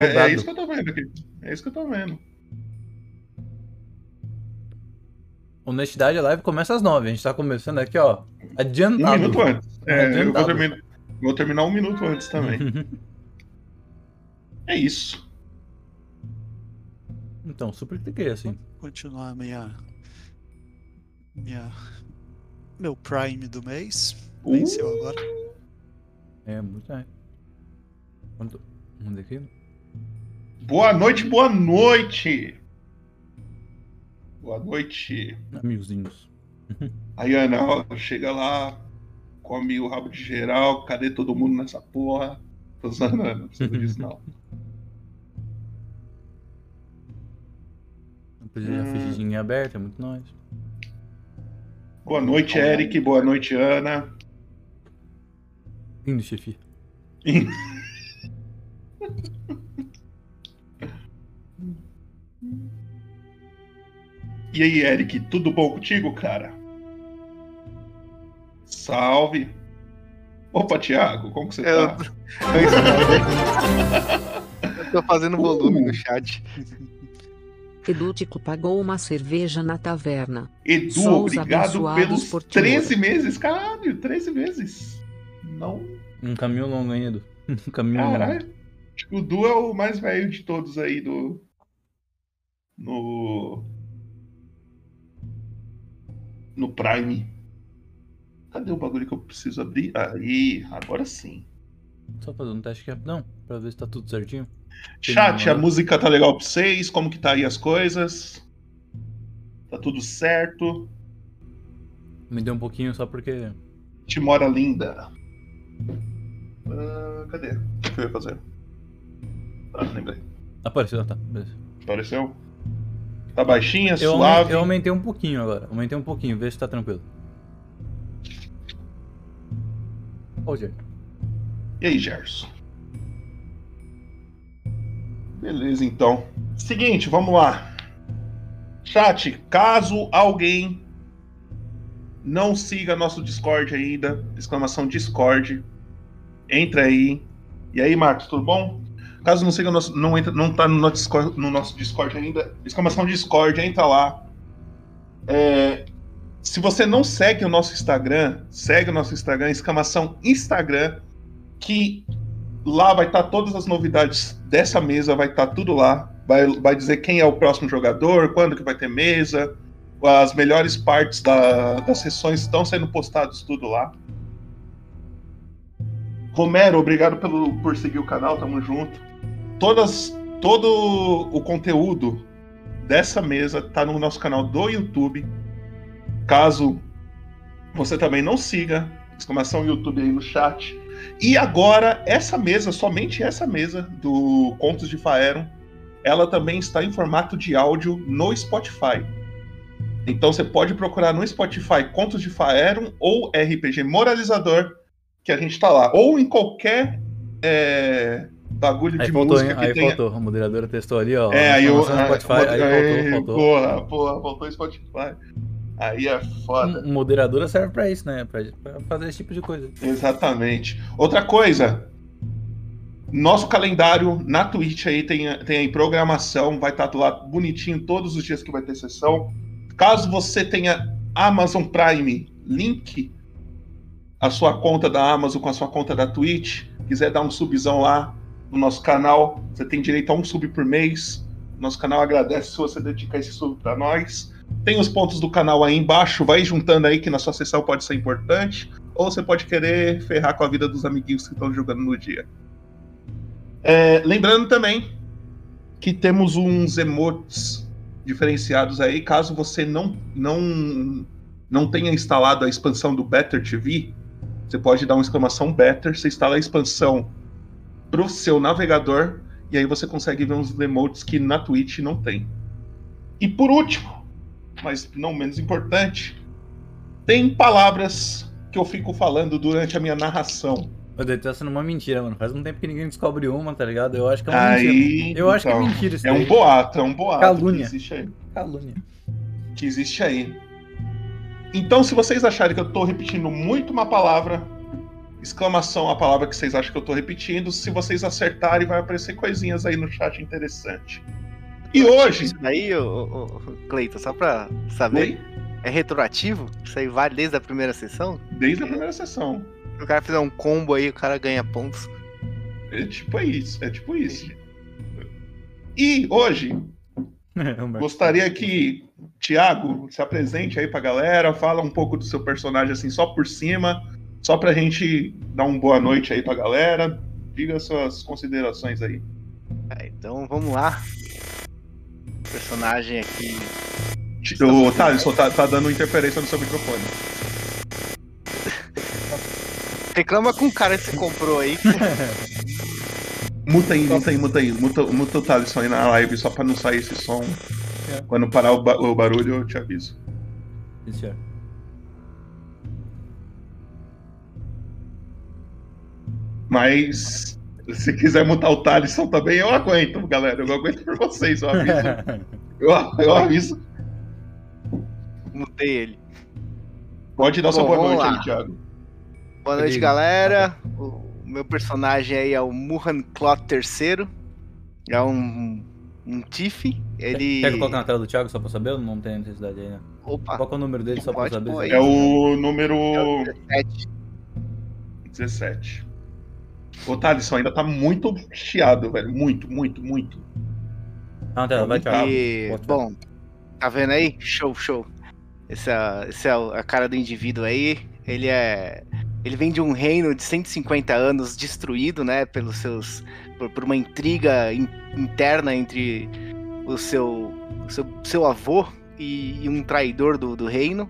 É, é, isso que eu tô vendo aqui. É isso que eu tô vendo. Honestidade Live começa às nove. A gente tá começando aqui, ó. Adiantado. Um minuto antes. É, adiantado. eu vou terminar, vou terminar um minuto antes também. é isso. Então, super cliquei assim. Vou continuar minha. Minha. Meu Prime do mês. Venceu uh! agora. É, muito é. Quanto? Vamos aqui? Boa noite, boa noite! Boa noite. Amigozinhos. Aí, Ana, chega lá, come o rabo de geral, cadê todo mundo nessa porra? Tô zanando, não precisa disso não. Não precisa hum. fingidinha aberta, é muito nós. Boa noite, Eric. Boa noite, Ana. Indo, chefe. E aí, Eric, tudo bom contigo, cara? Salve. Opa, Thiago, como que você eu... tá? eu tô fazendo volume uh. no chat. Edútico pagou uma cerveja na taverna. Edu, Só obrigado pelos por 13 meses. Caralho, 13 meses. Não. Um caminho longo, hein, Edu? Um caminho Caralho. longo. O Du é o mais velho de todos aí do. No. No Prime. Cadê o bagulho que eu preciso abrir? Aí, agora sim. Só fazer um teste aqui rapidão, pra ver se tá tudo certinho. Chat, a música tá legal pra vocês? Como que tá aí as coisas? Tá tudo certo? Me deu um pouquinho só porque. Timora linda. Uh, cadê? O que eu ia fazer? Ah, lembrei. Apareceu, tá. Beleza. Apareceu? Tá baixinha, eu suave? Aumentei, eu aumentei um pouquinho agora. Aumentei um pouquinho, vê se tá tranquilo. Ô, Gerson. E aí, Gerson? Beleza, então. Seguinte, vamos lá. Chat, caso alguém não siga nosso Discord ainda, exclamação Discord, entra aí. E aí, Marcos, tudo bom? Caso não siga nosso, não entra, não tá no nosso Discord, no nosso Discord ainda, exclamação Discord, entra lá. É, se você não segue o nosso Instagram, segue o nosso Instagram, exclamação Instagram, que lá vai estar tá todas as novidades dessa mesa, vai estar tá tudo lá. Vai, vai dizer quem é o próximo jogador, quando que vai ter mesa, as melhores partes da, das sessões estão sendo postadas tudo lá. Romero, obrigado pelo, por seguir o canal, tamo junto. Todas, todo o conteúdo dessa mesa tá no nosso canal do YouTube. Caso você também não siga, exclamação YouTube aí no chat. E agora, essa mesa, somente essa mesa do Contos de Faeron, ela também está em formato de áudio no Spotify. Então você pode procurar no Spotify Contos de Faeron ou RPG Moralizador, que a gente está lá. Ou em qualquer é, bagulho aí de faltou, música hein? aí tenha... faltou, a moderadora testou ali, ó. É, aí o Spotify, aí, aí faltou, faltou. Porra, porra, faltou Spotify. Aí é foda. Moderadora serve pra isso, né? Pra, pra, fazer esse tipo de coisa. Exatamente. Outra coisa. Nosso calendário na Twitch aí tem, tem aí programação, vai estar lá bonitinho todos os dias que vai ter sessão. Caso você tenha Amazon Prime, link a sua conta da Amazon com a sua conta da Twitch, quiser dar um subzão lá no nosso canal, você tem direito a um sub por mês. Nosso canal agradece se você dedicar esse sub para nós. Tem os pontos do canal aí embaixo, vai juntando aí que na sua sessão pode ser importante, ou você pode querer ferrar com a vida dos amiguinhos que estão jogando no dia. É, lembrando também que temos uns emotes diferenciados aí, caso você não não não tenha instalado a expansão do Better TV, você pode dar uma exclamação Better, você instala a expansão pro seu navegador e aí você consegue ver uns emotes que na Twitch não tem. E por último, mas não menos importante, tem palavras que eu fico falando durante a minha narração. Tá sendo uma mentira, mano. Faz um tempo que ninguém descobre uma, tá ligado? Eu acho que é uma aí, mentira. Eu então, acho que é então, mentira isso É um boato, é um boato Calúnia. que existe aí. Calúnia. Que existe aí. Então, se vocês acharem que eu tô repetindo muito uma palavra, exclamação a palavra que vocês acham que eu tô repetindo. Se vocês acertarem, vai aparecer coisinhas aí no chat interessante. E hoje. Isso daí, ô, Cleiton, só pra saber, Oi? é retroativo? Isso aí vale desde a primeira sessão? Desde a primeira sessão. Se o cara fizer um combo aí, o cara ganha pontos. É tipo isso, é tipo isso. E hoje, Humberto. gostaria que Tiago se apresente aí pra galera, fala um pouco do seu personagem assim só por cima, só pra gente dar uma boa noite aí pra galera. Diga suas considerações aí. Ah, então vamos lá. O personagem aqui. Ti- O Thaleson tá, tá dando interferência no seu microfone. Reclama com o cara que você comprou aí. Muta aí, muta aí, muta aí. Muta, muta o Thaleson aí na live só pra não sair esse som. É. Quando parar o, ba- o barulho, eu te aviso. Sim, senhor. Mas se quiser mutar o Thaleson também, eu aguento, galera. Eu aguento por vocês, eu aviso. Eu, eu aviso. Mutei ele. Pode dar sua Bom, boa vamos noite lá. aí, Thiago. Boa noite, Beleza. galera. O meu personagem aí é o Muhan Clot III. É um, um Tiff. Ele. Quer que eu coloque na tela do Thiago só pra saber? Ou não tem necessidade aí, né? Opa, Qual é o número dele só pra saber? É o número é o 17. 17. O Thaleson ainda tá muito chiado, velho. Muito, muito, muito. Tá na tela, vai, Thiago. E, Pode bom, tá vendo aí? Show, show. Esse é, esse é a cara do indivíduo aí. Ele é. Ele vem de um reino de 150 anos destruído, né? Pelos seus. Por, por uma intriga in- interna entre o seu. seu, seu avô e, e um traidor do, do reino.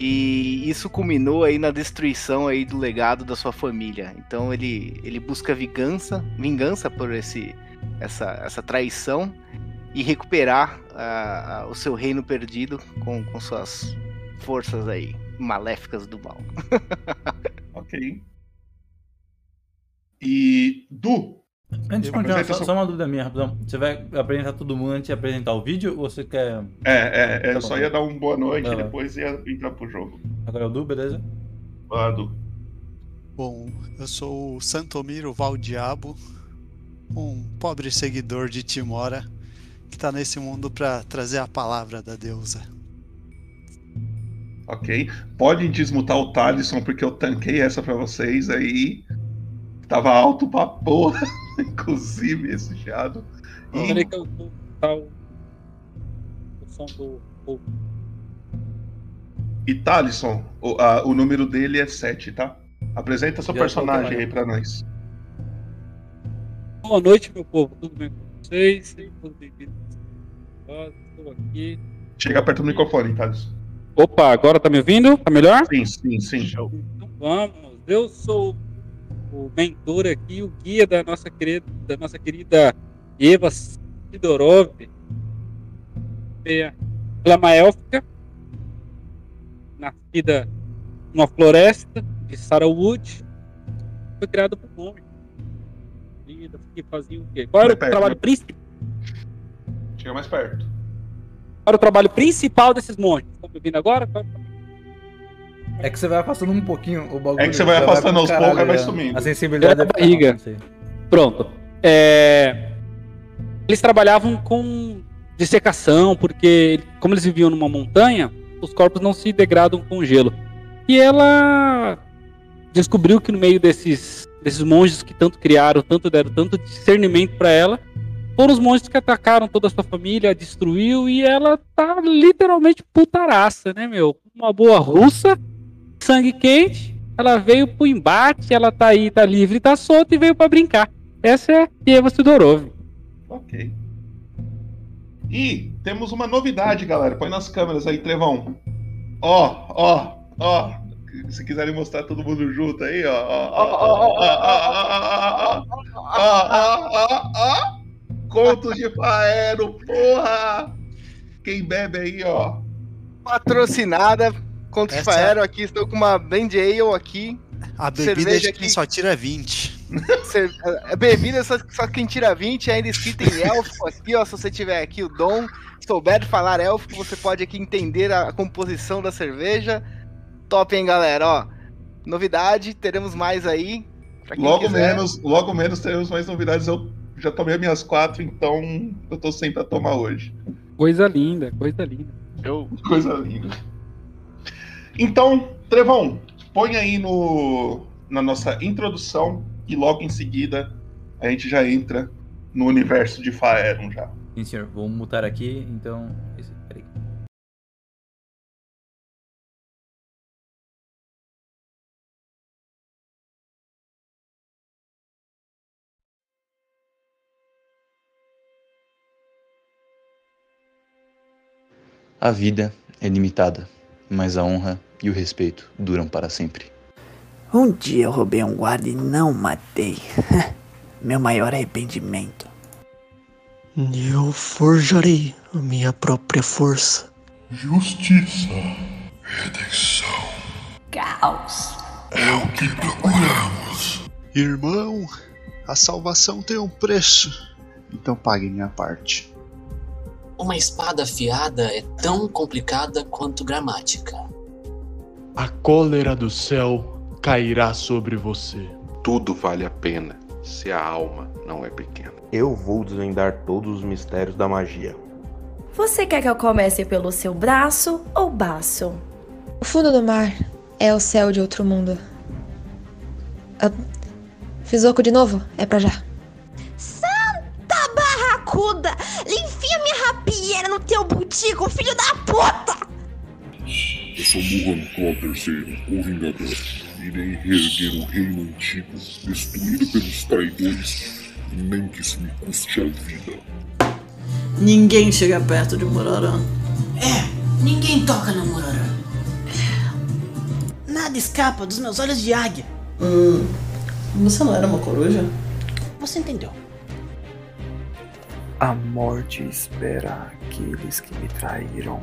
E isso culminou aí na destruição aí do legado da sua família. Então ele, ele busca vingança, vingança por esse, essa, essa traição e recuperar ah, o seu reino perdido com, com suas forças aí maléficas do mal. Ok. E. Du, Antes de continuar, só, só uma dúvida minha, rapidão. Você vai apresentar todo mundo antes de apresentar o vídeo ou você quer. é, é, é, Tá eu só ia dar uma boa noite e depois ia entrar pro jogo. Agora é o Du, beleza? Vai lá, Du. Bom, eu sou o Santomiro Valdiabo, um pobre seguidor de Timora que tá nesse mundo pra trazer a palavra da deusa. Ok. Podem desmutar o Thaleson, porque eu tanquei essa pra vocês aí. Tava alto pra porra, inclusive, esse chiado. E- Peraí que eu vou botar o, o som do. o- E Thaleson, o, a- o número dele é 7, tá? Apresenta seu Já personagem aí pra nós. Boa noite, meu povo. Tudo bem com vocês? Sejam todos bem-vindos. Estou aqui. Chega perto do microfone, Thaleson. Opa, agora tá me ouvindo? Tá melhor? Sim, sim, sim. Então vamos. Eu sou o mentor aqui, o guia da nossa querida, da nossa querida Eva Sidorov. É, Ela é uma élfica, nascida numa floresta de Sarahwood. Foi criada por um homem. Que fazia o quê? Qual era o perto, trabalho né? principal? Chega mais perto. Qual era o trabalho principal desses monges? Estão me ouvindo agora? Qual era o trabalho É que você vai afastando um pouquinho o bagulho. É que você vai afastando aos poucos, aí vai já. sumindo. A sensibilidade É a deve ficar barriga. Pronto. É, Eles trabalhavam com dissecação, porque como eles viviam numa montanha, os corpos não se degradam com gelo. E ela descobriu que no meio desses, desses monges que tanto criaram, tanto deram tanto discernimento para ela, foram os monges que atacaram toda a sua família, destruiu, e ela tá literalmente putaraça, né, meu? Uma boa russa, sangue quente, ela veio pro embate, ela tá aí, tá livre, tá solta e veio para brincar. Essa é Eva Sidorov. Ok. E temos uma novidade, galera. Põe nas câmeras aí, Trevão. Ó, ó, ó. Se quiserem mostrar todo mundo junto aí, ó. ó, ó, ó Contos de Faero, porra! Quem bebe aí, ó. Patrocinada contra o Essa- Faero aqui, estou com uma Blend Ale aqui. A bebida Cerveja de quem que- só tira 20. Cer- é bebida só, só quem tira 20, ainda escrito em élfico aqui, ó. Se você tiver aqui o dom, souber falar élfico, você pode aqui entender a, a composição da cerveja. Top, hein, galera, ó. Novidade, teremos mais aí. Logo quiser. menos, logo menos teremos mais novidades. Eu já tomei as minhas quatro, então eu tô sem pra tomar hoje. Coisa linda, coisa linda. Eu Coisa linda. Então, Trevão, põe aí no, na nossa introdução e logo em seguida a gente já entra no universo de Faeron já. Sim, senhor. Vou mutar aqui, então. Peraí. A vida é limitada, mas a honra e o respeito duram para sempre. Um dia eu roubei um guarda e não matei. Meu maior arrependimento. Eu forjarei a minha própria força. Justiça, redenção. Caos. É o que procuramos. Irmão, a salvação tem um preço. Então pague minha parte. Uma espada afiada é tão complicada quanto gramática. A cólera do céu cairá sobre você. Tudo vale a pena se a alma não é pequena. Eu vou desvendar todos os mistérios da magia. Você quer que eu comece pelo seu braço ou baço? O fundo do mar é o céu de outro mundo. Ah, fiz oco de novo? É pra já. Santa barracuda! Enfia minha rapieira no teu butico, filho da puta! Eu sou Muhan Claw III, o Vingador. Irei reerguer o reino antigo, destruído pelos traidores, nem que isso me custe a vida. Ninguém chega perto de Mororã. É, ninguém toca no Mororã. Nada escapa dos meus olhos de águia. Hum, você não era uma coruja? Você entendeu. A morte espera aqueles que me traíram.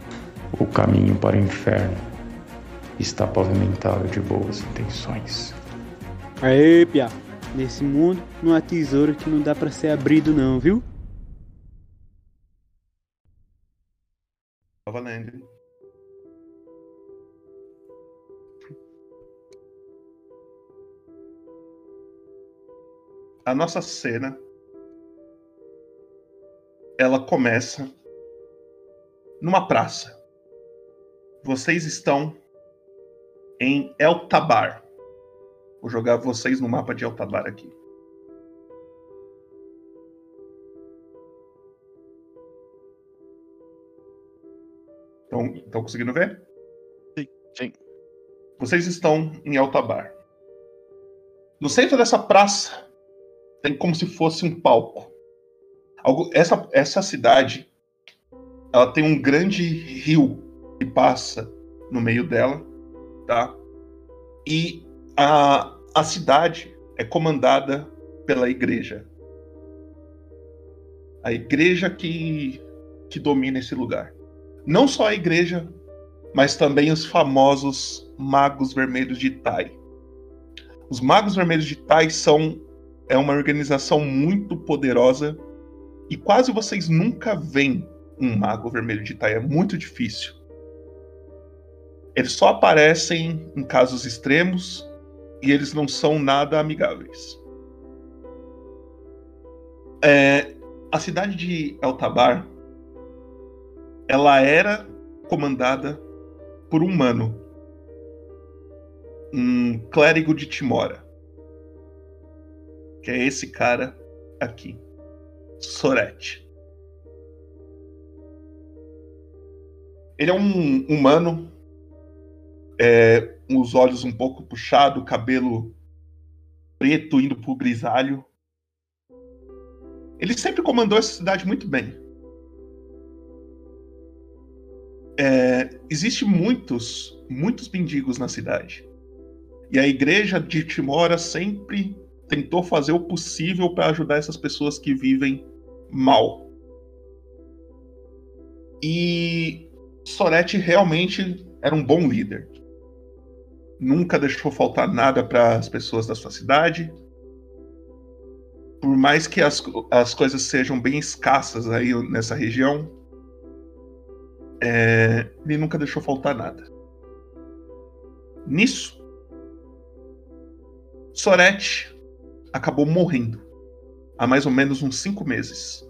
O caminho para o inferno está pavimentado de boas intenções. Aê, Pia. Nesse mundo não há tesouro que não dá para ser abrido não, viu? Tá valendo. A nossa cena ela começa numa praça. Vocês estão em El Tabar. Vou jogar vocês no mapa de El Tabar aqui. Estão, conseguindo ver? Sim, sim. Vocês estão em El Tabar. No centro dessa praça tem como se fosse um palco. Algo, essa, essa cidade ela tem um grande rio passa no meio dela, tá? E a, a cidade é comandada pela igreja. A igreja que, que domina esse lugar. Não só a igreja, mas também os famosos Magos Vermelhos de Tai. Os Magos Vermelhos de Tai são é uma organização muito poderosa e quase vocês nunca veem um Mago Vermelho de Tai. É muito difícil. Eles só aparecem em casos extremos e eles não são nada amigáveis. É, a cidade de El Tabar ela era comandada por um humano. Um clérigo de Timora. Que é esse cara aqui. Sorete. Ele é um humano, é, os olhos um pouco puxados, cabelo preto indo pro grisalho. Ele sempre comandou essa cidade muito bem. É, Existem muitos, muitos mendigos na cidade. E a igreja de Timora sempre tentou fazer o possível para ajudar essas pessoas que vivem mal. E Sorete realmente era um bom líder. Nunca deixou faltar nada para as pessoas da sua cidade. Por mais que as, as coisas sejam bem escassas aí nessa região, é, ele nunca deixou faltar nada. Nisso, Sorete acabou morrendo há mais ou menos uns cinco meses.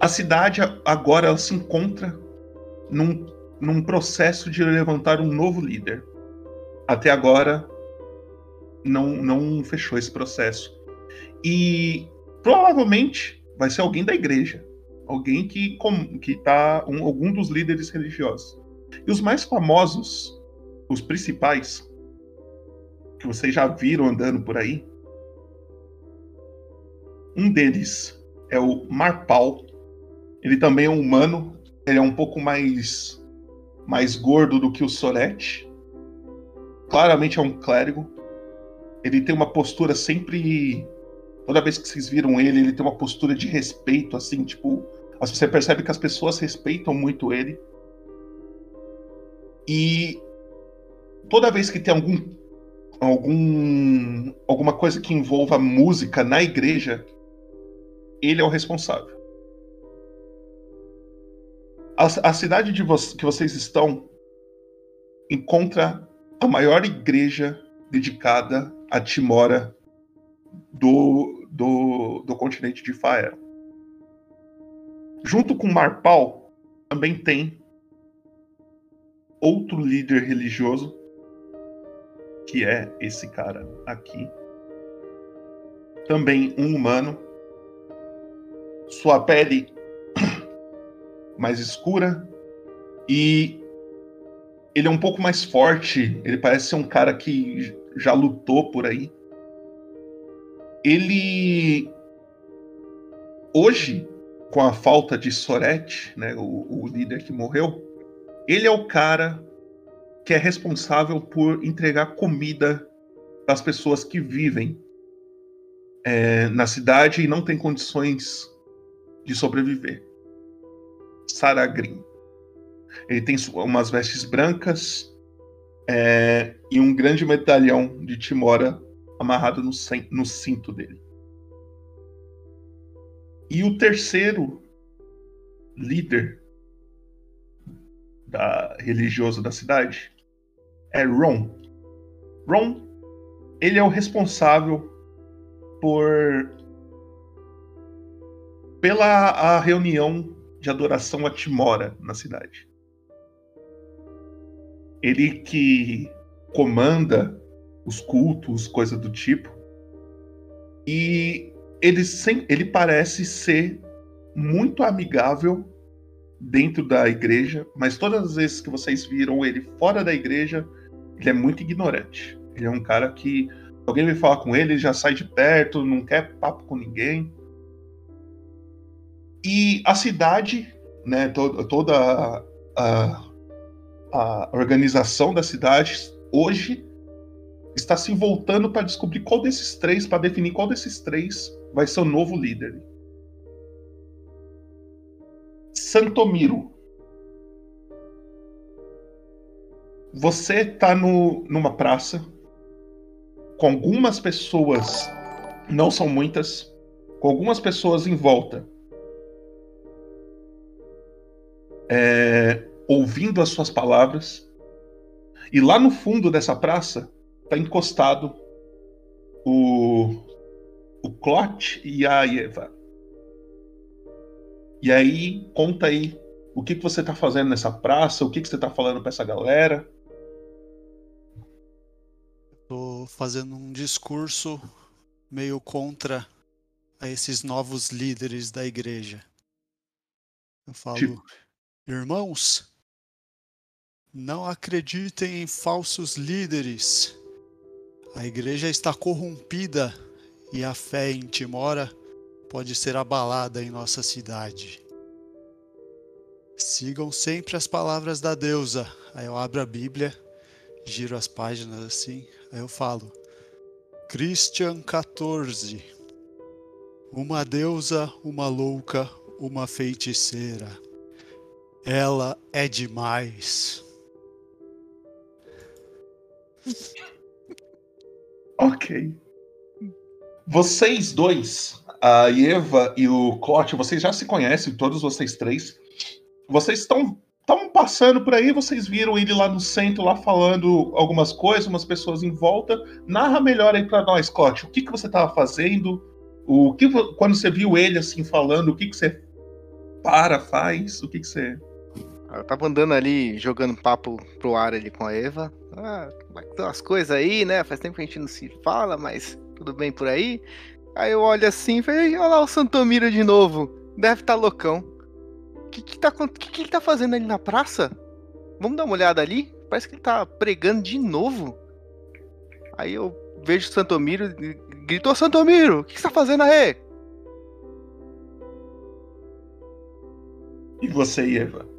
A cidade agora se encontra num, num processo de levantar um novo líder. Até agora não, não fechou esse processo. E provavelmente vai ser alguém da igreja. Alguém que que tá um, algum dos líderes religiosos. E os mais famosos, os principais, que vocês já viram andando por aí, um deles é o Marpal, ele também é um humano. Ele é um pouco mais mais gordo do que o Sorete. Claramente é um clérigo. Ele tem uma postura sempre. Toda vez que vocês viram ele, ele tem uma postura de respeito, assim, tipo. Você percebe que as pessoas respeitam muito ele. E toda vez que tem algum, algum alguma coisa que envolva música na igreja, ele é o responsável. A, a cidade de vo que vocês estão encontra a maior igreja dedicada a Timora do, do, do continente de Faer. Junto com Marpal, também tem outro líder religioso, que é esse cara aqui. Também um humano. Sua pele mais escura e ele é um pouco mais forte. Ele parece ser um cara que já lutou por aí. Ele hoje, com a falta de Sorete, né, o, o líder que morreu, ele é o cara que é responsável por entregar comida as pessoas que vivem é, na cidade e não têm condições de sobreviver. Saragrim. Ele tem umas vestes brancas é, e um grande medalhão de Timora amarrado no, no cinto dele. E o terceiro líder da, religioso da cidade é Ron. Ron, ele é o responsável por pela a reunião de adoração a Timora na cidade. Ele que comanda os cultos, coisa do tipo. E ele, sem, ele parece ser muito amigável dentro da igreja, mas todas as vezes que vocês viram ele fora da igreja, ele é muito ignorante. Ele é um cara que alguém vem falar com ele, ele já sai de perto, não quer papo com ninguém. E a cidade, né, to toda a, a, organização da cidade hoje está se voltando para descobrir qual desses três, para definir qual desses três vai ser o novo líder. Santomiro. Você está numa praça com algumas pessoas, não são muitas, com algumas pessoas em volta é, ouvindo as suas palavras. E lá no fundo dessa praça está encostado o, o Clot e a Eva. E aí conta aí O que, que você tá fazendo nessa praça? O que, que você tá falando pra essa galera? Tô fazendo um discurso meio contra a esses novos líderes da igreja. Eu falo, Tipo? Irmãos, não acreditem em falsos líderes. A igreja está corrompida e a fé em Timora pode ser abalada em nossa cidade. Sigam sempre as palavras da deusa. Aí eu abro a Bíblia, giro as páginas assim, aí eu falo: Christian 14. Uma deusa, uma louca, uma feiticeira. Ela é demais. Ok. Vocês dois, a Eva e o Clote, vocês já se conhecem, todos vocês três. Vocês estão passando por aí, vocês viram ele lá no centro, lá falando algumas coisas, umas pessoas em volta. Narra melhor aí pra nós, Clote, o que, que você tava fazendo? O que quando você viu ele assim falando, o que, que você para, faz? O que, que você. Eu tava andando ali, jogando papo pro ar ali com a Eva. Ah, como é que estão as coisas aí, né? Faz tempo que a gente não se fala, mas tudo bem por aí. Aí eu olho assim e falei, olha lá o Santomiro de novo. Deve estar loucão. O que que, tá, que que ele tá fazendo ali na praça? Vamos dar uma olhada ali? Parece que ele tá pregando de novo. Aí eu vejo o Santomiro e gritou, Santomiro, o que que você tá fazendo aí? E você, Eva?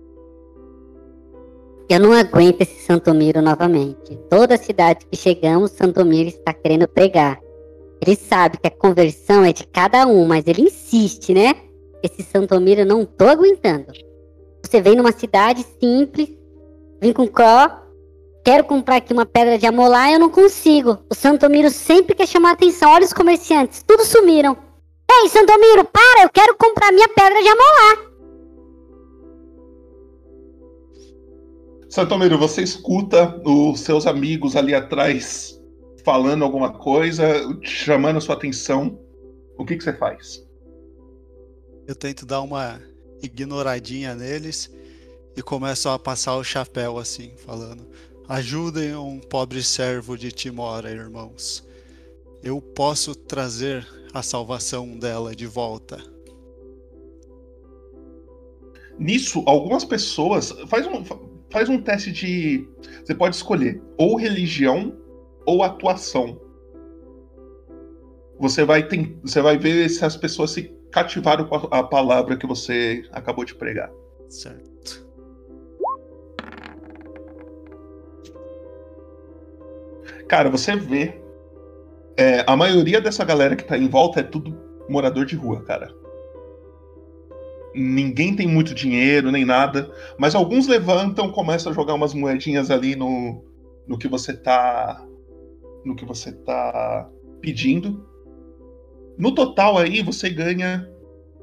Eu não aguento esse Santomiro novamente. Toda cidade que chegamos, Santomiro está querendo pregar. Ele sabe que a conversão é de cada um, mas ele insiste, né? Esse Santomiro eu não tô aguentando. Você vem numa cidade simples, vem com Cro, quero comprar aqui uma pedra de amolar eu não consigo. O Santomiro sempre quer chamar atenção. Olha os comerciantes, tudo sumiram. Ei, Santomiro, para, eu quero comprar minha pedra de amolar. Santomiro, você escuta os seus amigos ali atrás falando alguma coisa, chamando sua atenção. O que, que você faz? Eu tento dar uma ignoradinha neles e começo a passar o chapéu assim, falando: Ajudem um pobre servo de Timora, irmãos. Eu posso trazer a salvação dela de volta. Nisso, algumas pessoas. Faz um, faz um teste de. Você pode escolher ou religião ou atuação. Você vai, tem, você vai ver se as pessoas se cativaram com a, palavra que você acabou de pregar. Certo. Cara, você vê. é, a maioria dessa galera que tá em volta é tudo morador de rua, cara. Ninguém tem muito dinheiro nem nada, mas alguns levantam, começam a jogar umas moedinhas ali no, no que você tá no que você tá pedindo. No total aí você ganha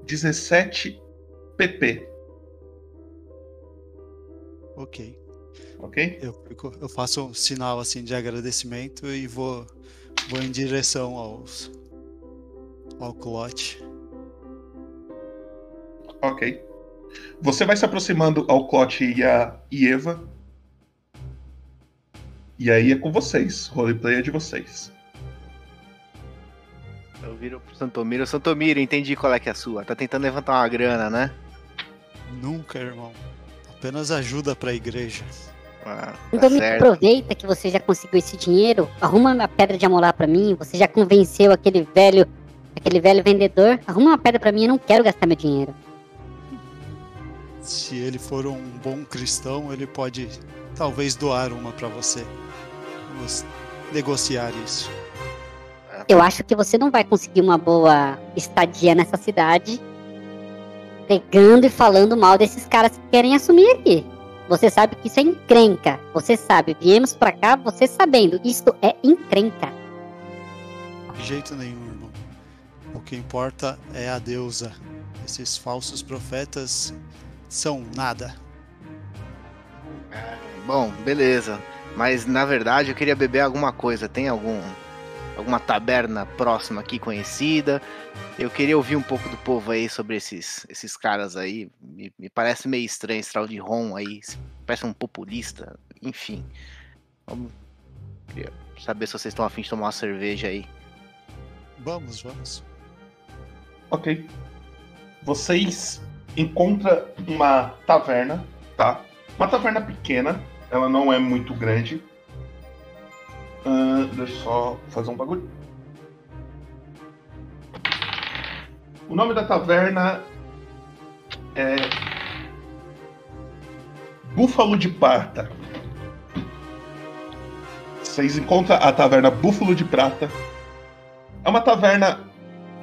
17 PP, Ok. ok? Eu, eu faço um sinal assim de agradecimento e vou, vou em direção aos, ao Clote. Ok. Você vai se aproximando ao Clote e a Eva. E aí é com vocês. Roleplay é de vocês. Eu viro pro Santomiro. Santomiro, entendi qual é que é a sua. Tá tentando levantar uma grana, né? Nunca, irmão. Apenas ajuda pra igreja. Ah, Então me aproveita que você já conseguiu esse dinheiro, arruma uma pedra de amolar pra mim, você já convenceu aquele velho, aquele velho vendedor, arruma uma pedra pra mim, eu não quero gastar meu dinheiro. Se ele for um bom cristão, ele pode talvez doar uma pra você. Vamos negociar isso. Eu acho que você não vai conseguir uma boa estadia nessa cidade pregando e falando mal desses caras que querem assumir aqui. Você sabe que isso é encrenca. Você sabe, viemos pra cá você sabendo, isto é encrenca. De jeito nenhum, irmão. O que importa é a deusa. Esses falsos profetas são nada. Bom, beleza. Mas na verdade eu queria beber alguma coisa. Tem algum alguma taberna próxima aqui conhecida. Eu queria ouvir um pouco do povo aí sobre esses, esses caras aí. Me, me parece meio estranho esse tal de Ron aí. Parece um populista. Enfim. Vamos. Queria saber se vocês estão afim de tomar uma cerveja aí. Vamos, vamos. Ok. Vocês encontram uma taverna, tá? Uma taverna pequena, ela não é muito grande. Ah, deixa eu só fazer um bagulho. O nome da taverna é Búfalo de Prata. Vocês encontram a taverna Búfalo de Prata. É uma taverna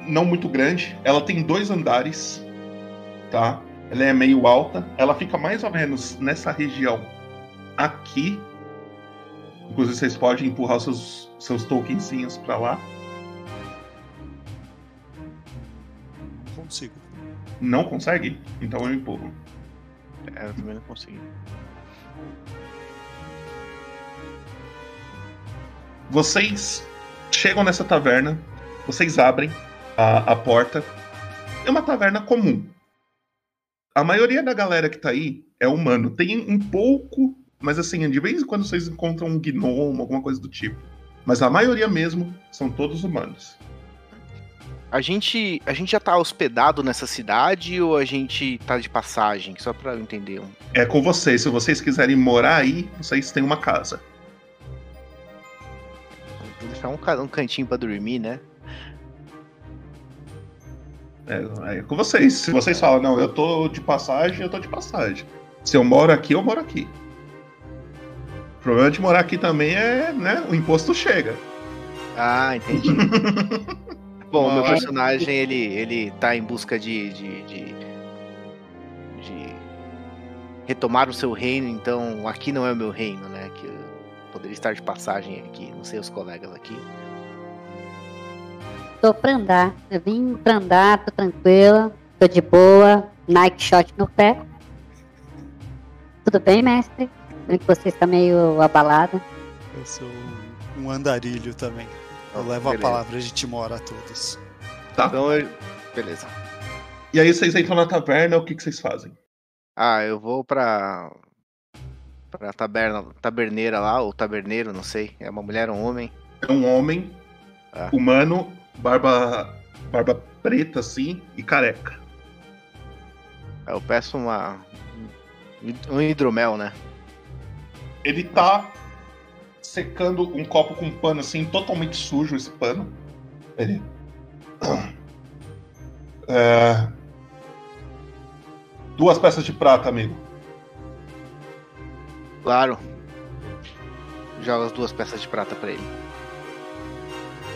não muito grande. Ela tem dois andares, tá? Ela é meio alta. Ela fica mais ou menos nessa região aqui. Inclusive vocês podem empurrar os seus, seus tokenzinhos pra lá. Não consigo. Não consegue? Então eu empurro. É, eu também não consegui. Vocês chegam nessa taverna, vocês abrem a, a porta. É uma taverna comum. A maioria da galera que tá aí é humano. Tem um pouco, mas assim, de vez em quando vocês encontram um gnomo, alguma coisa do tipo. Mas a maioria mesmo são todos humanos. A gente, a gente já tá hospedado nessa cidade ou a gente tá de passagem? Só pra eu entender. um- É com vocês. Se vocês quiserem morar aí, vocês têm uma casa. Vou deixar um, um cantinho pra dormir, né? É, é com vocês. Se vocês falam, não, eu tô de passagem, eu tô de passagem. Se eu moro aqui, eu moro aqui. O problema de morar aqui também é, né? O imposto chega. Ah, entendi. Bom, o meu personagem, ele, ele tá em busca de, de, de, de retomar o seu reino, então aqui não é o meu reino, né? Que eu poderia estar de passagem aqui, não sei os colegas aqui. Tô pra andar. Eu vim pra andar, tô tranquila, tô de boa, Nike shot no pé. Tudo bem, mestre? Vendo que você está meio abalado. Eu sou um andarilho também. Eu levo a beleza. palavra de Timor a todos. Tá. Então eu. Beleza. E aí vocês entram na taverna, o que, que vocês fazem? Ah, eu vou pra. pra taberna, taberneira lá, ou taberneiro, não sei. É uma mulher ou um homem. É um homem Ah. humano, barba, barba preta assim e careca. Aí Eu peço uma. um hidromel, né? Ele tá secando um copo com um pano assim, totalmente sujo esse pano. Ele. É... Duas peças de prata, amigo. Claro. Joga as duas peças de prata pra ele.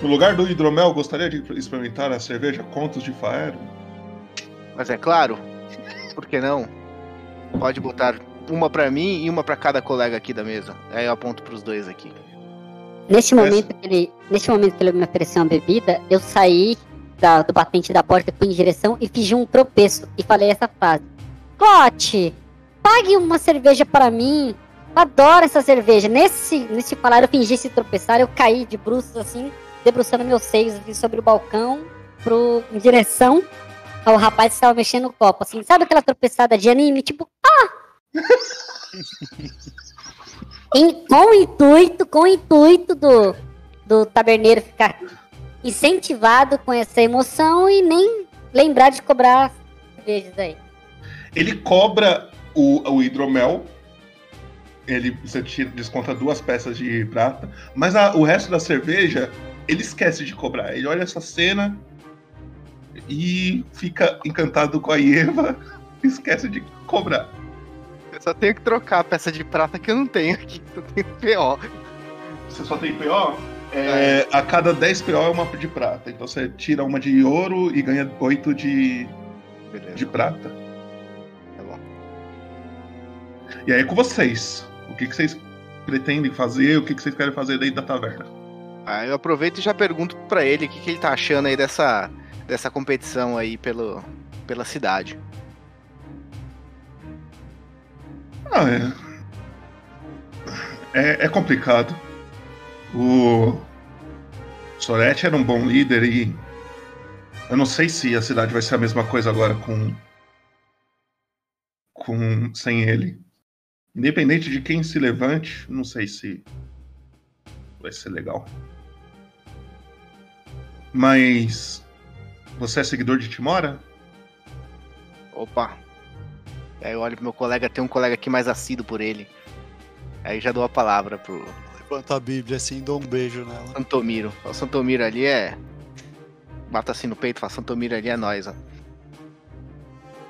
No lugar do hidromel, gostaria de experimentar a cerveja Contos de Faero. Mas é claro, por que não? Pode botar uma pra mim e uma pra cada colega aqui da mesa. Aí eu aponto pros dois aqui. Neste momento, que ele, neste momento que ele me ofereceu uma bebida, eu saí da- do batente da porta, fui em direção e fingi um tropeço e falei essa frase. Cote, pague uma cerveja para mim. Eu adoro essa cerveja. Nesse, nesse falar, eu fingi se tropeçar, eu caí de bruços assim, debruçando meus seios assim, sobre o balcão, pro, em direção ao rapaz que estava mexendo no copo, assim. Sabe aquela tropeçada de anime? Tipo, ah! Em- com o intuito, com o intuito do, do taberneiro ficar incentivado com essa emoção e nem lembrar de cobrar cervejas aí. Ele cobra o, o hidromel. Ele você tira, desconta duas peças de prata. Mas a- o resto da cerveja, ele esquece de cobrar. Ele olha essa cena e fica encantado com a Eva. Esquece de cobrar. Eu só tenho que trocar a peça de prata que eu não tenho aqui. Eu tenho PO. Você só tem PO? É, a cada 10 PO é uma de prata. Então você tira uma de ouro e ganha 8 de, de prata. Tá bom. E aí é com vocês. O que, que vocês pretendem fazer? O que, que vocês querem fazer dentro da taverna? Aí eu aproveito e já pergunto pra ele o que, que ele tá achando aí dessa, dessa competição aí pelo, pela cidade. Ah, é. É, é complicado. O... Sorete era um bom líder e eu não sei se a cidade vai ser a mesma coisa agora com com sem ele. Independente de quem se levante, não sei se vai ser legal. Mas você é seguidor de Timora? Opa. Aí eu olho pro meu colega, tem um colega aqui mais assíduo por ele. Aí já dou a palavra pro Levanta a Bíblia assim e dou um beijo nela. Santomiro. O Santomiro ali é. Bata assim no peito e fala, Santomiro ali é nós, ó.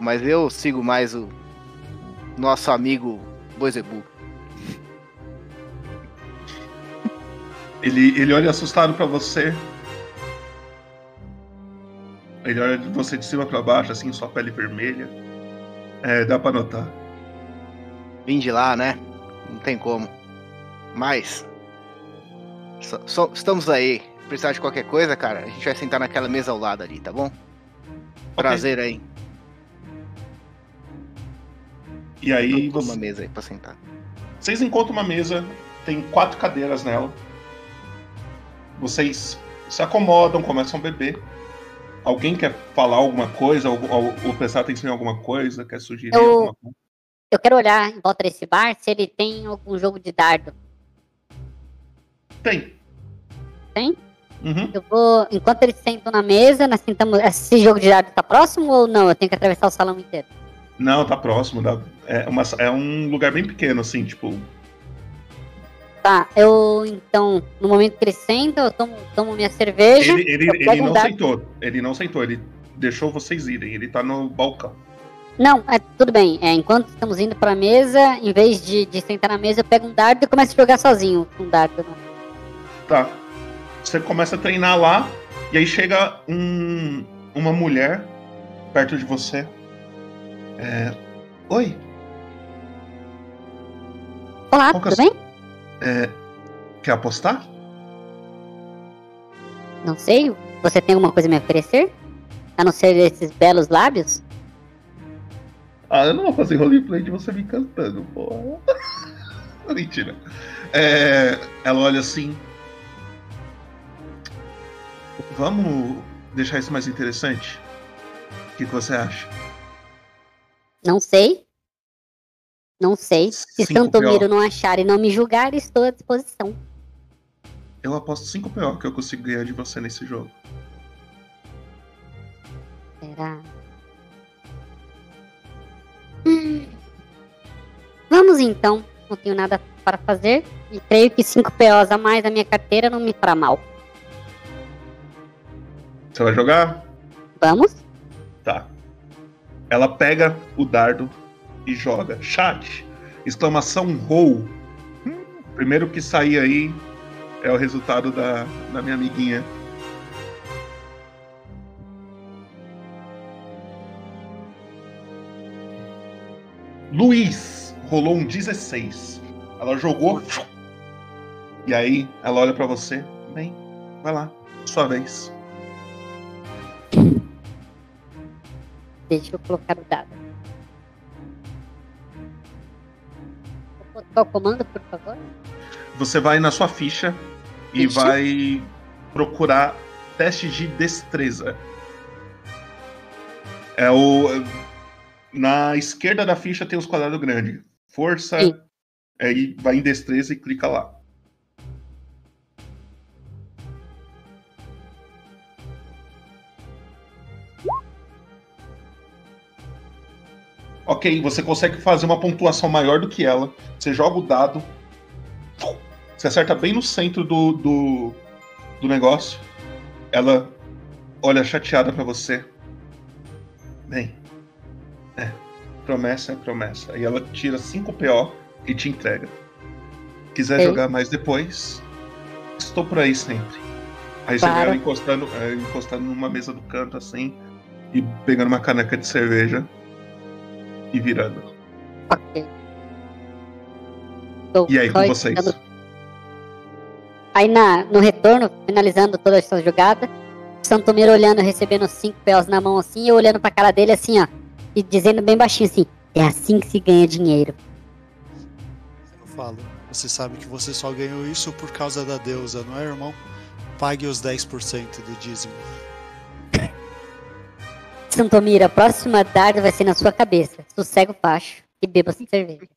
Mas eu sigo mais o nosso amigo Boizebu. Ele, ele olha assustado pra você. Ele olha de você de cima pra baixo, assim, sua pele vermelha. É, dá pra notar. Vim de lá, né? Não tem como. Mas. só- só- estamos aí. Precisar de qualquer coisa, cara, a gente vai sentar naquela mesa ao lado ali, tá bom? Prazer aí. E aí você- uma mesa aí pra sentar. Vocês encontram uma mesa, tem quatro cadeiras nela. Vocês se acomodam, começam a beber. Alguém quer falar alguma coisa ou, ou- ou prestar atenção em alguma coisa? Quer sugerir Eu- alguma coisa? Eu quero olhar em volta desse bar se ele tem algum jogo de dardo. Tem. Tem? Uhum. Eu vou. Enquanto eles sentam na mesa, nós tentamos. Esse jogo de dardo tá próximo ou não? Eu tenho que atravessar o salão inteiro. Não, tá próximo. dá- é, uma- é um lugar bem pequeno, assim, tipo. Tá, eu então, no momento que eles sentam, eu tomo, tomo minha cerveja. Ele, ele, ele não sentou. Ele não sentou, ele deixou vocês irem. Ele tá no balcão. Não, é, tudo bem. É, enquanto estamos indo pra mesa, em vez de, de sentar na mesa, eu pego um dardo e começo a jogar sozinho com um dardo. Tá. Você começa a treinar lá, e aí chega um, uma mulher perto de você. É, Oi, Olá, Qual é tudo a bem? É, quer apostar? Não sei. Você tem alguma coisa a me oferecer? A não ser esses belos lábios? Ah, eu não vou fazer roleplay de você me cantando, porra. Mentira. É, ela olha assim. Vamos deixar isso mais interessante? O que, que você acha? Não sei. Não sei. Se Cinco Santomiro não achar e não me julgar, estou à disposição. Eu aposto 5 PO que eu consigo ganhar de você nesse jogo. Será? Hum. Vamos então. Não tenho nada para fazer. E creio que 5 POs a mais na minha carteira não me fará mal. Você vai jogar? Vamos? Tá. Ela pega o dardo e joga. Chat! Exclamação roll. Primeiro que sair aí é o resultado da, da minha amiguinha. Luiz rolou um 16. Ela jogou. E aí ela olha pra você. Bem, vai lá, sua vez. Deixa eu colocar o dado. Qual o comando, por favor? Você vai na sua ficha e vai procurar teste de destreza. É o. Na esquerda da ficha tem os quadrados grandes. Força. Aí vai em destreza e clica lá. Ok, você consegue fazer uma pontuação maior do que ela. Você joga o dado. Você acerta bem no centro do, do, do negócio. Ela olha chateada pra você. Bem. É. Promessa é promessa. E ela tira 5 PO e te entrega. Quiser Ei. jogar mais depois, estou por aí sempre. Aí você vê ela encostando, é, encostando numa mesa do canto assim e pegando uma caneca de cerveja e virando. Ok. Tô E aí, com vocês? Aí na, no retorno, finalizando toda essa jogada, Santomiro olhando, recebendo cinco POs na mão assim, e eu olhando pra cara dele assim, ó, e dizendo bem baixinho assim, é assim que se ganha dinheiro. Eu falo, você sabe que você só ganhou isso por causa da deusa, não é, irmão? pague os 10% do dízimo. Santomira, a próxima dardo vai ser na sua cabeça. Sossega o facho e beba sua cerveja.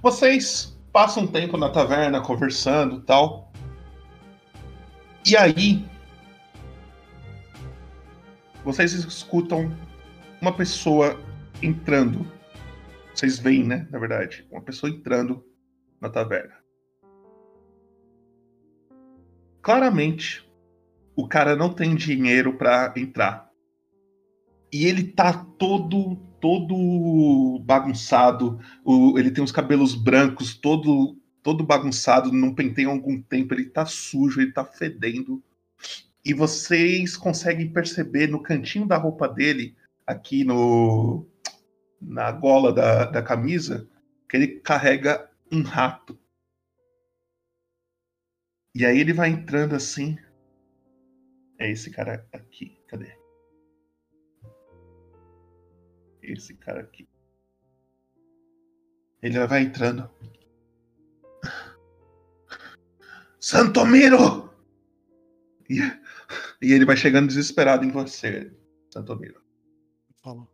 Vocês passam um tempo na taverna conversando tal. E aí. Vocês escutam uma pessoa entrando. Vocês veem, né? Na verdade, uma pessoa entrando na taverna. Claramente, o cara não tem dinheiro para entrar. E ele tá todo todo bagunçado, o, ele tem os cabelos brancos todo todo bagunçado, não penteia algum tempo, ele tá sujo, ele tá fedendo. E vocês conseguem perceber no cantinho da roupa dele, aqui no na gola da, da camisa, que ele carrega um rato. E aí ele vai entrando assim. É esse cara aqui. Cadê? Esse cara aqui. Ele vai entrando. Santomiro! E, e ele vai chegando desesperado em você, Santomiro. Falou.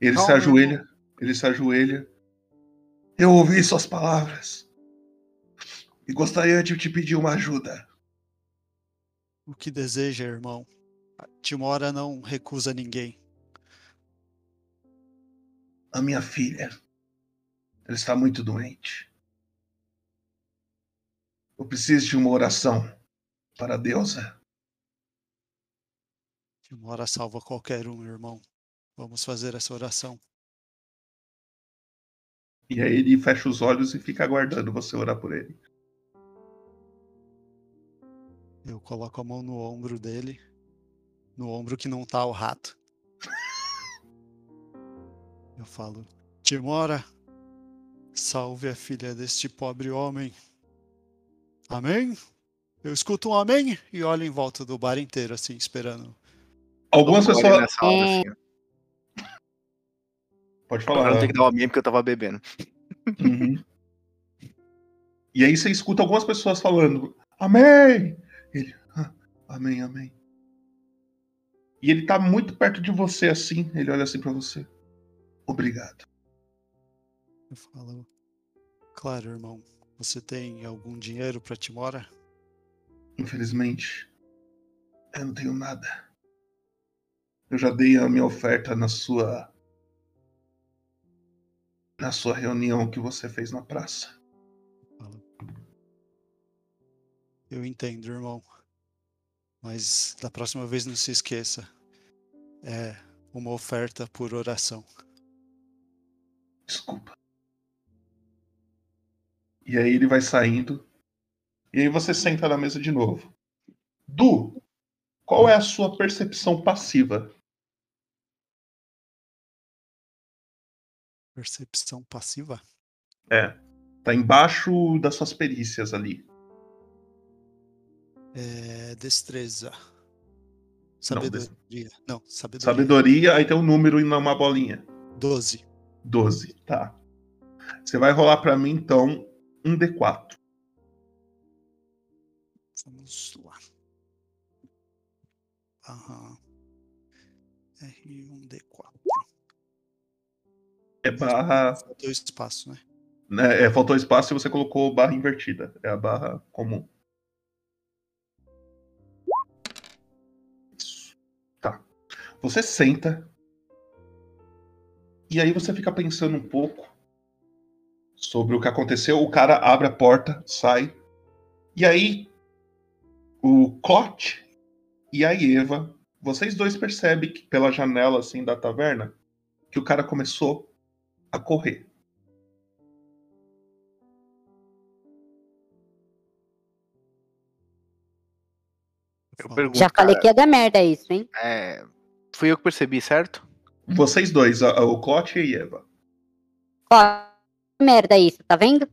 Ele se Calma, ajoelha. Ele se ajoelha. Eu ouvi suas palavras. E gostaria de te pedir uma ajuda. O que deseja, irmão? Timora não recusa ninguém. A minha filha. Ela está muito doente. Eu preciso de uma oração para a deusa. Timora salva qualquer um, irmão. Vamos fazer essa oração. E aí ele fecha os olhos e fica aguardando você orar por ele. Eu coloco a mão no ombro dele, no ombro que não tá o rato. Eu falo: Timora, salve a filha deste pobre homem. Amém? Eu escuto um amém e olho em volta do bar inteiro, assim, esperando. Algumas pessoas. nessa hora, assim, ó. Pode falar. não ter que dar o amém porque eu tava bebendo. Uhum. E aí você escuta algumas pessoas falando: Amém! Ele, "Ah, Amém, amém. E ele tá muito perto de você assim. Ele olha assim pra você. Obrigado. Eu falo: Claro, irmão. Você tem algum dinheiro pra Timora? Infelizmente, eu não tenho nada. Eu já dei a minha oferta na sua. na sua reunião que você fez na praça. Eu entendo, irmão. Mas da próxima vez não se esqueça. É uma oferta por oração. Desculpa. E aí ele vai saindo. E aí você senta na mesa de novo. Du, qual é a sua percepção passiva? Percepção passiva? É. Tá embaixo das suas perícias ali. É destreza. des- Sabedoria. Não, sabedoria. Sabedoria, aí tem um número e uma bolinha. 12. 12, tá. Você vai rolar pra mim então um D4. Vamos lá. Aham. R1D4. É barra. Faltou espaço, né? né, é, faltou espaço e você colocou barra invertida. É a barra comum. Você senta. E aí você fica pensando um pouco sobre o que aconteceu. O cara abre a porta, sai. E aí o Clot e a Eva, vocês dois percebem que pela janela assim da taverna que o cara começou a correr. Eu pergunto, Já falei cara, que ia dar merda isso, hein? é, fui eu que percebi, certo? Vocês dois, a- a- o Clot e a Eva. Ó, merda isso, tá vendo?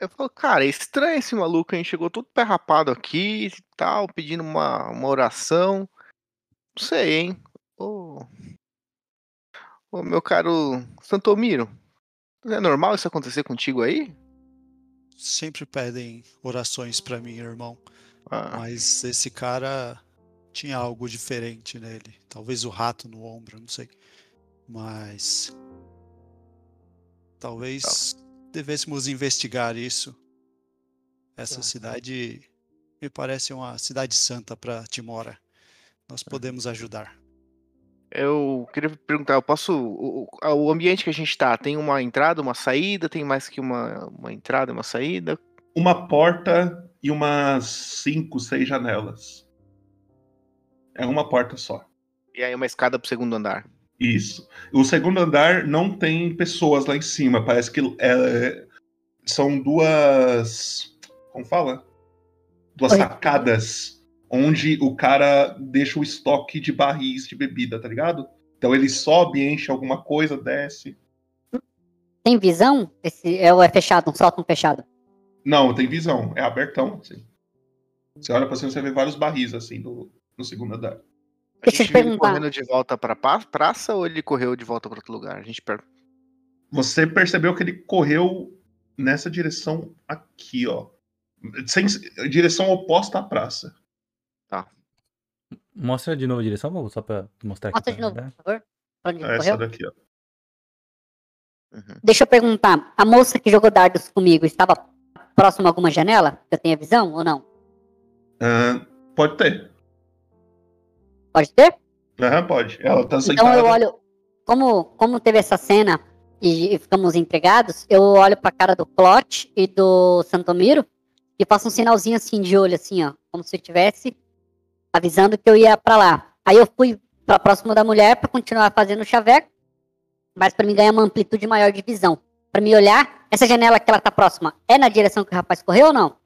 Eu falo, cara, é estranho esse maluco, hein? Chegou todo pé rapado aqui e tal, pedindo uma, uma oração. Não sei, hein? Ô, ô, meu caro Santomiro, é normal isso acontecer contigo aí? sempre pedem orações pra mim, irmão. Ah. Mas esse cara tinha algo diferente nele. Talvez o rato no ombro, não sei. Mas. Talvez devêssemos investigar isso. Essa cidade me parece uma cidade santa para Timora. Nós podemos ajudar. Eu queria perguntar, eu posso. O, o- ambiente que a gente tá, tem uma entrada, uma saída? Tem mais que uma, uma entrada e uma saída? Uma porta e umas cinco, seis janelas. É uma porta só. E aí uma escada pro segundo andar. Isso. O segundo andar não tem pessoas lá em cima. Parece que é, são duas. Como fala? Duas Oi. sacadas onde o cara deixa o estoque de barris de bebida, tá ligado? Então ele sobe, enche alguma coisa, desce. Tem visão? Esse é ou é fechado, um sótão fechado? Não, tem visão. É abertão, assim. Você olha pra cima, você vê vários barris, assim, no, no segundo andar. A Deixa gente te viu correndo de volta pra praça ou ele correu de volta pra outro lugar? A gente per... Você percebeu que ele correu nessa direção aqui, ó. Sem, direção oposta à praça. Mostra de novo a direção, só pra mostrar Mostra aqui. de novo, por favor. Onde ele É correu? essa daqui, ó. Deixa eu perguntar, a moça que jogou dardos comigo estava próxima a alguma janela? Que eu tenha visão ou não? Ah, pode ter. Pode ter? Aham, pode. Ela tá Então sentada. eu olho, como, como teve essa cena e, e ficamos entregados, eu olho pra cara do Clot e do Santomiro e faço um sinalzinho assim de olho, assim, ó, como se eu tivesse avisando que eu ia pra lá. Aí eu fui pra próximo da mulher pra continuar fazendo o chaveco, mas pra mim ganhar uma amplitude maior de visão. Pra me olhar, essa janela que ela tá próxima é na direção que o rapaz correu ou não?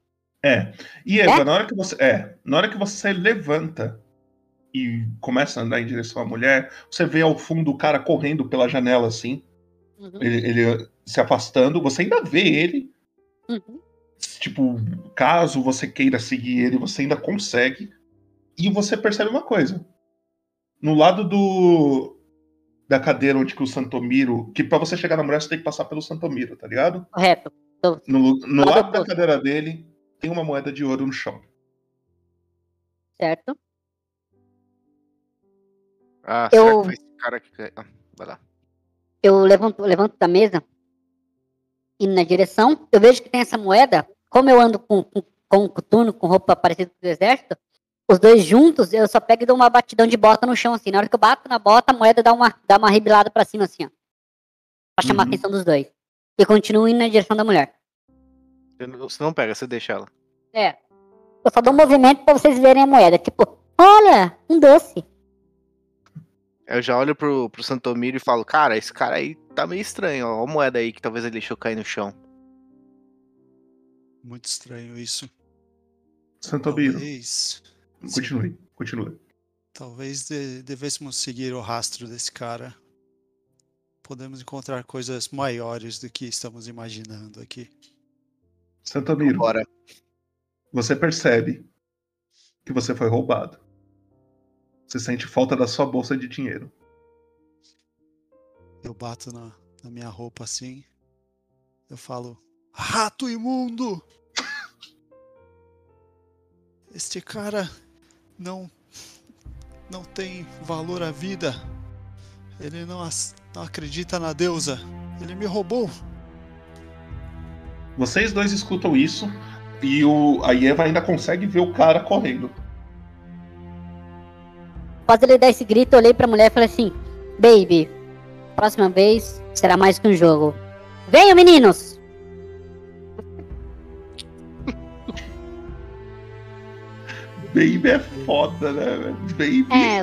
É. E Eva, É? na hora que você. É, na hora que você levanta e começa a andar em direção à mulher, você vê ao fundo o cara correndo pela janela, assim. Uhum. Ele, ele se afastando. Você ainda vê ele. Uhum. Tipo, caso você queira seguir ele, você ainda consegue. E você percebe uma coisa. No lado do. Da cadeira onde que o Santomiro. Que pra você chegar na mulher, você tem que passar pelo Santomiro, tá ligado? Correto. Tô- No, no Lado da cadeira dele, tem uma moeda de ouro no chão. Certo? Ah, Eu- será esse cara que. Ah, vai lá. eu levanto, levanto da mesa, indo na direção, eu vejo que tem essa moeda, como eu ando com, com, com um coturno, com roupa parecida com o do exército, os dois juntos, eu só pego e dou uma batidão de bota no chão, assim, na hora que eu bato na bota, a moeda dá uma, dá uma rebilada pra cima, assim, ó, pra chamar a Uhum. atenção dos dois. E continuo indo na direção da mulher. Você não pega, você deixa ela. É, eu só dou um movimento pra vocês verem a moeda, tipo, olha, um doce. Eu já olho pro, pro Santomiro e falo, cara, esse cara aí tá meio estranho, ó. Ó a moeda aí que talvez ele deixou cair no chão. Muito estranho isso. Santomiro, Talvez, continue, continue. talvez de- devêssemos seguir o rastro desse cara. Podemos encontrar coisas maiores do que estamos imaginando aqui. Santomiro, Bora. você percebe que você foi roubado. Você sente falta da sua bolsa de dinheiro. Eu bato na, na minha roupa assim. Eu falo: Rato imundo! Este cara não. não tem valor à vida. Ele não, não acredita na deusa. Ele me roubou. Vocês dois escutam isso e o, a Eva ainda consegue ver o cara correndo. Após ele dar esse grito, eu olhei pra mulher e falei assim: Baby, próxima vez será mais que um jogo. Venham, meninos! Baby é foda, né? Baby. É,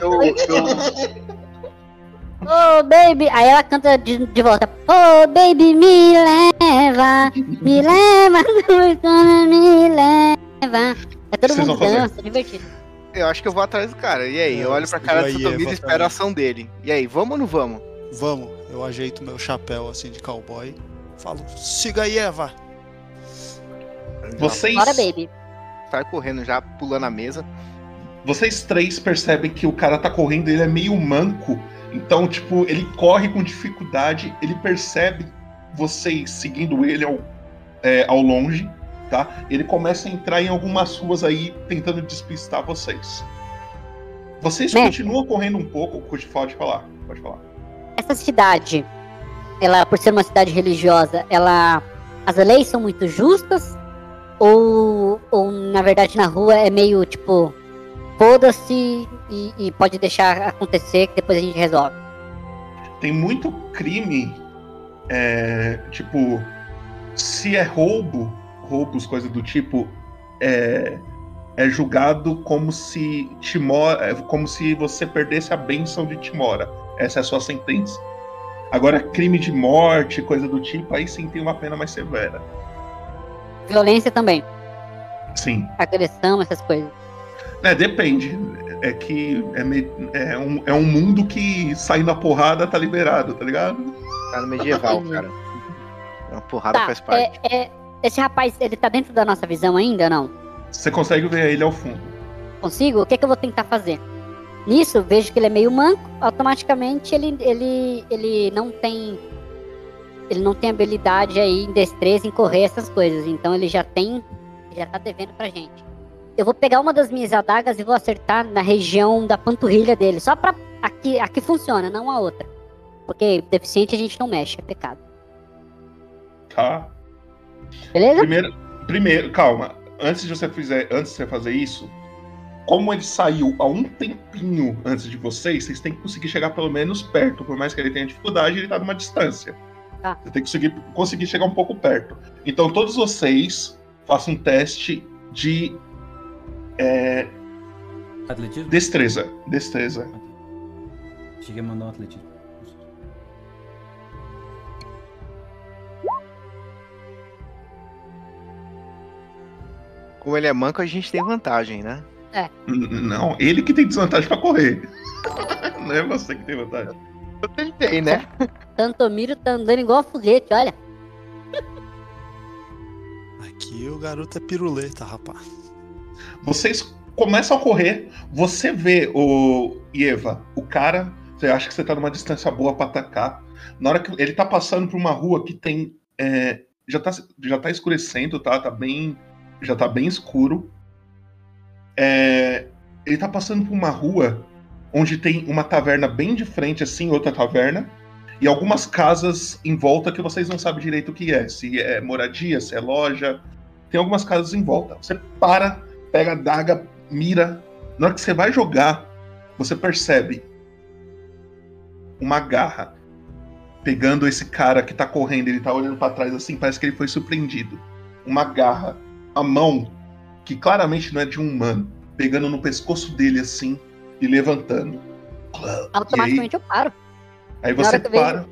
Oh, baby! Aí ela canta de, de volta: Oh, baby, me leva, me leva, me leva. É todo Vocês mundo vão fazer? dança, é divertido. Eu acho que eu vou atrás do cara. E aí, É, eu olho pra cara do Santomiro e espero a ação dele. E aí, vamos ou não vamos? Vamos, eu ajeito meu chapéu assim de cowboy. Falo: Siga aí, Eva! Vocês, Bora, baby. Sai correndo já, pulando a mesa. vocês três percebem que o cara tá correndo, ele é meio manco. Então, tipo, ele corre com dificuldade, ele percebe vocês seguindo ele ao, é, ao longe. Tá? Ele começa a entrar em algumas ruas aí, tentando despistar vocês. Vocês Mestre. continuam correndo um pouco, pode falar, pode falar. Essa cidade, ela, por ser uma cidade religiosa, ela. As leis são muito justas? Ou, ou na verdade na rua é meio tipo. Foda-se e, e pode deixar acontecer que depois a gente resolve. Tem muito crime, é, tipo, se é roubo, roubos, coisa do tipo, é, é julgado como se Timora, é como se você perdesse a bênção de Timora. Essa é a sua sentença. Agora, crime de morte, coisa do tipo, aí sim tem uma pena mais severa. Violência também. Sim. Agressão, essas coisas. É, depende. É que é, meio- é um, é um mundo que sair na porrada tá liberado, tá ligado? Tá no medieval, cara. Uma porrada Tá, faz parte. é, é- esse rapaz, ele tá dentro da nossa visão ainda ou não? Você consegue ver ele ao fundo. Consigo? O que, que eu vou tentar fazer? Nisso, vejo que ele é meio manco, automaticamente ele, ele, ele não tem. Ele não tem habilidade aí em destreza em correr essas coisas. Então ele já tem. Já tá devendo pra gente. Eu vou pegar uma das minhas adagas e vou acertar na região da panturrilha dele. Só pra. Aqui, aqui funciona, não a outra. Porque deficiente a gente não mexe, é pecado. Tá? Beleza? Primeiro, primeiro, calma. Antes de você fizer, antes de você fazer isso, como ele saiu há um tempinho antes de vocês, vocês têm que conseguir chegar pelo menos perto. Por mais que ele tenha dificuldade, ele tá numa distância. Tá. Você tem que conseguir, conseguir chegar um pouco perto. Então todos vocês façam um teste de é, Atletismo? destreza. Destreza. Cheguei a mandar um atletismo. Como ele é manco, a gente tem vantagem, né? É. Não, ele que tem desvantagem pra correr. Não é você que tem vantagem. Eu tentei, né? Tantomiro tá andando igual foguete, olha. Aqui o garoto é piruleta, rapaz. Vocês começam a correr, você vê o Eva, o cara, você acha que você tá numa distância boa pra atacar. Na hora que ele tá passando por uma rua que tem. é, já, tá, já tá escurecendo, tá? Tá bem. Já tá bem escuro. É, ele tá passando por uma rua onde tem uma taverna bem de frente, assim, outra taverna. E algumas casas em volta que vocês não sabem direito o que é. Se é moradia, se é loja. Tem algumas casas em volta. Você para, pega a daga, mira. Na hora que você vai jogar, você percebe uma garra pegando esse cara que tá correndo. Ele tá olhando pra trás assim, parece que ele foi surpreendido. Uma garra, a mão, que claramente não é de um humano, pegando no pescoço dele assim e levantando. Automaticamente eu paro. Aí você eu vejo- para.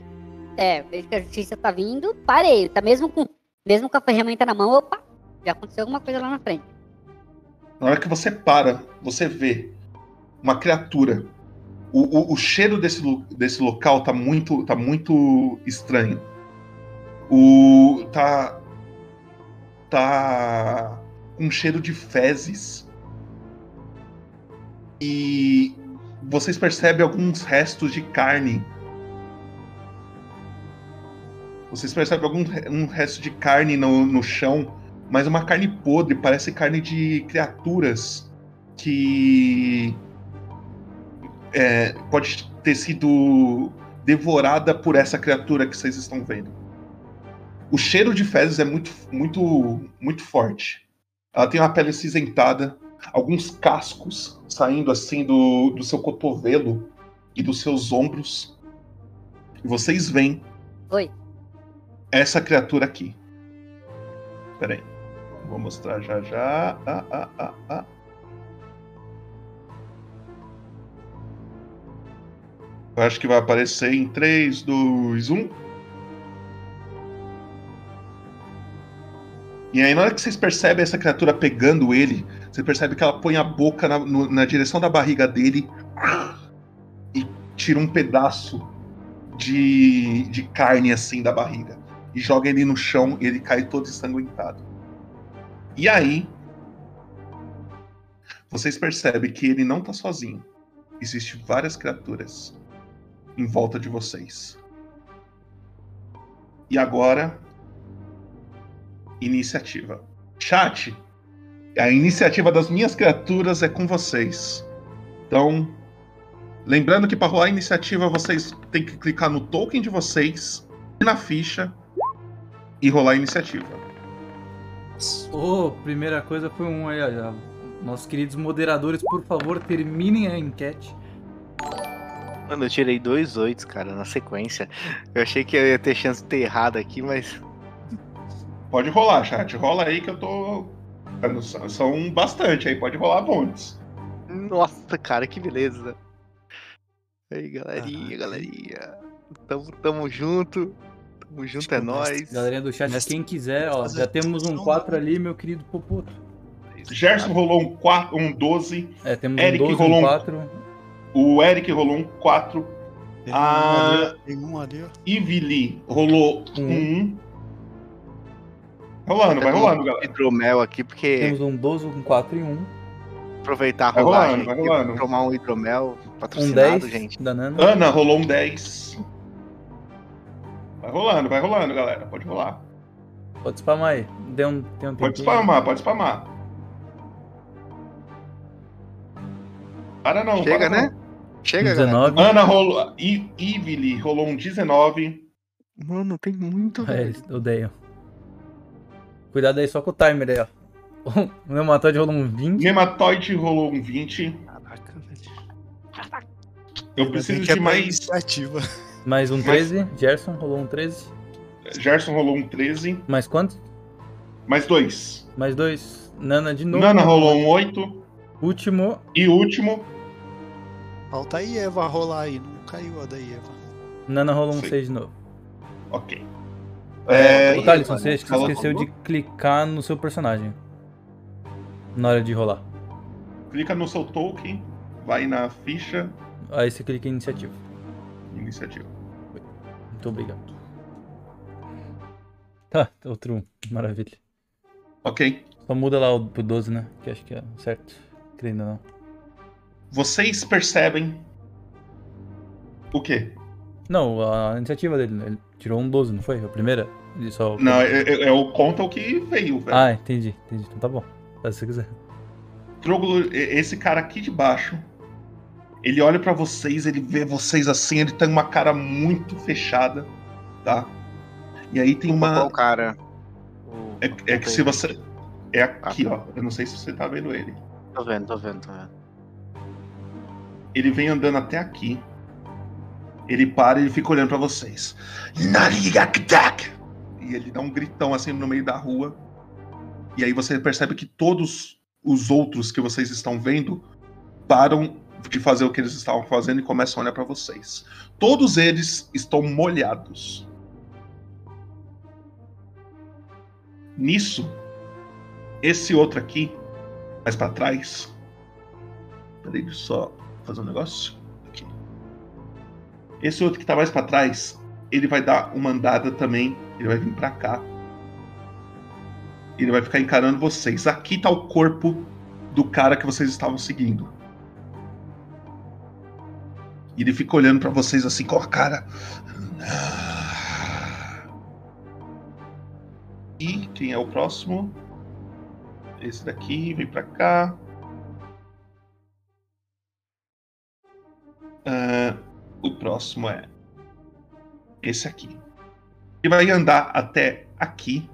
É, vejo que a justiça tá vindo, parei. Tá mesmo com, mesmo com a ferramenta na mão, opa, já aconteceu alguma coisa lá na frente. Na hora que você para, você vê uma criatura. O, o- o cheiro desse, desse local tá muito, tá muito estranho. O. tá. Tá. com um cheiro de fezes. E vocês percebem alguns restos de carne. Vocês percebem algum um resto de carne no, no chão, mas uma carne podre, parece carne de criaturas que é, pode ter sido devorada por essa criatura que vocês estão vendo. O cheiro de fezes é muito, muito, muito forte. Ela tem uma pele acinzentada, alguns cascos saindo assim do, do seu cotovelo e dos seus ombros. E vocês veem Oi. essa criatura aqui. Pera aí. Vou mostrar já já. Ah, ah, ah, ah. Eu acho que vai aparecer em um. 3, 2, 1. E aí, na hora que vocês percebem essa criatura pegando ele, você percebe que ela põe a boca na, no- na direção da barriga dele e tira um pedaço de, de carne assim da barriga. E joga ele no chão e ele cai todo ensanguentado. E aí, vocês percebem que ele não tá sozinho. Existem várias criaturas em volta de vocês. E agora, iniciativa. Chat, a iniciativa das minhas criaturas é com vocês. Então, lembrando que para rolar a iniciativa vocês têm que clicar no token de vocês, na ficha e rolar a iniciativa. Ô, primeira coisa foi um aí, ó. Nossos queridos moderadores, por favor, terminem a enquete. Mano, eu tirei dois oitos, cara, na sequência. Eu achei que eu ia ter chance de ter errado aqui, mas. Pode rolar, chat. Rola aí que eu tô. São- bastante aí, pode rolar bônus. Nossa, cara, que beleza. Aí, galerinha, galerinha. Tamo, tamo junto. Tamo junto, é nóis. Galerinha do chat, quem quiser, ó, já temos um 4 ali, meu querido Popoto. Gerson rolou um, 4, um 12. É, temos Eric um 12, rolou um um 4. O Eric rolou um 4. Tem A um ali. Tem um ali, ó. Ivili rolou um. Rolando, vai rolando, galera. Hidromel aqui, porque Temos um 12, um 4 e um. aproveitar a Vai rolagem rolando, vai aqui, rolando. tomar um hidromel Um patrocinado, 10 gente. da Nana. Ana rolou um 10. Vai rolando, vai rolando, galera. Pode rolar. Pode spamar aí. Dê um, tem um Pode spamar, pode spamar. Para não, Chega, para né? não. Chega, 19. galera. Ana rolou. Ivili rolou um 19. Mano, tem muito, É, velho. odeiam. Cuidado aí só com o timer aí, ó. O Nematóide rolou um 20. Nematóide rolou um 20. Caraca, velho. Eu preciso que é de pra mais. iniciativa. Mais um 13. Gerson rolou um 13. Gerson rolou um 13. Mais quantos? Mais dois. Mais dois. Nana de novo. Nana rolou um 8. Último. E último. Falta a Eva rolar aí. Não caiu a da Eva. Nana rolou um Sim. 6 de novo. Ok. É, É, Ô, Thalisson, você acha que falou- esqueceu de clicar no seu personagem. Na hora de rolar. Clica no seu token. Vai na ficha. Aí você clica em iniciativa. Iniciativa. Muito obrigado. Tá, outro um. Maravilha. Ok. Só muda lá o pro 12, né? Que acho que é certo. Creio ainda não. Vocês percebem. O quê? Não, a iniciativa dele, né? ele tirou um 12, não foi? A primeira? Ele só. Não, é, é- é o conta o que veio, velho. Ah, entendi, entendi. Então tá bom. Faz se você quiser. Troglodor, e- esse cara aqui de baixo, ele olha pra vocês, ele vê vocês assim, ele tem uma cara muito fechada, tá? E aí tem uma. Qual cara? É, é que se você. É aqui, ó. Eu não sei se você tá vendo ele. Tô vendo, tô vendo, tô vendo. Ele vem andando até aqui. Ele para e ele fica olhando pra vocês. Narigakdak! E ele dá um gritão assim no meio da rua. E aí você percebe que todos os outros que vocês estão vendo param de fazer o que eles estavam fazendo e começam a olhar pra vocês. Todos eles estão molhados. Nisso, esse outro aqui, mais pra trás. Peraí, só fazer um negócio. Aqui. Esse outro que tá mais pra trás, ele vai dar uma andada também. Ele vai vir pra cá. Ele vai ficar encarando vocês. Aqui tá o corpo do cara que vocês estavam seguindo. Ele fica olhando pra vocês assim com a cara. E quem é o próximo? Esse daqui, vem pra cá. Ah, o próximo é esse aqui. Ele vai andar até aqui.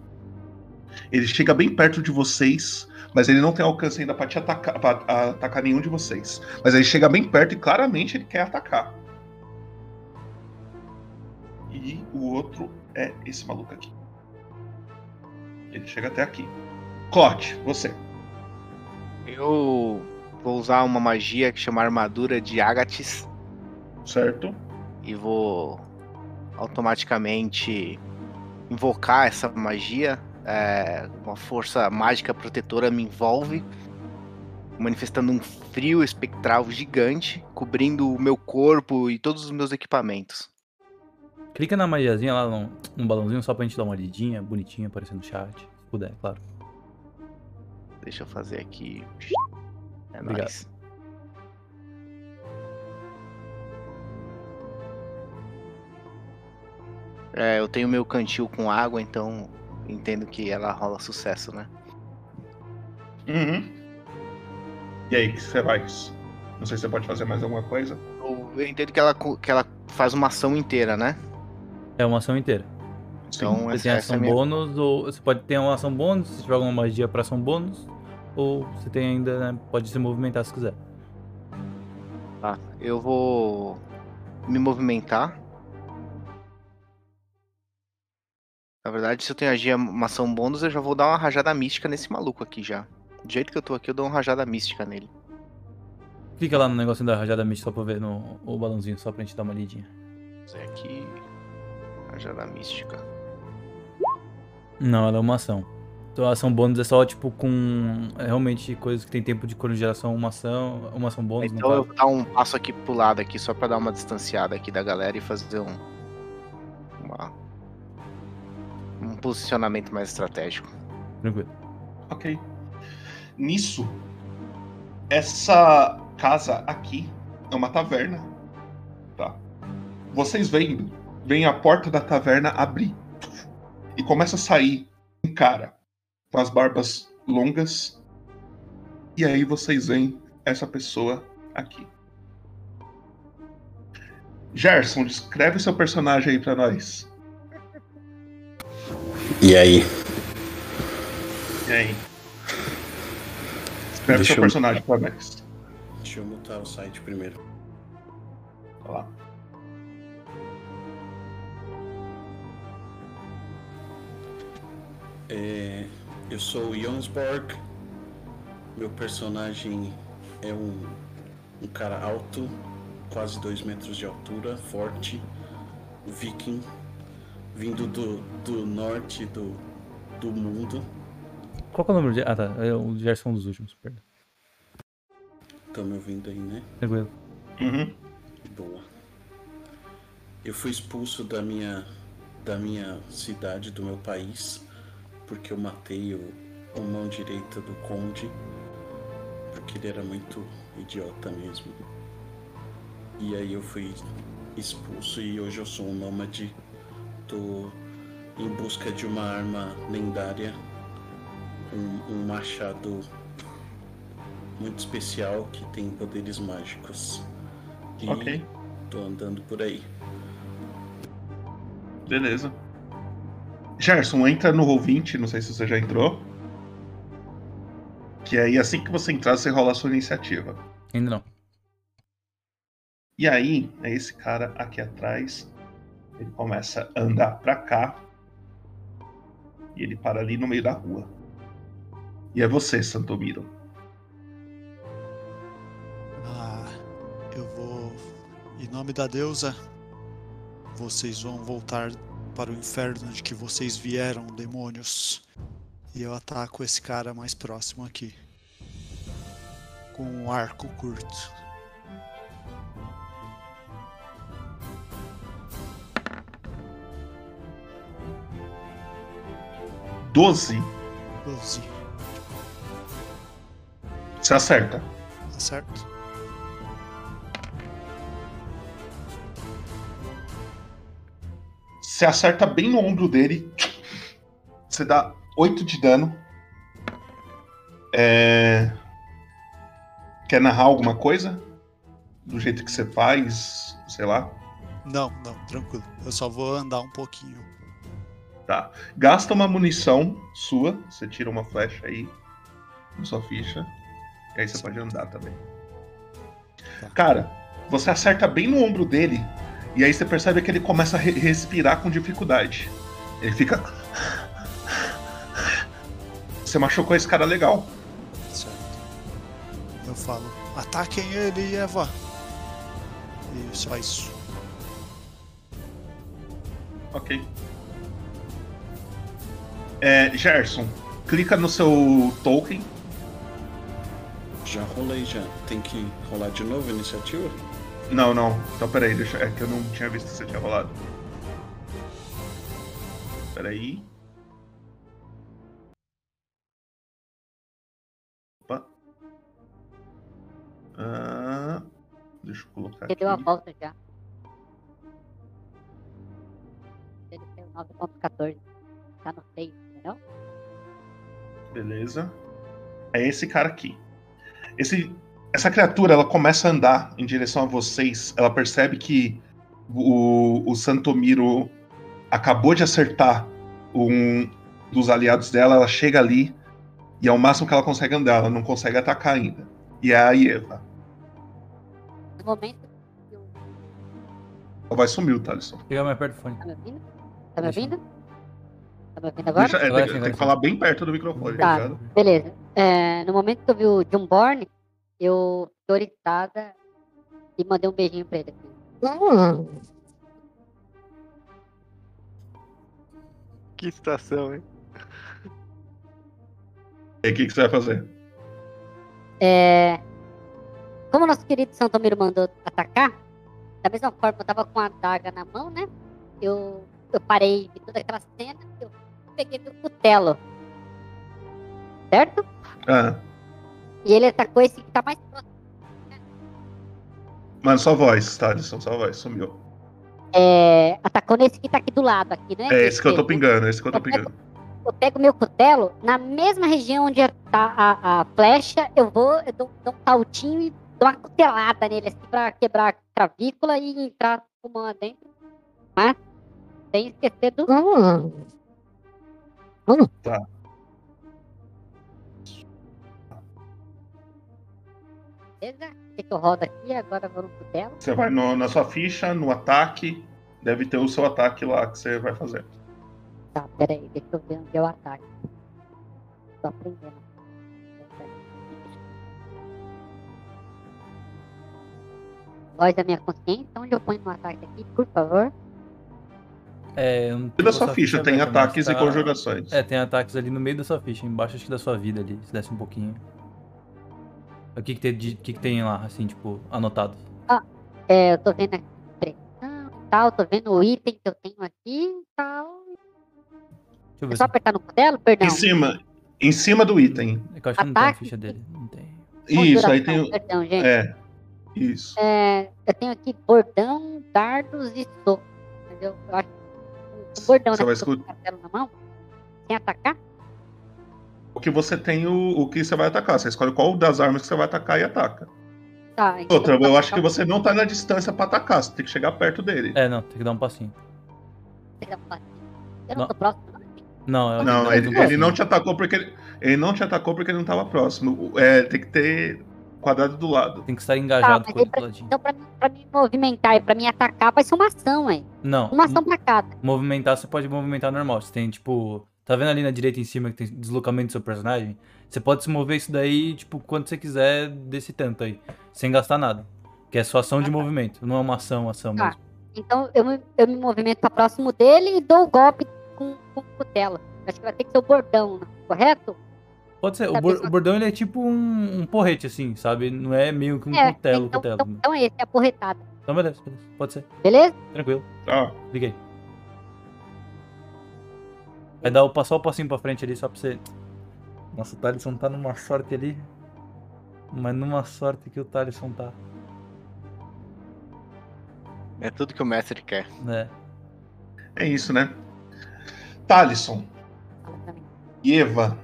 Ele chega bem perto de vocês, mas ele não tem alcance ainda pra te atacar, pra atacar nenhum de vocês. Mas ele chega bem perto e claramente ele quer atacar. E o outro é esse maluco aqui. Ele chega até aqui. Clote, você. Eu vou usar uma magia que chama Armadura de Agatis. Certo. E vou automaticamente invocar essa magia. É, uma força mágica protetora me envolve, manifestando um frio espectral gigante, cobrindo o meu corpo e todos os meus equipamentos. Clica na magiazinha lá, num, num balãozinho, só pra gente dar uma olhadinha, bonitinha, aparecendo no chat. Se puder, claro. Deixa eu fazer aqui. É Obrigado. nóis. É, eu tenho meu cantil com água, então entendo que ela rola sucesso, né? Uhum. E aí, o que você faz? Não sei se você pode fazer mais alguma coisa. Eu eu entendo que ela, que ela faz uma ação inteira, né? É uma ação inteira. Então, você tem ação é minha- bônus, ou você pode ter uma ação bônus, se tiver alguma magia pra ação bônus, ou você tem ainda, né, pode se movimentar se quiser. Tá, eu vou me movimentar. Na verdade, se eu tenho agia uma ação bônus, eu já vou dar uma rajada mística nesse maluco aqui já. Do jeito que eu tô aqui, eu dou uma rajada mística nele. Clica lá no negocinho da rajada mística só pra ver no o balãozinho, só pra gente dar uma lidinha. Isso aqui. Rajada mística. Não, ela é uma ação. Então a ação bônus é só, tipo, com é, realmente coisas que tem tempo de congelação, uma ação, uma ação bônus, Então eu vou dar um passo aqui pro lado aqui, só pra dar uma distanciada aqui da galera e fazer um. Uma, um posicionamento mais estratégico. Tranquilo. Ok. Nisso, essa casa aqui é uma taverna. Tá? Vocês vendo, vem a porta da taverna abrir. E começa a sair um cara com as barbas longas. E aí vocês veem essa pessoa aqui. Gerson, descreve seu personagem aí pra nós. E aí? E aí? Descreve Deixa seu eu- personagem nós. Deixa eu mutar o site primeiro. Olha lá. É, eu sou o Jonsborg. Meu personagem é um, um cara alto, quase dois metros de altura, forte, viking, vindo do, do norte do, do mundo. Qual que é o número de. Ah tá, é o Gerson dos últimos, perdão. Estão me ouvindo aí, né? Tranquilo. Uhum. Boa. Eu fui expulso da minha da minha cidade, do meu país, porque eu matei o, o mão direita do conde, porque ele era muito idiota mesmo. E aí eu fui expulso e hoje eu sou um nômade. Tô em busca de uma arma lendária, um, um machado muito especial que tem poderes mágicos. E Ok. tô andando por aí. Beleza. Gerson, entra no Roll20, não sei se você já entrou. Que aí, assim que você entrar, você rola a sua iniciativa. Ainda não. E aí, é esse cara aqui atrás. Ele começa a andar pra cá. E ele para ali no meio da rua. E é você, Santomiro. Ah, eu vou. Em nome da deusa, vocês vão voltar para o inferno de que vocês vieram, demônios. E eu ataco esse cara mais próximo aqui. Com um arco curto. Doze. 12. Você acerta. Tá certo? Você acerta bem no ombro dele. Você dá 8 de dano. É... Quer narrar alguma coisa? Do jeito que você faz, sei lá. Não, não, tranquilo. Eu só vou andar um pouquinho. Tá. Gasta uma munição sua. Você tira uma flecha aí na sua ficha. E aí você pode andar também. Cara, você acerta bem no ombro dele. E aí você percebe que ele começa a re- respirar com dificuldade. Ele fica. Você machucou esse cara legal. Certo. Eu falo, ataquem ele, Eva. E só isso. Ok. É, Gerson, clica no seu token. Já rolei já. Tem que rolar de novo a iniciativa? Não, não. Então peraí, deixa... é que eu não tinha visto que você tinha rolado. Peraí. Opa. Ah, deixa eu colocar aqui. deu a volta já. Ele tem o 9.14. Tá no 6, entendeu? Beleza. é esse cara aqui. Esse, essa criatura ela começa a andar em direção a vocês. Ela percebe que o, o Santomiro acabou de acertar um dos aliados dela. Ela chega ali e é o máximo que ela consegue andar. Ela não consegue atacar ainda. E é a Ieva. No momento. Ela vai sumir o Thaleson. Chega mais perto do fone. Tá me ouvindo? Tá me ouvindo? Tá me ouvindo agora? Deixa- é, tem, tem que falar bem perto do microfone, tá ligado? beleza. É, no momento que eu vi o Jumborn, eu fiquei orientada e mandei um beijinho pra ele. Assim. Que situação, hein? E aí, o que, que você vai fazer? É, como o nosso querido Santomiro mandou atacar, da mesma forma eu tava com a adaga na mão, né? Eu, eu parei de toda aquela cena, eu peguei meu cutelo. Certo? Ah, E ele atacou esse que tá mais próximo. mano, só voz, Thaleson, só voz, sumiu. É, atacou nesse que tá aqui do lado, aqui, né? É esse que eu tô pingando, é esse que eu tô Eu pego- pingando. eu pego meu cutelo, na mesma região onde tá a, a flecha, eu vou, eu dou, dou um saltinho e dou uma cutelada nele, assim, pra quebrar a clavícula e entrar com mão dentro. Mas, sem esquecer do. Tá. Beleza? O que, eu rodo aqui? Agora vou no cutelo. Você vai no- na sua ficha, no ataque, deve ter o seu ataque lá que você vai fazer. Tá, peraí, deixa eu ver onde é o ataque. Tô aprendendo. Voz da minha consciência, onde eu ponho no ataque aqui, por favor? É, E tô da sua essa ficha tem aberta, ataques e tá- conjurações. É, tem ataques ali no meio da sua ficha, embaixo acho que da sua vida ali, se desce um pouquinho. O que que tem, que que tem lá, assim, tipo, anotado? Ah, é, eu tô vendo aqui pressão e tal, tô vendo o item que eu tenho aqui e tal. Deixa eu ver É só apertar no cutelo, perdão. Em cima, em cima do item. É que eu acho que não tem a ficha dele. Não tem. Isso, aí tem. o- perdão, gente. É. Isso. É, eu tenho aqui bordão, dardos e soco. Mas eu, eu acho que o bordão, Você né? vai escutar- na mão, sem atacar. O que você tem, o, o que você vai atacar. Você escolhe qual das armas que você vai atacar e ataca. Tá, então Outra, eu acho que você não tá na distância pra atacar, você tem que chegar perto dele. É, não, tem que dar um passinho. o- Eu não, Não. tô próximo, não. Não, é ele, um ele não te atacou porque ele, ele não te atacou porque ele não tava próximo. É, tem que ter quadrado do lado. Tem que estar Tá, engajado mas com aí ele do pra, ladinho. então pra mim, pra mim movimentar e pra mim atacar vai ser uma ação, hein? Não. Uma ação pra cada. Movimentar, você pode movimentar normal. Você tem, tipo. Tá vendo ali na direita em cima que tem deslocamento do seu personagem? Você pode se mover isso daí, tipo, quando você quiser desse tanto aí. Sem gastar nada. Que é só ação de movimento. Não é uma ação, ação Tá. mesmo. Então eu me, eu me movimento pra próximo dele e dou o golpe com, com o cutelo. Acho que vai ter que ser o bordão, correto? Pode ser. O, bordão ele é tipo um, um porrete, assim, sabe? Não é meio que um É, cutelo, então, cutelo. então, então é esse, é a porretada. Então beleza, beleza. Pode ser. Beleza? Tranquilo. Tá. Liguei. Vai dar o passar o passinho pra frente ali só pra você. Nossa, o Thalisson tá numa sorte ali. Mas numa sorte que o Thalisson tá. É tudo que o mestre quer. É. É isso, né? Talisson. E Eva,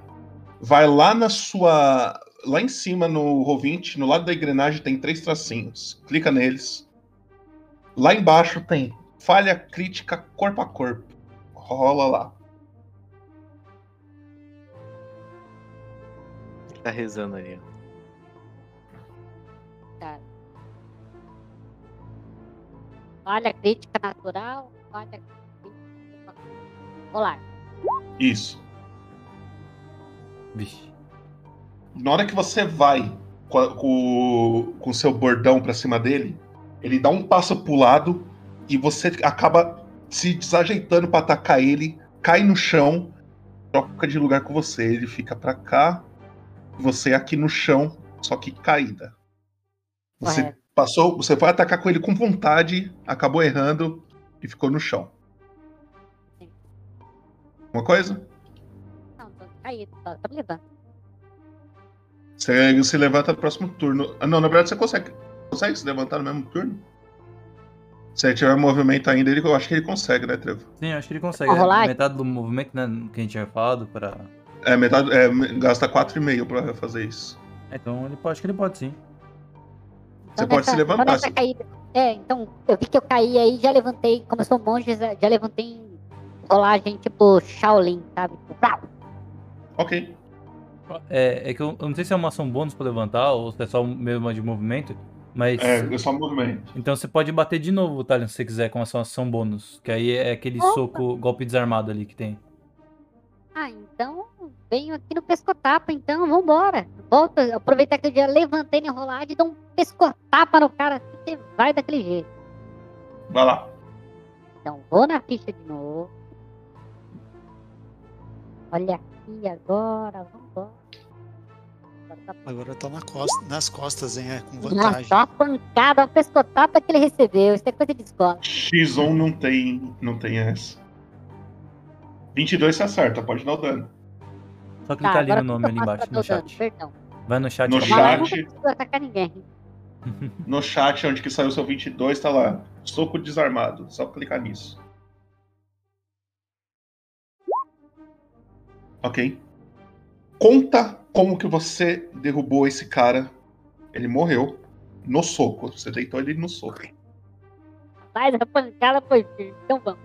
vai lá na sua. Lá em cima no Roll20, no lado da engrenagem, tem três tracinhos. Clica neles. Lá embaixo tem falha crítica corpo a corpo. Rola lá. Tá rezando ali, ó. Tá. Falha crítica natural, falha crítica. Rolar. Isso. Vixe. Na hora que você vai com a- com com o seu bordão pra cima dele, ele dá um passo pro lado e você acaba se desajeitando pra atacar ele, cai no chão, troca de lugar com você. Ele fica pra cá, você aqui no chão, só que caída. Você Correto. passou, você foi atacar com ele com vontade, acabou errando e ficou no chão. Uma coisa? Caído, tá, tá me levando. Você se levanta no próximo turno. Ah, não, na verdade você consegue. Consegue se levantar no mesmo turno? Se ele tiver movimento ainda, ele, eu acho que ele consegue, né, Trevo? Sim, acho que ele consegue. Né? rolagem? Metade do movimento, né? Que a gente tinha falado pra. É, metade. É, gasta 4,5 pra fazer isso. É, Então ele pode, acho que ele pode sim. Você Então, pode se então levantar. nessa caída- É, então eu vi que eu caí aí, já levantei, como eu sou monge, já levantei em rolagem tipo Shaolin, sabe? Tipo. Ok. É, é que eu, eu não sei se é uma ação bônus pra levantar ou se é só mesmo uma de movimento, mas. É, é só movimento. Então você pode bater de novo, Thalion, se você quiser, com essa ação bônus. Que aí é aquele Opa! soco, golpe desarmado ali que tem. Ah, então venho aqui no pescotapa, então vambora. Volta, aproveitar que eu já levantei na rolagem e dou um pescotapa no cara assim, você vai daquele jeito. Vai lá. Então vou na ficha de novo. Olha aqui agora, vambora. Agora tá Agora tá na costa, nas costas, hein? É, com Nossa, vantagem. só a pancada, o pescotapa que ele recebeu. Isso é coisa de escola. X1 não tem, não tem essa. 22 você acerta, pode dar o dano. Só clicar Tá, ali agora no nome ali embaixo, no dano? chat. Perdão. Vai no chat. No chat. Não atacar ninguém. No chat, onde que saiu seu 22, tá lá. Soco desarmado. Só clicar nisso. Ok. Conta como que você derrubou esse cara. Ele morreu no soco. Você deitou ele no soco. Mas a pancada foi. Então vamos.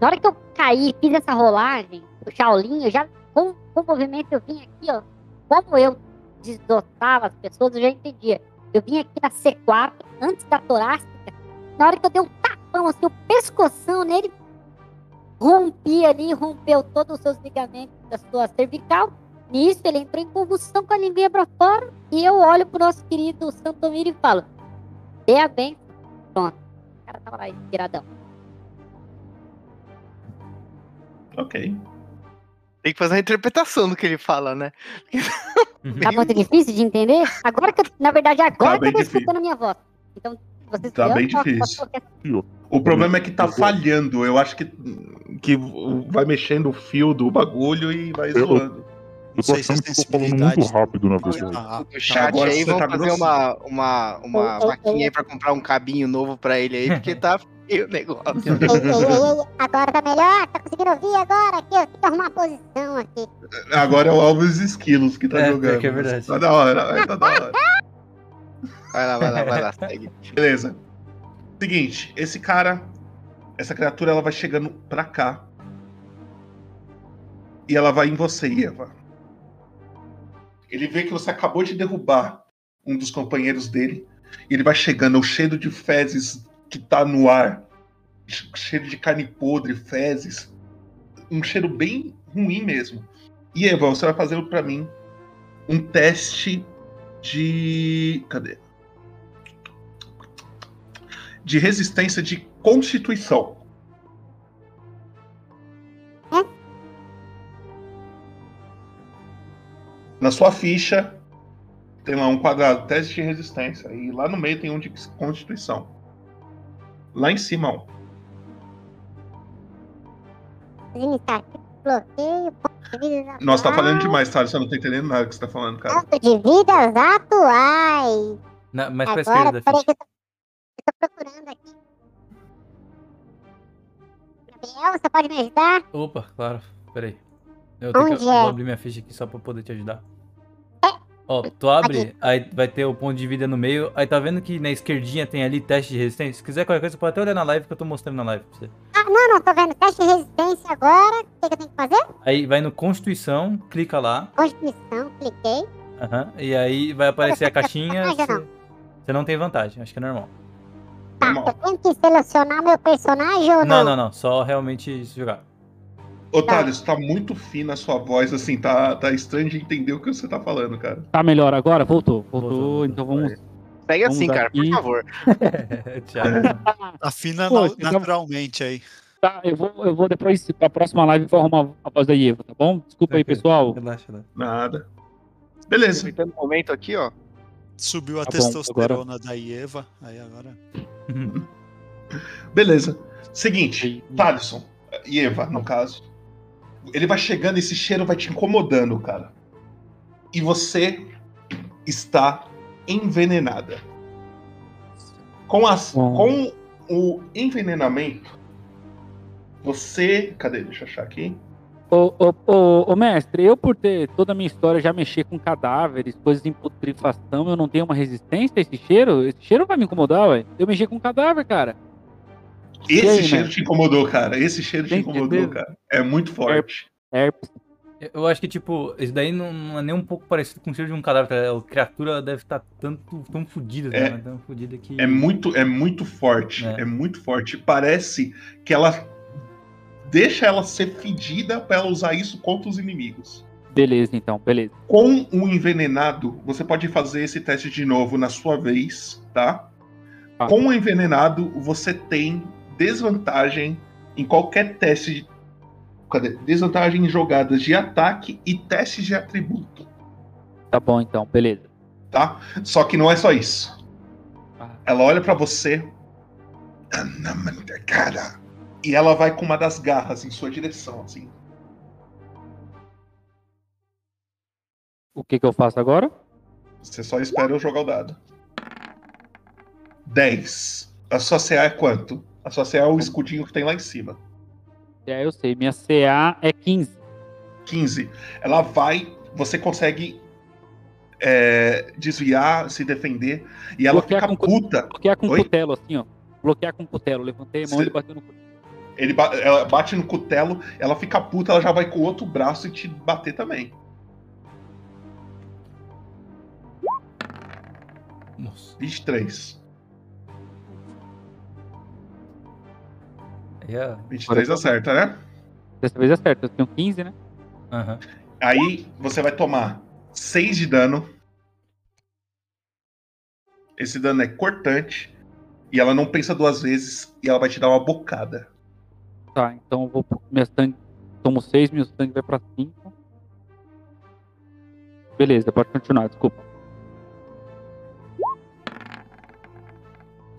Na hora que eu caí, fiz essa rolagem, o Shaolin, eu já, com, com o movimento, eu vim aqui, ó. Como eu desdotava as pessoas, eu já entendia. Eu vim aqui na C4, antes da torácica. Na hora que eu dei um tapão, assim, o pescoção nele, rompi ali, rompeu todos os seus ligamentos da sua cervical. Nisso, ele entrou em convulsão com a linguinha pra fora. E eu olho pro nosso querido Santomiro e falo: Dê a bem. Pronto. O cara tava lá, inspiradão. Ok. Tem que fazer uma interpretação do que ele fala, né? Tá muito difícil de entender? Agora que eu, na verdade, agora Tá que eu tô difícil. escutando a minha voz. Então, vocês Tá bem posso- difícil. posso- O problema é que tá falhando. Eu acho que, que vai mexendo o fio do bagulho e vai zoando. Eu tô achando que tô falando muito rápido, na verdade. Ah, O chat Agora aí você vão tá fazer grosso. uma, uma, uma vaquinha aí pra comprar um cabinho novo pra ele aí, porque tá feio o negócio. Ei, ei, ei, ei, agora tá melhor? Tá conseguindo ouvir agora? Aqui, eu tenho que arrumar a posição aqui. Agora é o Alves Esquilos que tá É, jogando. que é verdade. Tá da hora, tá da hora. Vai lá, vai lá, vai lá, segue. Beleza. Seguinte, esse cara, essa criatura, ela vai chegando pra cá. E ela vai em você, Eva. Ele vê que você acabou de derrubar um dos companheiros dele. E ele vai chegando, o cheiro de fezes que tá no ar. che- Cheiro de carne podre, fezes. Um cheiro bem ruim mesmo. E Eva, você vai fazer pra mim um teste de. Cadê? De resistência de constituição. Na sua ficha tem lá um quadrado, teste de resistência. E lá no meio tem um de constituição. Lá em cima, ó. Iniciativa, bloqueio, Nossa, tá falando demais, tá? Você não tá entendendo nada que você tá falando, cara. Ponto de vidas atuais. Mais pra Agora, esquerda, peraí ficha. que eu tô, eu tô procurando aqui. Gabriel, você pode me ajudar? Opa, claro. Peraí. Eu tenho que Onde eu é? vou abrir minha ficha aqui só pra poder te ajudar. Ó, tu abre, aí vai ter o ponto de vida no meio. Aí tá vendo que na esquerdinha tem ali teste de resistência? Se quiser qualquer coisa, você pode até olhar na live que eu tô mostrando na live pra você. Ah, não, não, tô vendo. Teste de resistência agora. O que, que eu tenho que fazer? Aí vai no Constituição, clica lá. Constituição, cliquei. aham, e aí vai aparecer a caixinha. vantagem Você, não? você não tem vantagem, acho que é normal. Tá, eu tenho que selecionar meu personagem ou Não, não? não, não. Só realmente jogar. Ô, Thales, tá muito fina a sua voz, assim, tá, tá estranho de entender o que você tá falando, cara. Tá melhor agora? Voltou. Voltou, então vamos. Segue vamos assim, cara, por aqui. favor. Afina Pô, na- então- naturalmente aí. Tá, eu vou, eu vou depois, pra próxima live, vou arrumar a voz da Ieva, tá bom? Desculpa aí, pessoal. Relaxa, relaxa. Nada. Beleza. Aproveitando o momento aqui, ó. Subiu a Tá bom, testosterona da Ieva. Aí agora. Beleza. Seguinte, Thaleson e Eva, no caso. Ele vai chegando, esse cheiro vai te incomodando, cara. E você está envenenada. Com, as, com o envenenamento, você. Cadê? Deixa eu achar aqui. Ô, ô, ô, ô, mestre, eu por ter toda a minha história já mexer com cadáveres, coisas em putrefação, eu não tenho uma resistência a esse cheiro? Esse cheiro vai me incomodar, ué. Eu mexer com cadáver, cara. Esse aí, cheiro né? te incomodou, cara. Esse cheiro te Tem incomodou, certeza? cara. É muito forte. Herpes. Eu acho que, tipo, isso daí não, é nem um pouco parecido com o cheiro de um cadáver. tá? A criatura deve estar tanto, tão fodida, É. né? Tão fodida que. É muito, é muito forte. É. muito forte. Parece que ela deixa ela ser fedida pra ela usar isso contra os inimigos. Beleza, então, beleza. Com o envenenado, você pode fazer esse teste de novo na sua vez, tá? Com o envenenado, você tem desvantagem em qualquer teste de. Cadê? Desvantagem em jogadas de ataque e testes de atributo, Tá bom, então, beleza. tá? Só que não é só isso. Ela olha pra você. Cara. E ela vai com uma das garras em sua direção, assim. O que que eu faço agora? Você só espera eu jogar o dado. 10. A sua CA é quanto? A sua CA é o escudinho que tem lá em cima. É, eu sei. Minha CA é 15. 15. Ela vai, você consegue é, desviar, se defender, e ela Bloquear fica com puta. Bloquear com Oi? cutelo, assim, ó. Bloquear com cutelo. Levantei a mão Cê- e bateu no cutelo. Ele ba- ela bate no cutelo, ela fica puta, ela já vai com o outro braço e te bater também. Nossa. 23. É. 23 acerta, né? Dessa vez certo. Eu tenho 15, né? Aham. Aí você vai tomar 6 de dano. Esse dano é cortante. E ela não pensa duas vezes e ela vai te dar uma bocada. Tá, então eu vou. Minha sangue. Tomo 6, meu sangue vai pra 5. Beleza, pode continuar, desculpa.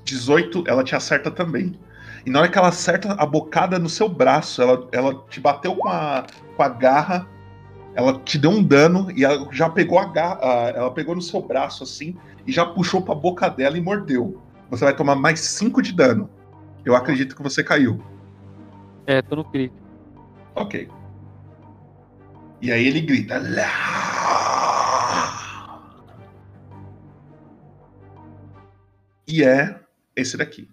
18, ela te acerta também. E na hora que ela acerta a bocada no seu braço, ela, ela te bateu com a, com a garra, ela te deu um dano e ela já pegou a garra, ela pegou no seu braço assim e já puxou pra boca dela e mordeu. Você vai tomar mais 5 de dano. Eu acredito que você caiu. É, tô no crítico. Ok. E aí ele grita. "Lá!" E é esse daqui.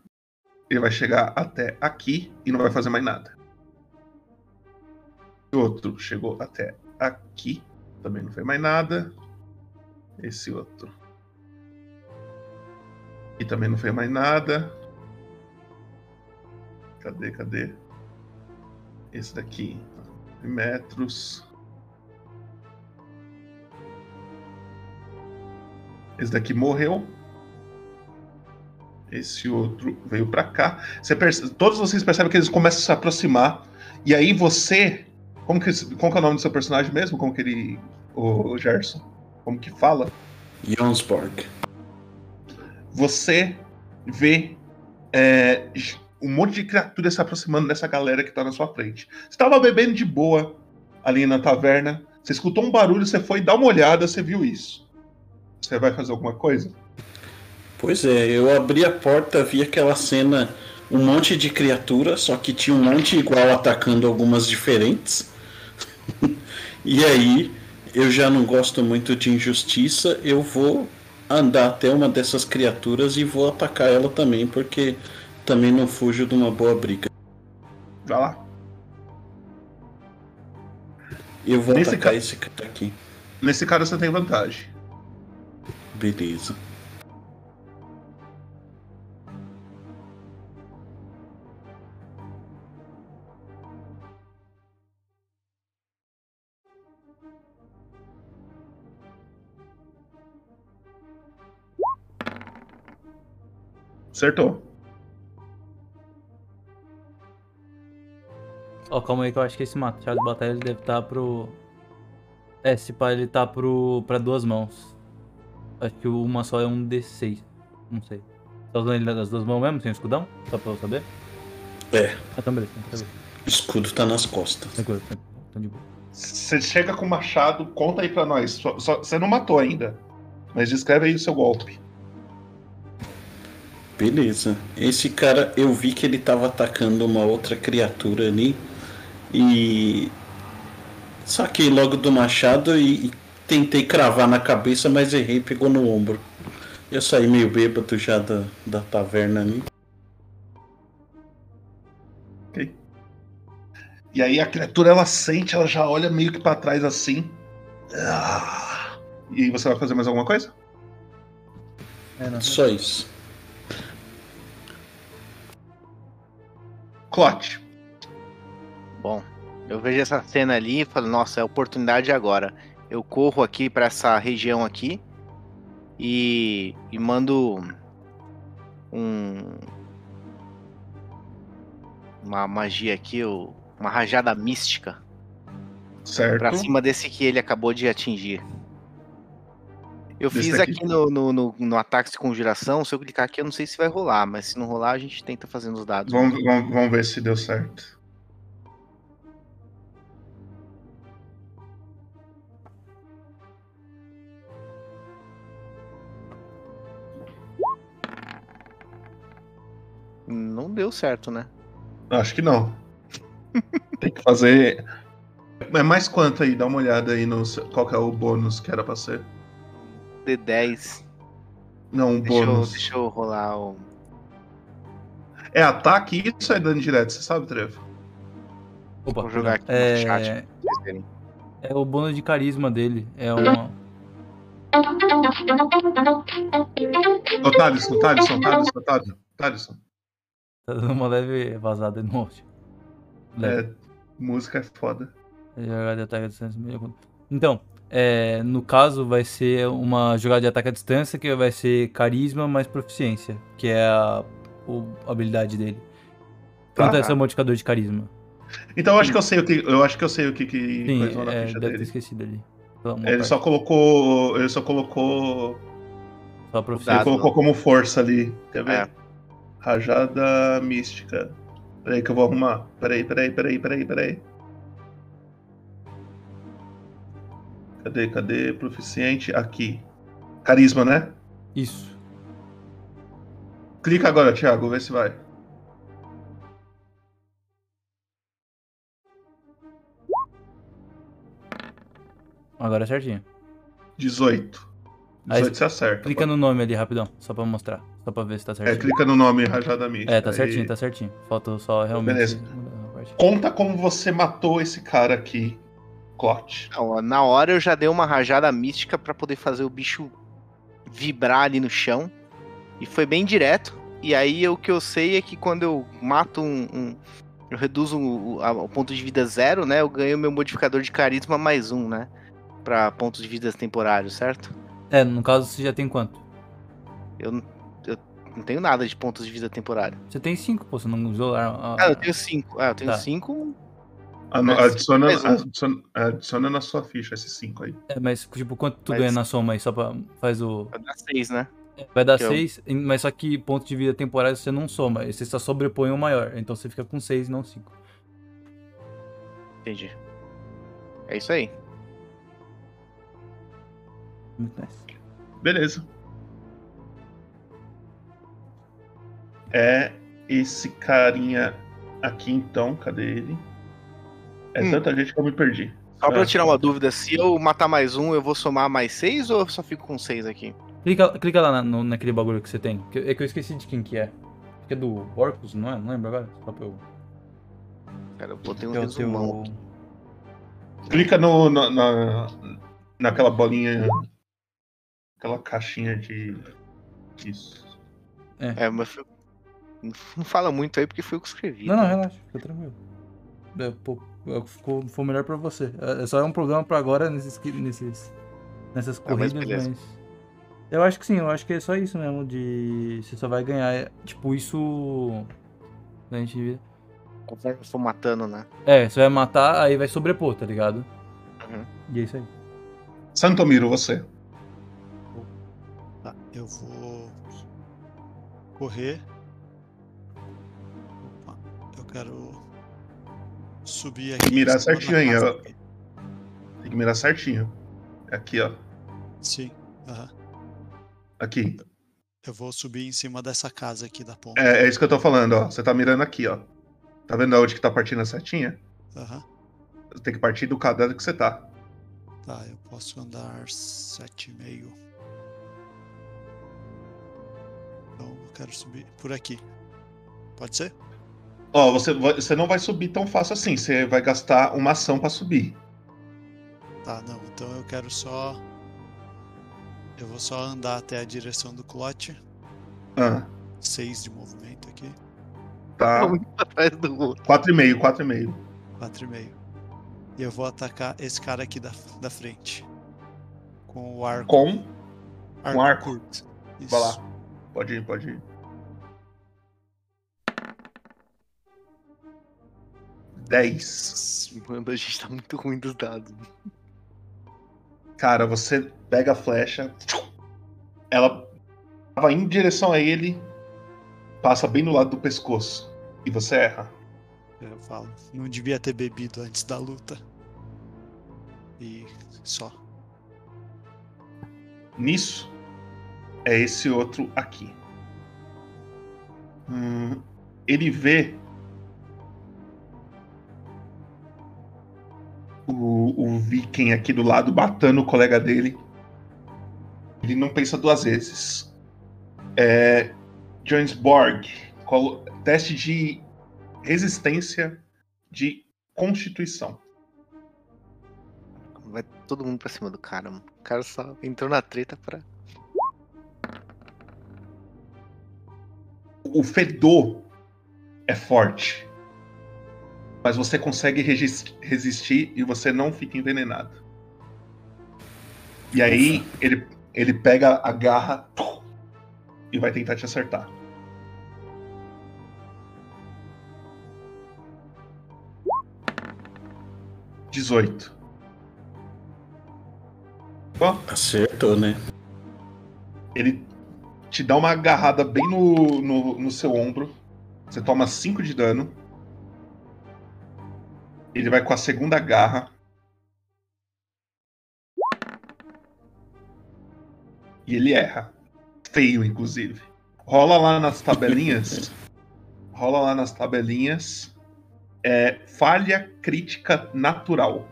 Ele vai chegar até aqui e não vai fazer mais nada. O outro chegou até aqui, também não fez mais nada. Esse outro. E também não fez mais nada. Cadê, cadê? Esse daqui, 9 metros. Esse daqui morreu. Esse outro veio pra cá. Você perce- Todos vocês percebem que eles começam a se aproximar. E aí você. Como que, como que é o nome do seu personagem mesmo? Como que ele. O, o Gerson? Como que fala? Jonsborg. Você vê é, um monte de criaturas se aproximando dessa galera que tá na sua frente. Você tava bebendo de boa ali na taverna. Você escutou um barulho, você foi dar uma olhada, você viu isso. Você vai fazer alguma coisa? Pois é, eu abri a porta, vi aquela cena, um monte de criatura, só que tinha um monte igual atacando algumas diferentes. e aí, eu já não gosto muito de injustiça, eu vou andar até uma dessas criaturas e vou atacar ela também, porque também não fujo de uma boa briga. Vai lá. Eu vou Nesse atacar ca- esse cara aqui. Nesse cara você tem vantagem. Beleza. Acertou. Ó, calma aí que eu acho que esse machado de batalha ele deve estar pro. É, esse pá ele tá pro. pra duas mãos. Acho que uma só é um D6. Não sei. Tá usando ele das duas mãos mesmo, sem escudão? Só pra eu saber? É. Ah, então beleza. Então, beleza. O escudo tá nas costas. Tranquilo, tranquilo. Então de boa. Você chega com o machado, conta aí pra nós. Você não matou ainda. Mas descreve aí o seu golpe. Beleza. Esse cara, eu vi que ele tava atacando uma outra criatura ali. E Saquei logo do machado e, e tentei cravar na cabeça, mas errei, pegou no ombro. Eu saí meio bêbado já da, da taverna ali. E aí a criatura ela sente, ela já olha meio que pra trás assim. Ah. E você vai fazer mais alguma coisa? Só isso. Clote. Bom, eu vejo essa cena ali e falo, nossa, é oportunidade agora. Eu corro aqui pra essa região aqui e, e mando um uma magia aqui, uma rajada mística Certo. pra cima desse que ele acabou de atingir. Eu Desse fiz aqui no, no, no, no ataque de conjuração, se eu clicar aqui eu não sei se vai rolar, mas se não rolar a gente tenta fazendo os dados. Vamos, vamos, vamos ver se deu certo. Não deu certo, né? Acho que não. Tem que fazer. É mais quanto aí? Dá uma olhada aí no. Qual que é o bônus que era pra ser? D10. Não, um Deixa eu, bônus. deixa eu rolar o. É ataque e isso é dano direto, você sabe, Trevo? Opa, Vou jogar aqui no é... chat vocês verem. é o bônus de carisma dele. É uma. Ô, Thaleson, Thaleson, Thaleson, Thaleson, Thaleson. Tá dando uma leve vazada no áudio. É, música é foda. Jogada de ataque à distância. meio- Então, é, no caso, vai ser uma jogada de ataque à distância que vai ser carisma mais proficiência, que é a, o- a habilidade dele. Quanto Tá. é seu modificador de carisma? Então eu acho que eu sei o que. Eu acho que eu sei o que, que Sim, é, deve ter dele. esquecido ali. Uma Ele parte. só colocou. Ele só colocou. Só a Ele proficiência. colocou como força ali. Quer ver? É. Rajada mística. Peraí que eu vou arrumar. Peraí, peraí, peraí, peraí, peraí. Cadê, cadê? Proficiente? Aqui. Carisma, né? Isso. Clica agora, Thiago, vê se vai. Agora é certinho. 18. Aí 18 você acerta. Clica no nome ali rapidão, só pra mostrar. Só pra ver se tá certinho. É, clica no nome Rajada Mística. É, tá aí- certinho, tá certinho. Falta só realmente. Beleza. Conta como você matou esse cara aqui, Clot. Na hora eu já dei uma rajada mística pra poder fazer o bicho vibrar ali no chão. E foi bem direto. E aí o que eu sei é que quando eu mato um. um- eu reduzo o, a- o ponto de vida zero, né? Eu ganho meu modificador de carisma mais um, né? Pra pontos de vida temporários, certo? É, no caso você já tem quanto? Eu, não- eu tenho nada de pontos de vida temporário. Você tem 5, pô, você não usou a. Ah, eu tenho cinco. Ah, eu tenho Tá. cinco. É, Adiciona, adiciona, adiciona na sua ficha esses 5 aí. É, mas tipo, quanto tu Mas- ganha na soma aí? Só pra. Faz o. Vai dar seis, né? Vai dar Que eu- 6, mas só que ponto de vida temporário você não soma, você só sobrepõe o maior. Então você fica com 6 e não 5. Entendi. É isso aí. Muito nice. Beleza. É esse carinha aqui então, cadê ele? É Hum. tanta gente que eu me perdi. Só pra É. eu tirar uma dúvida, se eu matar mais um, eu vou somar mais seis ou eu só fico com seis aqui? Clica, clica lá na- no- naquele bagulho que você tem. que- É que eu esqueci de quem que é. Que é do Orcus, não é? Não lembro agora. Só pra eu. Cara, eu botei um é teu- resumão. Clica no, na, na- naquela bolinha. Aquela caixinha de. Isso. É, mas foi- não fala muito aí porque foi eu que escrevi. Não, não, relaxa, fica tranquilo. É, pô, é, ficou, foi melhor pra você. É, é só um problema pra agora nesses, nesses, nessas Ah, mas corridas, mas, beleza. Eu acho que sim, eu acho que é só isso mesmo. De. Você só vai ganhar. é, Tipo, isso. A gente. Conforme eu for matando, né? É, você vai matar, aí vai sobrepor, tá ligado? Uhum. E é isso aí. Santomiro, você. Tá, eu vou correr. Quero subir aqui. Tem que mirar certinho aí, ó. Tem que mirar certinho. Aqui, ó. Sim, aham. Aqui. Eu vou subir em cima dessa casa aqui da ponta. É, é isso que eu tô falando, ó. Você tá mirando aqui, ó. Tá vendo aonde que tá partindo a setinha? Aham. tem que partir do caderno que você tá. Tá, eu posso andar 7,5. Então eu quero subir por aqui. Pode ser? Ó, você, você não vai subir tão fácil assim. Você vai gastar uma ação pra subir. Tá, não. Então eu quero só. Eu vou só andar até a direção do clote. Ah, 6 de movimento aqui. tá. Um atrás do outro. 4,5, 4,5. 4,5. E eu vou atacar esse cara aqui da, da frente. Com o arco. Com? Com arco? curto. Vai lá. Isso. Pode ir, pode ir. 10. Mano, a gente tá muito ruim dos dados. Cara, você pega a flecha. Ela vai em direção a ele. Passa bem do lado do pescoço. E você erra. Eu falo. Não devia ter bebido antes da luta. E só. Nisso, é esse outro aqui. Hum, ele vê o, o Viking aqui do lado matando o colega dele. Ele não pensa duas vezes. É, Jonesborg, colo- teste de resistência de constituição. Vai todo mundo pra cima do cara, mano. O cara só entrou na treta pra. o fedor é forte. Mas você consegue resistir e você não fica envenenado. E aí ele, ele pega a garra e vai tentar te acertar. Dezoito. Acertou, né? ele te dá uma agarrada bem no, no, no seu ombro. Você toma 5 de dano. Ele vai com a segunda garra. E ele erra. Feio, inclusive. Rola lá nas tabelinhas. rola lá nas tabelinhas. É falha crítica natural.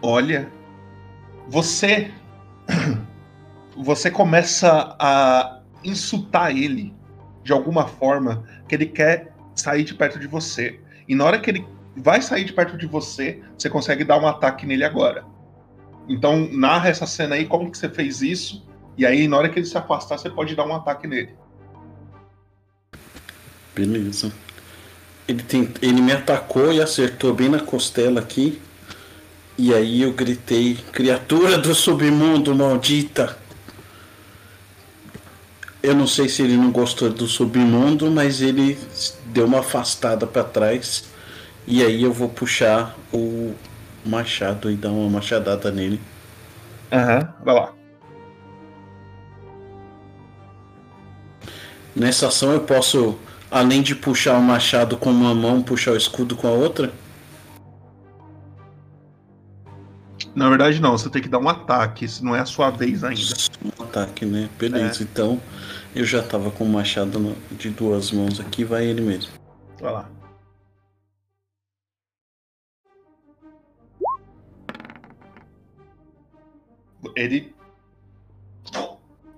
Olha, você você começa a insultar ele de alguma forma que ele quer sair de perto de você. E na hora que ele vai sair de perto de você, você consegue dar um ataque nele agora. Então narra essa cena aí, como que você fez isso? E aí na hora que ele se afastar, você pode dar um ataque nele. Beleza. Ele, tent... ele me atacou e acertou bem na costela aqui. E aí eu gritei: Criatura do submundo maldita! Eu não sei se ele não gostou do submundo, mas ele deu uma afastada pra trás. E aí eu vou puxar o machado e dar uma machadada nele. Aham, vai lá. Nessa ação eu posso, além de puxar o machado com uma mão, puxar o escudo com a outra? Na verdade, não, você tem que dar um ataque, isso não é a sua vez ainda. Um ataque, né? Beleza, então eu já tava com o machado de duas mãos aqui, vai ele mesmo. Vai lá. Ele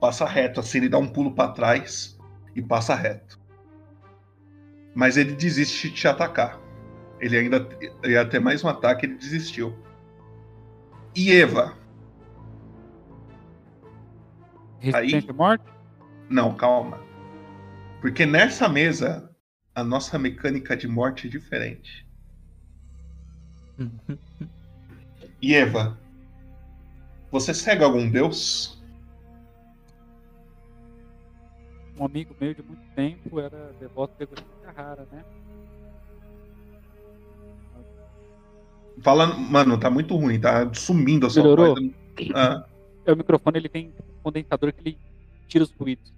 passa reto, assim, ele dá um pulo pra trás e passa reto. Mas ele desiste de te atacar. Ele ainda ia ter mais um ataque, ele desistiu. E Eva? Resistência à morte? Não, calma. Porque nessa mesa, a nossa mecânica de morte é diferente. E Eva, você segue algum deus? Um amigo meu de muito tempo era devoto de Agostinho Carrara, né? Fala, mano, tá muito ruim, tá sumindo a sua Melhorou? voz. Ah, É, o microfone ele tem um condensador que ele tira os ruídos.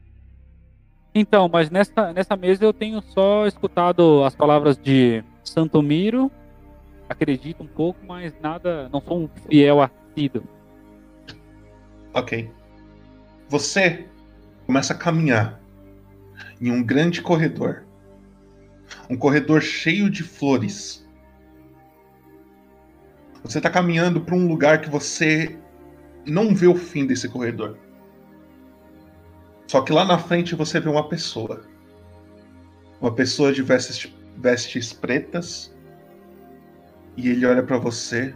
Então, mas nessa, nessa mesa eu tenho só escutado as palavras de Santomiro, acredito um pouco, mas nada, não sou um fiel assíduo. ok. Você começa a caminhar em um grande corredor. Um corredor cheio de flores. Você está caminhando para um lugar que você não vê o fim desse corredor. Só que lá na frente você vê uma pessoa. Uma pessoa de vestes, vestes pretas. E ele olha para você.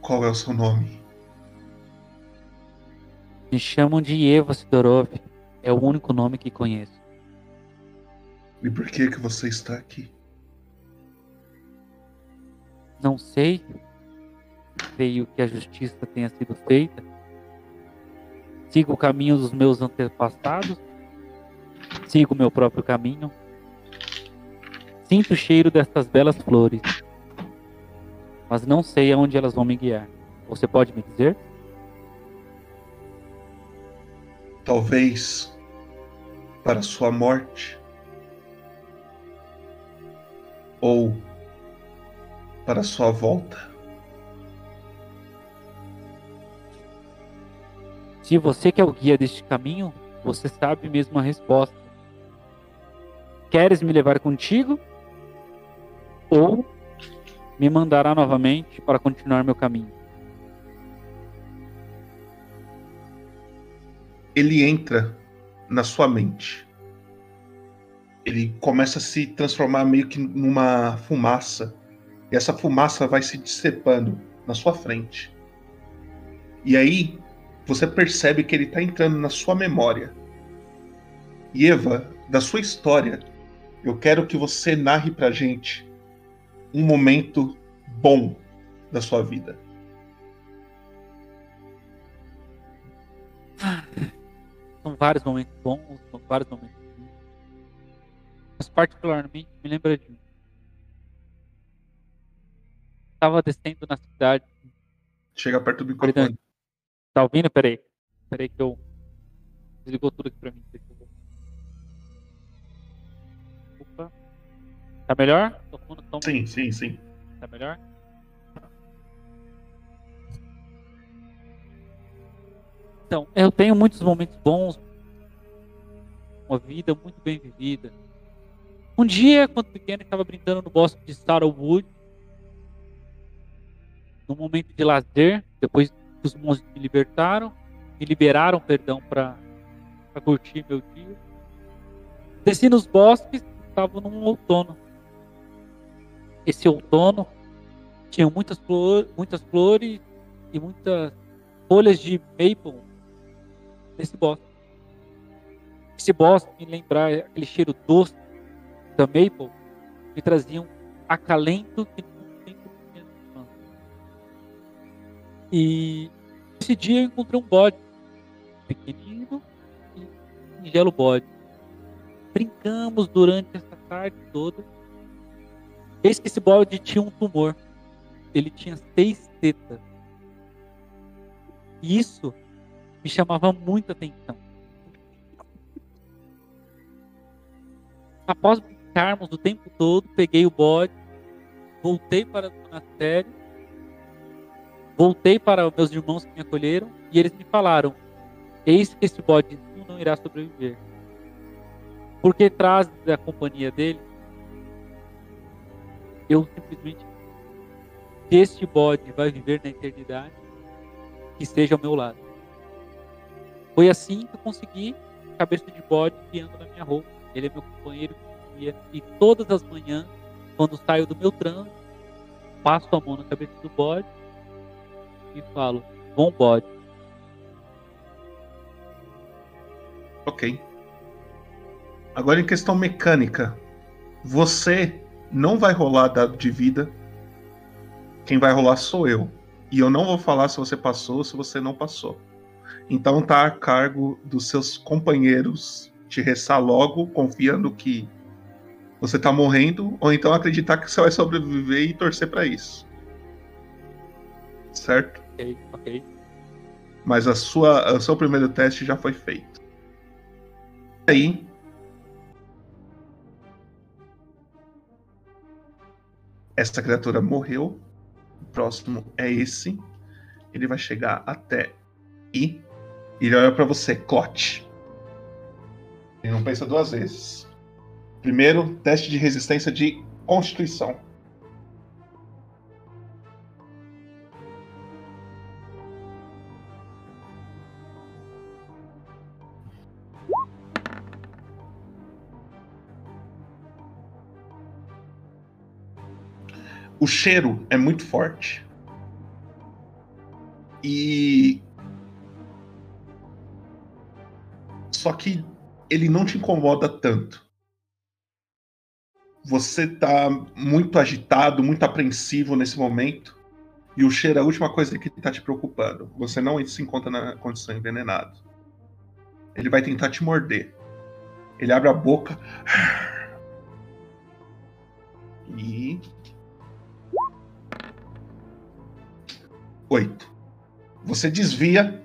Qual é o seu nome? Me chamam de Eva Sidorov. É o único nome que conheço. E por que que você está aqui? Não sei. Creio que a justiça tenha sido feita. Sigo o caminho dos meus antepassados. Sigo meu próprio caminho. Sinto o cheiro destas belas flores. Mas não sei aonde elas vão me guiar. Você pode me dizer? Talvez para sua morte ou para sua volta. Se você que é o guia deste caminho, você sabe mesmo a resposta. Queres me levar contigo? Ou me mandará novamente para continuar meu caminho? Ele entra na sua mente. Ele começa a se transformar meio que numa fumaça. E essa fumaça vai se dissipando na sua frente. E aí você percebe que ele está entrando na sua memória. E Eva, da sua história, eu quero que você narre pra gente um momento bom da sua vida. São vários momentos bons, são vários momentos ruins. Mas particularmente me lembra de um. Estava descendo na cidade. Chega perto do microfone. Tá ouvindo? Peraí. Peraí que eu. Desligou tudo aqui pra mim. Opa. Tá melhor? Sim, sim, sim. Tá melhor? Então, eu tenho muitos momentos bons. Uma vida muito bem vivida. Um dia, quando pequeno, estava brincando no bosque de Starwood. Num momento de lazer, depois que os monstros me libertaram, me liberaram, perdão, para curtir meu dia. Desci nos bosques, estava num outono. Esse outono tinha muitas, flor, muitas flores e muitas folhas de maple nesse bosque. Esse bosque me lembrar aquele cheiro doce da maple me trazia um acalento que E esse dia eu encontrei um bode, pequenino e singelo bode. Brincamos durante essa tarde toda. Eis que esse bode tinha um tumor. Ele tinha seis tetas. E isso me chamava muita atenção. Após brincarmos o tempo todo, peguei o bode, voltei para o monastério Voltei para meus irmãos que me acolheram e eles me falaram: Eis que esse bode não irá sobreviver. Porque traz da companhia dele, eu simplesmente se este bode vai viver na eternidade, que esteja ao meu lado. Foi assim que eu consegui a cabeça de bode guiando na minha roupa. Ele é meu companheiro e todas as manhãs, quando saio do meu trânsito, passo a mão na cabeça do bode e falo: bom bode. Ok. Agora em questão mecânica, você não vai rolar dado de vida. Quem vai rolar sou eu. E eu não vou falar se você passou ou se você não passou. Então tá a cargo dos seus companheiros te restar logo, confiando que você tá morrendo, ou então acreditar que você vai sobreviver e torcer para isso. Certo? Ok, ok. Mas a sua, o seu primeiro teste já foi feito. Aí. Essa criatura morreu. O próximo é esse. Ele vai chegar até I. Ele olha pra você, Clote. Ele não pensa duas vezes. Primeiro, teste de resistência de Constituição. O cheiro é muito forte. E. Só que ele não te incomoda tanto. Você tá muito agitado, muito apreensivo nesse momento. E o cheiro é a última coisa que tá te preocupando. Você não se encontra na condição envenenado. Ele vai tentar te morder. Ele abre a boca. E. Oito. Você desvia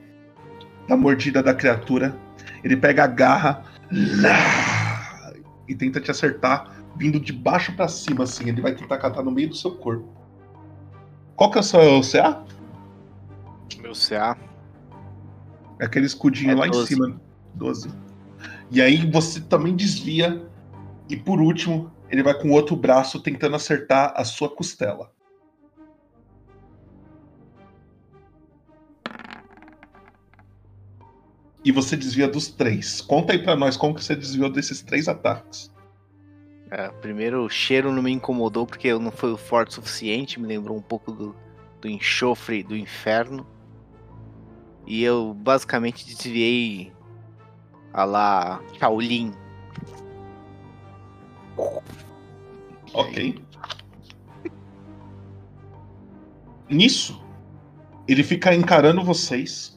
da mordida da criatura. Ele pega a garra e tenta te acertar, vindo de baixo para cima, assim. Ele vai tentar catar no meio do seu corpo. Qual que é o seu CA? Meu CA. É aquele escudinho É lá 12. em cima. 12. E aí você também desvia. E por último, ele vai com o outro braço tentando acertar a sua costela. E você desvia dos três. Conta aí pra nós como que você desviou desses três ataques. É, primeiro, o cheiro não me incomodou porque eu não foi forte o suficiente, me lembrou um pouco do, do enxofre do inferno. E eu basicamente desviei a lá Shaolin. Ok. Nisso, ele fica encarando vocês.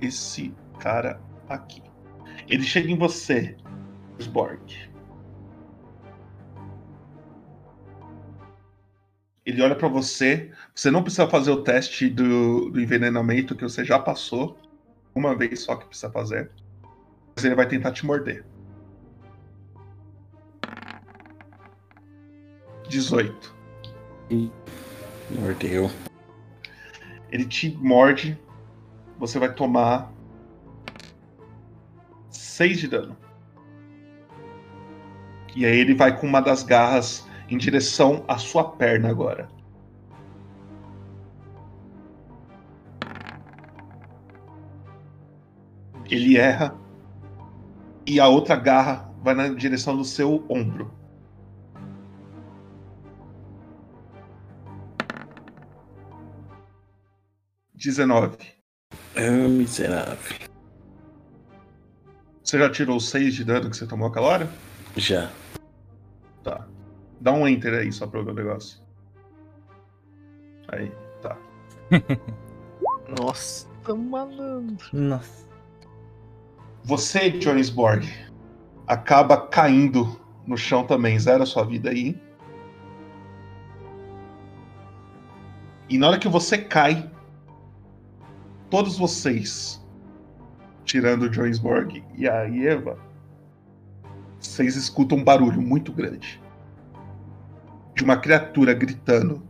Esse cara aqui. Ele chega em você, Sborg. Ele olha pra você. Você não precisa fazer o teste do, do envenenamento que você já passou. Uma vez só que precisa fazer. Mas ele vai tentar te morder. 18. Mordeu. Ele te morde. Você vai tomar 6 de dano. E aí ele vai com uma das garras em direção à sua perna agora. Ele erra. E a outra garra vai na direção do seu ombro. Dezenove. Ah, miserável. Você já tirou os 6 de dano que você tomou aquela hora? Já. Tá. Dá um enter aí só pra eu ver o negócio. Aí, tá. Nossa, tá malandro. Nossa. Você, Johannesborg, acaba caindo no chão também. Zera a sua vida aí. E na hora que você cai, todos vocês, tirando o Johannesborg e a Eva, vocês escutam um barulho muito grande. De uma criatura gritando.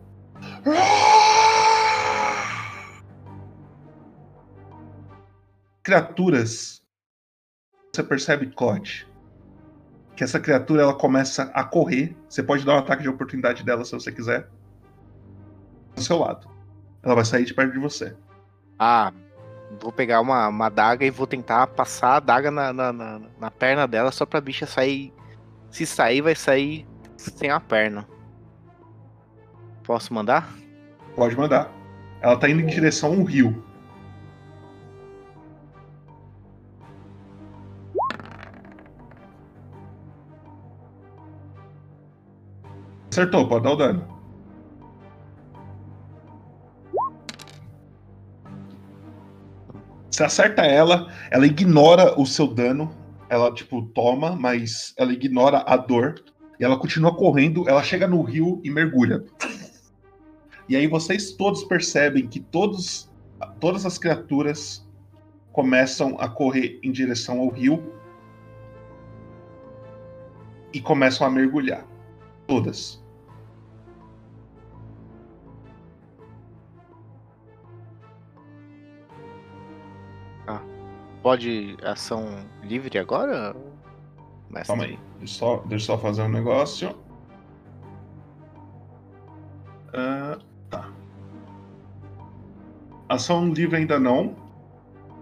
Criaturas. Você percebe, Clote, que essa criatura ela começa a correr. Você pode dar um ataque de oportunidade dela se você quiser. Do seu lado. Ela vai sair de perto de você. Ah, vou pegar uma, uma adaga e vou tentar passar a adaga na, na, na, na perna dela só pra bicha sair. Se sair, vai sair sem a perna. Posso mandar? Pode mandar. Ela tá indo em direção a um rio. Acertou, pode dar o dano. Você acerta ela, ela ignora o seu dano. Ela, tipo, toma, mas ela ignora a dor. E ela continua correndo, ela chega no rio e mergulha. E aí vocês todos percebem que todos, todas as criaturas começam a correr em direção ao rio e começam a mergulhar. Todas. Pode ação livre agora? Mestre? Calma aí. Deixa eu só, deixa eu só fazer um negócio. Ah, tá. Ação livre ainda não,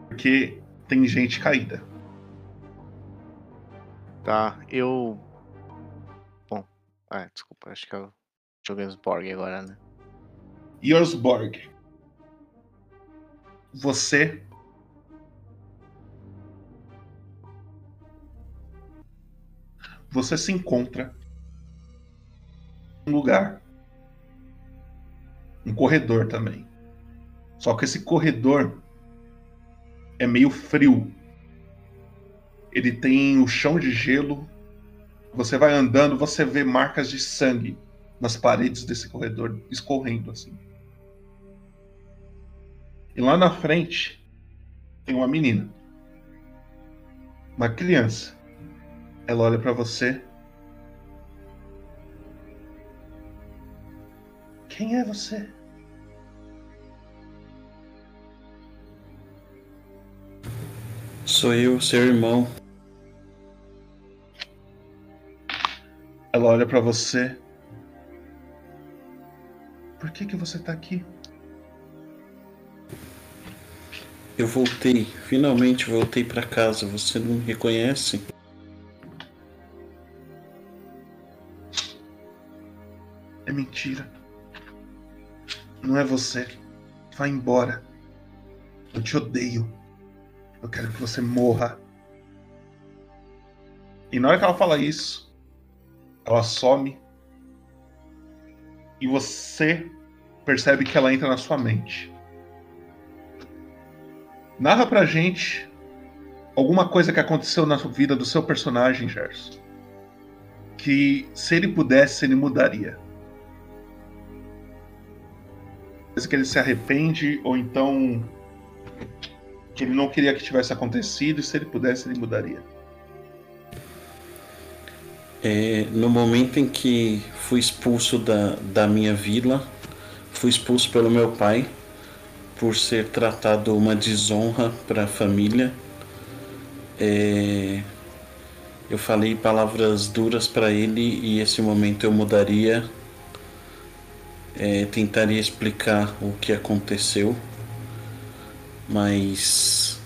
porque tem gente caída. Tá, eu. Bom, ah, desculpa, acho que eu joguei os Borg agora, né? Yorsborg. Você. Você se encontra um lugar. Um corredor também. Só que esse corredor é meio frio. Ele tem o chão de gelo. Você vai andando, você vê marcas de sangue nas paredes desse corredor escorrendo assim. E lá na frente tem uma menina. Uma criança. Ela olha para você. Quem é você? Sou eu, seu irmão. Ela olha para você. Por que que você tá aqui? Eu voltei, finalmente voltei para casa. Você não me reconhece? É mentira. Não é você. Vai embora. Eu te odeio. Eu quero que você morra. E na hora que ela fala isso, ela some. E você percebe que ela entra na sua mente. Narra pra gente alguma coisa que aconteceu na vida do seu personagem, Gerson. Que se ele pudesse, ele mudaria. Que ele se arrepende, ou então que ele não queria que tivesse acontecido, e se ele pudesse, ele mudaria. É, no momento em que fui expulso da, da minha vila, fui expulso pelo meu pai por ser tratado uma desonra para a família. É, eu falei palavras duras para ele e esse momento eu mudaria. É, tentaria explicar o que aconteceu, mas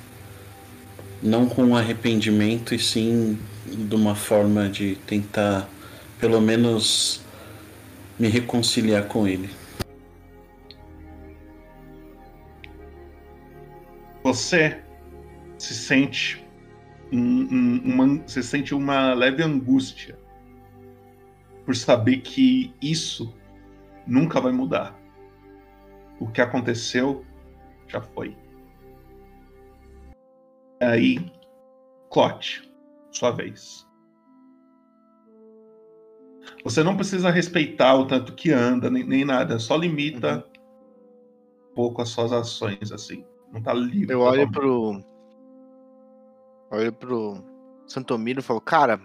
não com arrependimento e sim de uma forma de tentar pelo menos me reconciliar com ele. Você se sente um, um, uma, você sente uma leve angústia por saber que isso nunca vai mudar. O que aconteceu já foi. Aí, Clote, sua vez. Você não precisa respeitar o tanto que anda, nem, nem nada, só limita um pouco as suas ações, assim. Não tá livre. Eu olho pro. Olho pro Santomiro e falo, cara,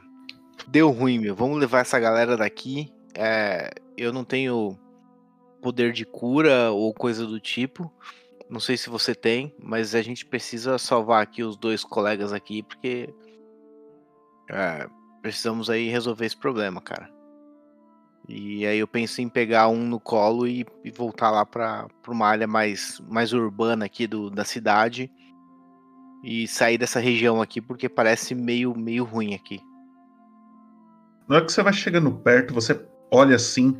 deu ruim, meu. Vamos levar essa galera daqui. É, eu não tenho poder de cura ou coisa do tipo. Não sei se você tem, mas a gente precisa salvar aqui os dois colegas aqui, porque é, precisamos aí resolver esse problema, cara. E aí eu penso em pegar um no colo e, e voltar lá para uma área mais, mais urbana aqui do, da cidade e sair dessa região aqui porque parece meio, meio ruim aqui. Na hora que você vai chegando perto, você olha assim.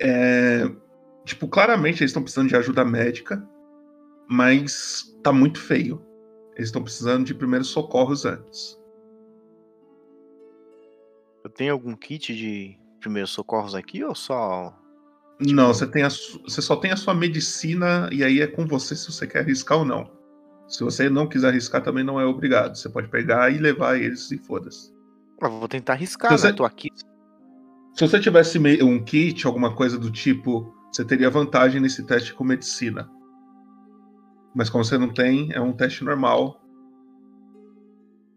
É... Tipo, claramente eles estão precisando de ajuda médica, mas tá muito feio. Eles estão precisando de primeiros socorros antes. Eu tenho algum kit de primeiros socorros aqui ou só. Não, você, tem a, você só tem a sua medicina e aí é com você se você quer arriscar ou não. Se você não quiser arriscar, também não é obrigado. Você pode pegar e levar eles e foda-se. Eu vou tentar arriscar, Se você- né? Tô aqui. Se você tivesse um kit, alguma coisa do tipo, você teria vantagem nesse teste com medicina. Mas como você não tem, é um teste normal.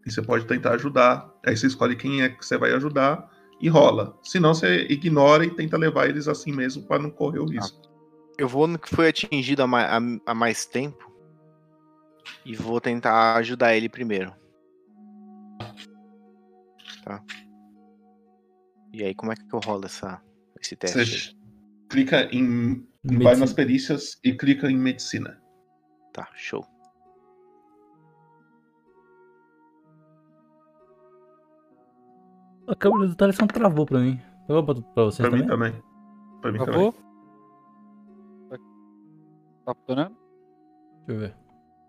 E você pode tentar ajudar. Aí você escolhe quem é que você vai ajudar e rola. Senão você ignora e tenta levar eles assim mesmo para não correr o risco. Eu vou no que foi atingido há, ma- há- há mais tempo. E vou tentar ajudar ele primeiro. Tá. E aí, como é que eu rolo essa, esse teste? Você clica em. Vai Medicina. nas perícias e clica em medicina. Tá, show. A câmera do Thaleson travou pra mim. Travou pra, pra vocês Pra mim também? também. Pra mim Travou? também. Tá funcionando? Deixa eu ver.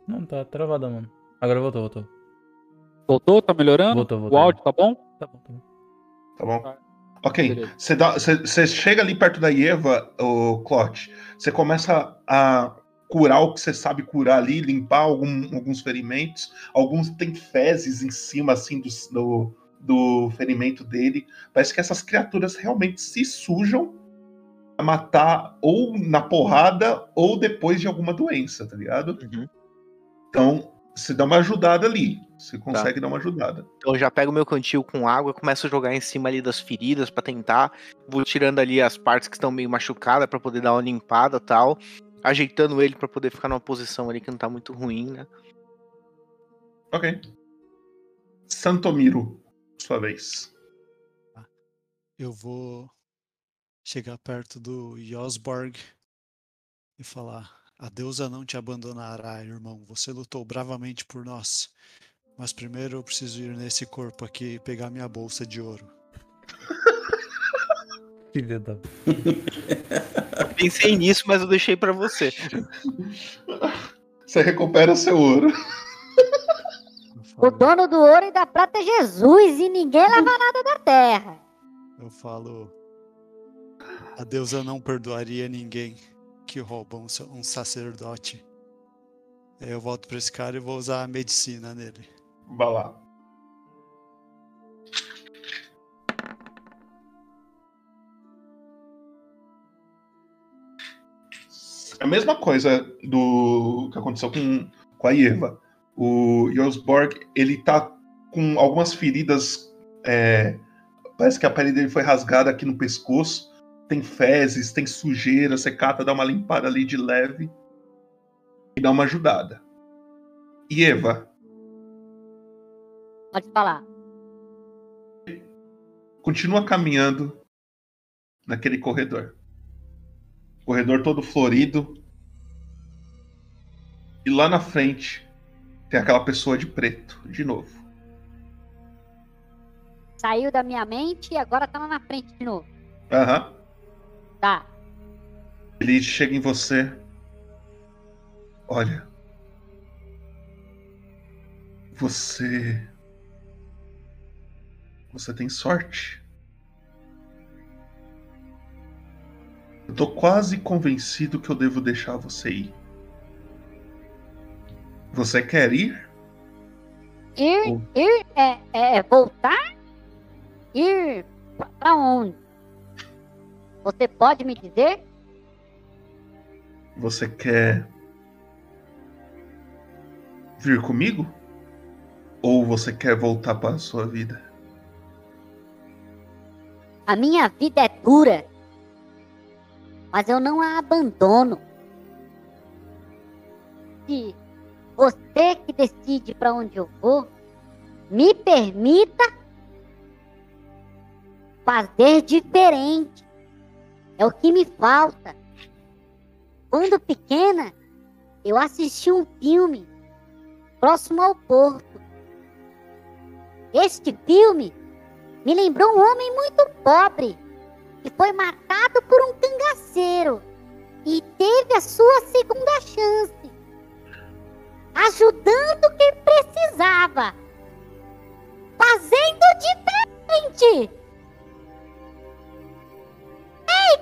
Não, tá travada, mano. Agora voltou, voltou. Voltou? Tá melhorando? Voltou, voltou. O áudio tá bom? Tá bom, tá bom. Tá bom? Ok. Você chega ali perto da Eva, o Clot. Você começa a curar o que você sabe curar ali, limpar algum- alguns ferimentos. Alguns tem fezes em cima, assim, do, do, do ferimento dele. Parece que essas criaturas realmente se sujam a matar ou na porrada ou depois de alguma doença, tá ligado? Então, você dá uma ajudada ali. Você consegue dar uma ajudada. Então eu já pego meu cantil com água, começo a jogar em cima ali das feridas pra tentar, vou tirando ali as partes que estão meio machucadas pra poder dar uma limpada, tal, ajeitando ele pra poder ficar numa posição ali que não tá muito ruim, né? Ok. Santomiro, sua vez. Eu vou chegar perto do Josborg e falar: A deusa não te abandonará, irmão. Você lutou bravamente por nós. Mas primeiro eu preciso ir nesse corpo aqui e pegar minha bolsa de ouro. Filha da. Eu pensei nisso, mas eu deixei pra você. Você recupera seu ouro. O dono do ouro e da prata é Jesus e ninguém leva nada da terra. Eu falo: A deusa não perdoaria ninguém que rouba um, um sacerdote. Eu volto pra esse cara e vou usar a medicina nele. Vai lá. A mesma coisa do que aconteceu com, com a Eva. O Josborg, ele tá com algumas feridas. é, parece que a pele dele foi rasgada aqui no pescoço. Tem fezes, tem sujeira. Você cata, dá uma limpada ali de leve. E dá uma ajudada. E Eva, Pode falar. continua caminhando naquele corredor. Corredor todo florido. E lá na frente tem aquela pessoa de preto, de novo. Saiu da minha mente e agora tá lá na frente de novo. Aham. Tá. Ele chega em você. Olha. Você. Você tem sorte. Eu tô quase convencido que eu devo deixar você ir. Você quer ir? Ir, ir é, é voltar? Ir pra- pra onde? Você pode me dizer? Você quer vir comigo? Ou você quer voltar para a sua vida? A minha vida é dura, mas eu não a abandono. Se você que decide para onde eu vou, me permita fazer diferente. É o que me falta. Quando pequena, eu assisti um filme próximo ao porto. Este filme me lembrou um homem muito pobre que foi matado por um cangaceiro e teve a sua segunda chance, ajudando quem precisava, fazendo diferente.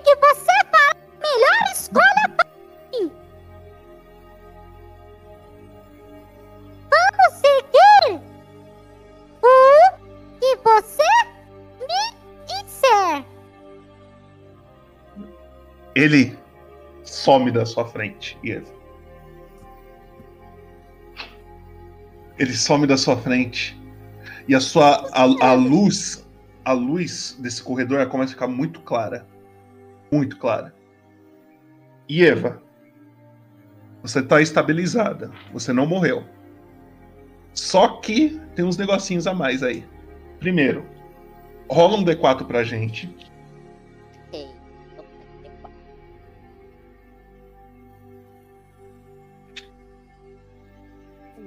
Que você faz a melhor escolha para mim. Vamos seguir o que você me disser. Ele some da sua frente, Eva. Ele some da sua frente. E a sua a, a luz, a luz desse corredor começa a ficar muito clara. Muito clara. E Eva, Você tá estabilizada. Você não morreu. Só que tem uns negocinhos a mais aí. Primeiro, rola um D4 pra gente.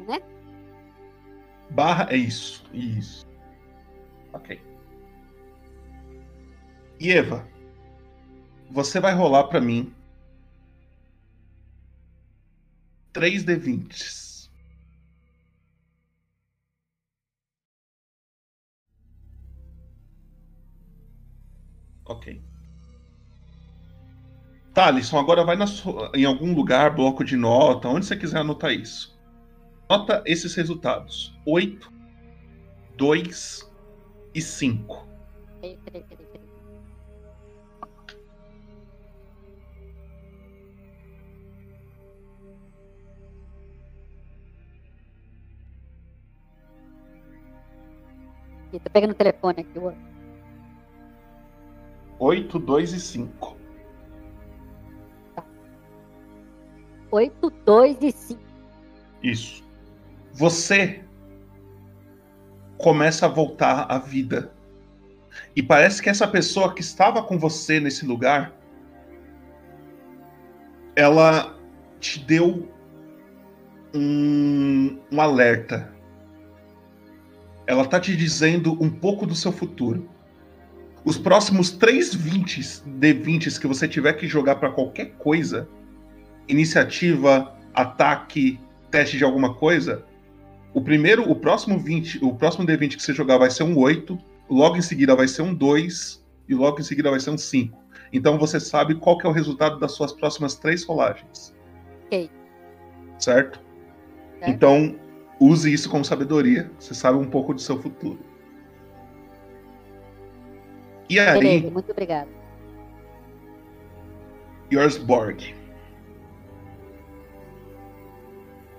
Né? Barra é isso. Isso. Ok. E Eva, você vai rolar pra mim 3 D20s. Ok. Tá, Alisson, agora vai sua- em algum lugar, bloco de nota, onde você quiser anotar isso. Nota esses resultados: 8, 2 e 5. Peraí, peraí, peraí, Ih, Tô pegando o telefone aqui, o 8, 2 e 5. 8, 2 e 5. Isso. Você começa a voltar à vida. E parece que essa pessoa que estava com você nesse lugar, ela te deu um, um alerta. Ela tá te dizendo um pouco do seu futuro. Os próximos três 20 D20s que você tiver que jogar para qualquer coisa, iniciativa, ataque, teste de alguma coisa, o primeiro, o próximo 20, o próximo D20 que você jogar vai ser um 8, logo em seguida vai ser um 2 e logo em seguida vai ser um 5. Então você sabe qual é o resultado das suas próximas três rolagens, Ok. certo? Então use isso como sabedoria. Você sabe um pouco do seu futuro. E aí, Beleza, muito obrigado. Yorsborg.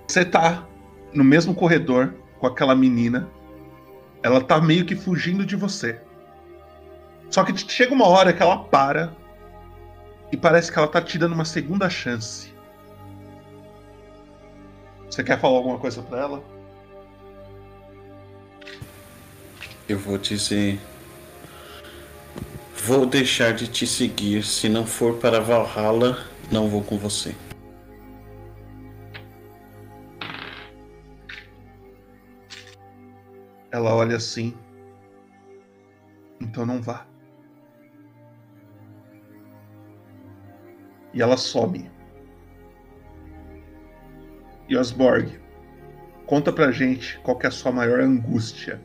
Você tá no mesmo corredor com aquela menina. Ela tá meio que fugindo de você. Só que chega uma hora que ela para e parece que ela tá te dando uma segunda chance. Você quer falar alguma coisa pra ela? Eu vou dizer. Vou deixar de te seguir. Se não for para Valhalla, não vou com você. Ela olha assim. Então não vá. E ela some. Yosborg, conta pra gente qual que é a sua maior angústia.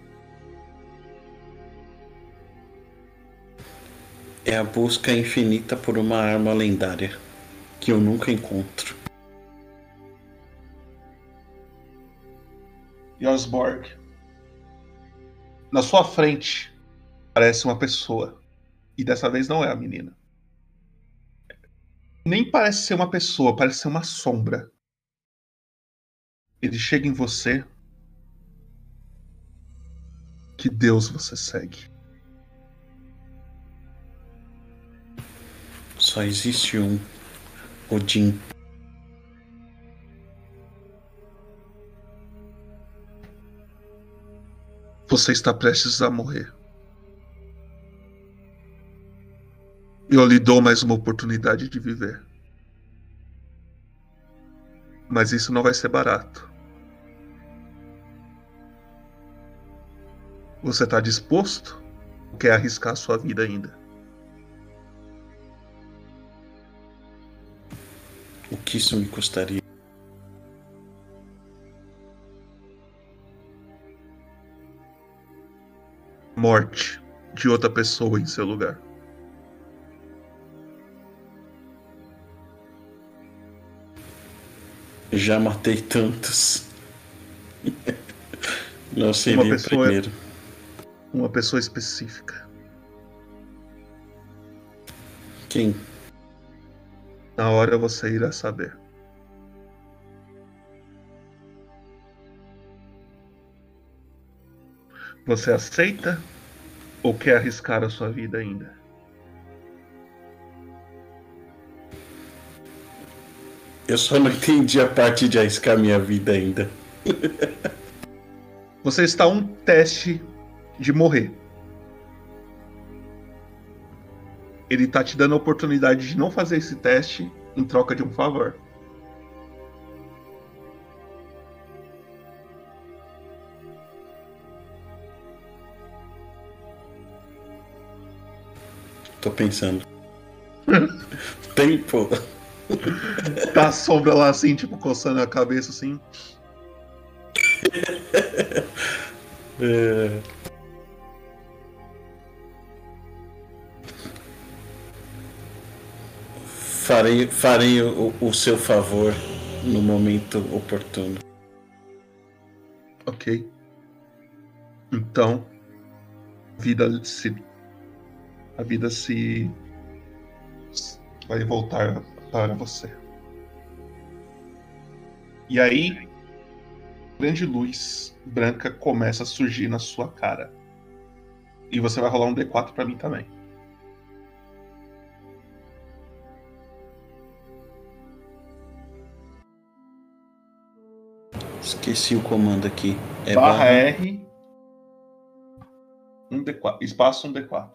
É a busca infinita por uma arma lendária que eu nunca encontro. Yosborg, na sua frente parece uma pessoa. E dessa vez não é a menina. Nem parece ser uma pessoa, parece ser uma sombra. Ele chega em você. Que Deus você segue. Só existe um. Odin. Você está prestes a morrer. Eu lhe dou mais uma oportunidade de viver. Mas isso não vai ser barato. Você está disposto ou quer arriscar sua vida ainda? O que isso me custaria? Morte de outra pessoa em seu lugar. Já matei tantos. Não seria o pessoa- primeiro. Uma pessoa específica. Quem? Na hora você irá saber. Você aceita ou quer arriscar a sua vida ainda? Eu só não entendi a parte de arriscar minha vida ainda. Você está um teste de morrer. Ele tá te dando a oportunidade de não fazer esse teste em troca de um favor. Tô pensando. Tempo. Tá a sombra lá assim, tipo, coçando a cabeça assim. É. Farei, farei o, o seu favor no momento oportuno. Ok. Então, vida se a vida se vai voltar para você. E aí, grande luz branca começa a surgir na sua cara. E você vai rolar um D4 para mim também. Esqueci o comando aqui. É barra barra- R. Um D4. Espaço um D4.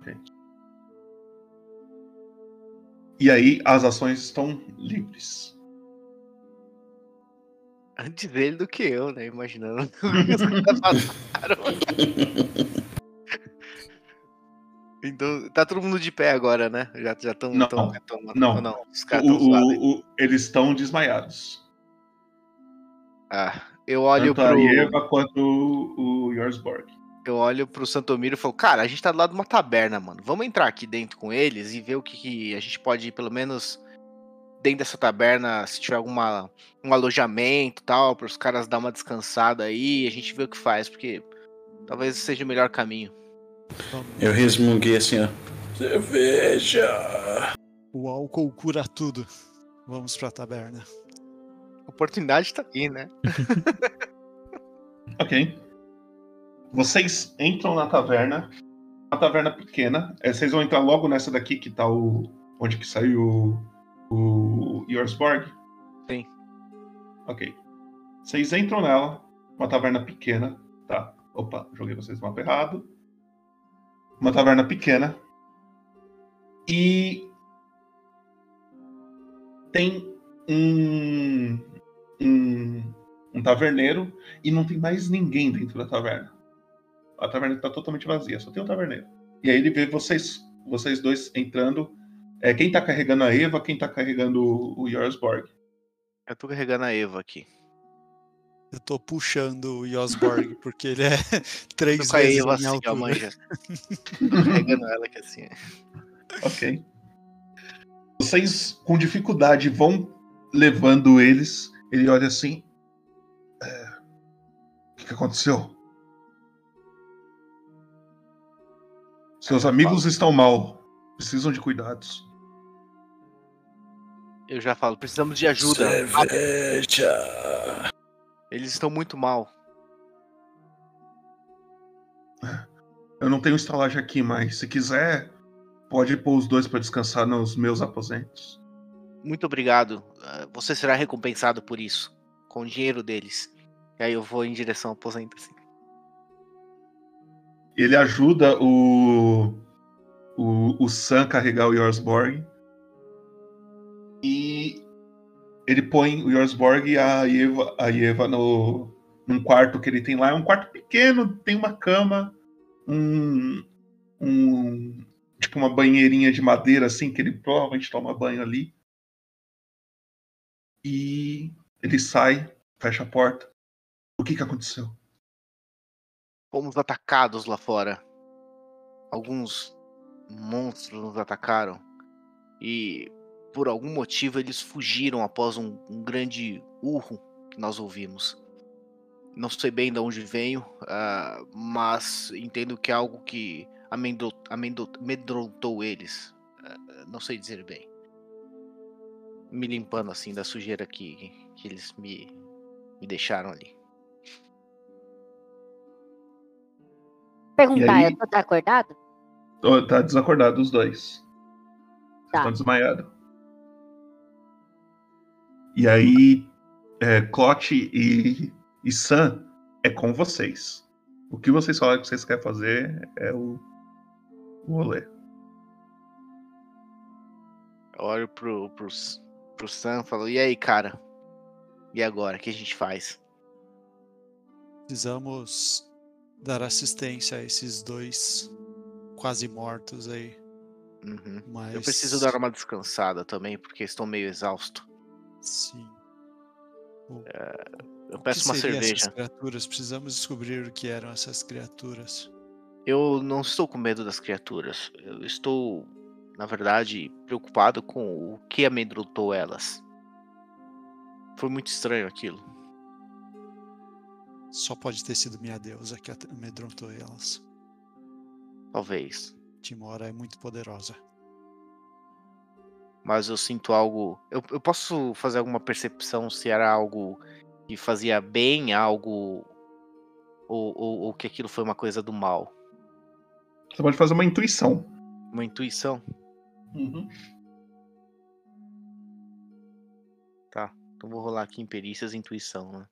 Ok. E aí as ações estão livres. Antes dele do que eu, né? Imaginando. Então, tá todo mundo de pé agora, né? Já estão Não, não. não. Os caras O- eles estão desmaiados. Ah, eu olho Tanto a pro. Eva quanto o, o Yorsborg. Eu olho pro Santomiro e falo, cara, a gente tá do lado de uma taberna, mano. Vamos entrar aqui dentro com eles e ver o que, que a gente pode, pelo menos, dentro dessa taberna, se tiver alguma um alojamento e tal, para os caras dar uma descansada aí, a gente vê o que faz, porque talvez seja o melhor caminho. Eu resmunguei assim, ó. Cerveja! O álcool cura tudo. Vamos pra taberna. Oportunidade tá aí, né? Ok. Vocês entram na taverna. Uma taverna pequena. É, vocês vão entrar logo nessa daqui que tá o. Onde que saiu o. o Yorsborg? Sim. Ok. Vocês entram nela. Uma taverna pequena. Tá. Opa, joguei vocês no mapa errado. Uma taverna pequena. E. Tem um. Um, um taverneiro e não tem mais ninguém dentro da taverna. A taverna está totalmente vazia, só tem um taverneiro. E aí ele vê vocês, vocês dois entrando. É, quem tá carregando a Eva, quem tá carregando o, Yorsborg. Eu tô carregando a Eva aqui. Eu tô puxando o Yosborg, porque ele é três Tô vezes minha assim, altura. manja. Tô carregando ela aqui assim. Ok. Vocês, com dificuldade, vão levando eles. Ele olha assim. "É, o que, que aconteceu? Seus amigos estão mal. Precisam de cuidados. Eu já falo, precisamos de ajuda. Cerveja! Eles estão muito mal. Eu não tenho estalagem aqui, mas se quiser, pode pôr os dois para descansar nos meus aposentos. Muito obrigado. Ah, Você será recompensado por isso. Com o dinheiro deles. E aí eu vou em direção ao aposento assim. Ele ajuda o, o, o Sam carregar o Yorsborg. E ele põe o Yorsborg e a Eva, a Eva no, num quarto que ele tem lá. É um quarto pequeno, tem uma cama, um, um tipo uma banheirinha de madeira assim que ele provavelmente toma banho ali. E ele sai, fecha a porta. O que que aconteceu? Fomos atacados lá fora. Alguns monstros nos atacaram. E por algum motivo eles fugiram após um, um grande urro que nós ouvimos. Não sei bem de onde veio, ah, mas entendo que é algo que amedrontou eles. Ah, não sei dizer bem. Me limpando assim da sujeira que, que eles me, me deixaram ali. Perguntar, aí? eu tô acordado? Tô- Tá desacordado os dois. Tá. Estão desmaiados. E aí, é, Clote e, e Sam é com vocês. O que vocês falaram que vocês querem fazer é o, o rolê. Eu olho pro, pro, pro Sam e falo, e aí, cara? E agora? O que a gente faz? Precisamos dar assistência a esses dois quase mortos aí. Uhum. Mas... Eu preciso dar uma descansada também, porque estou meio exausto. Sim. Eu O peço uma seriam essas cerveja. criaturas? Precisamos descobrir o que eram essas criaturas. Eu não estou com medo das criaturas. Eu estou, na verdade, preocupado com o que amedrontou elas. Foi muito estranho aquilo. Só pode ter sido minha deusa que amedrontou elas. Talvez. Timora é muito poderosa. Mas eu sinto algo. Eu, eu posso fazer alguma percepção se era algo que fazia bem, algo. Ou, ou, ou que aquilo foi uma coisa do mal. Você pode fazer uma intuição. Uma intuição? Uhum. Tá. Então vou rolar aqui em perícias e intuição, né?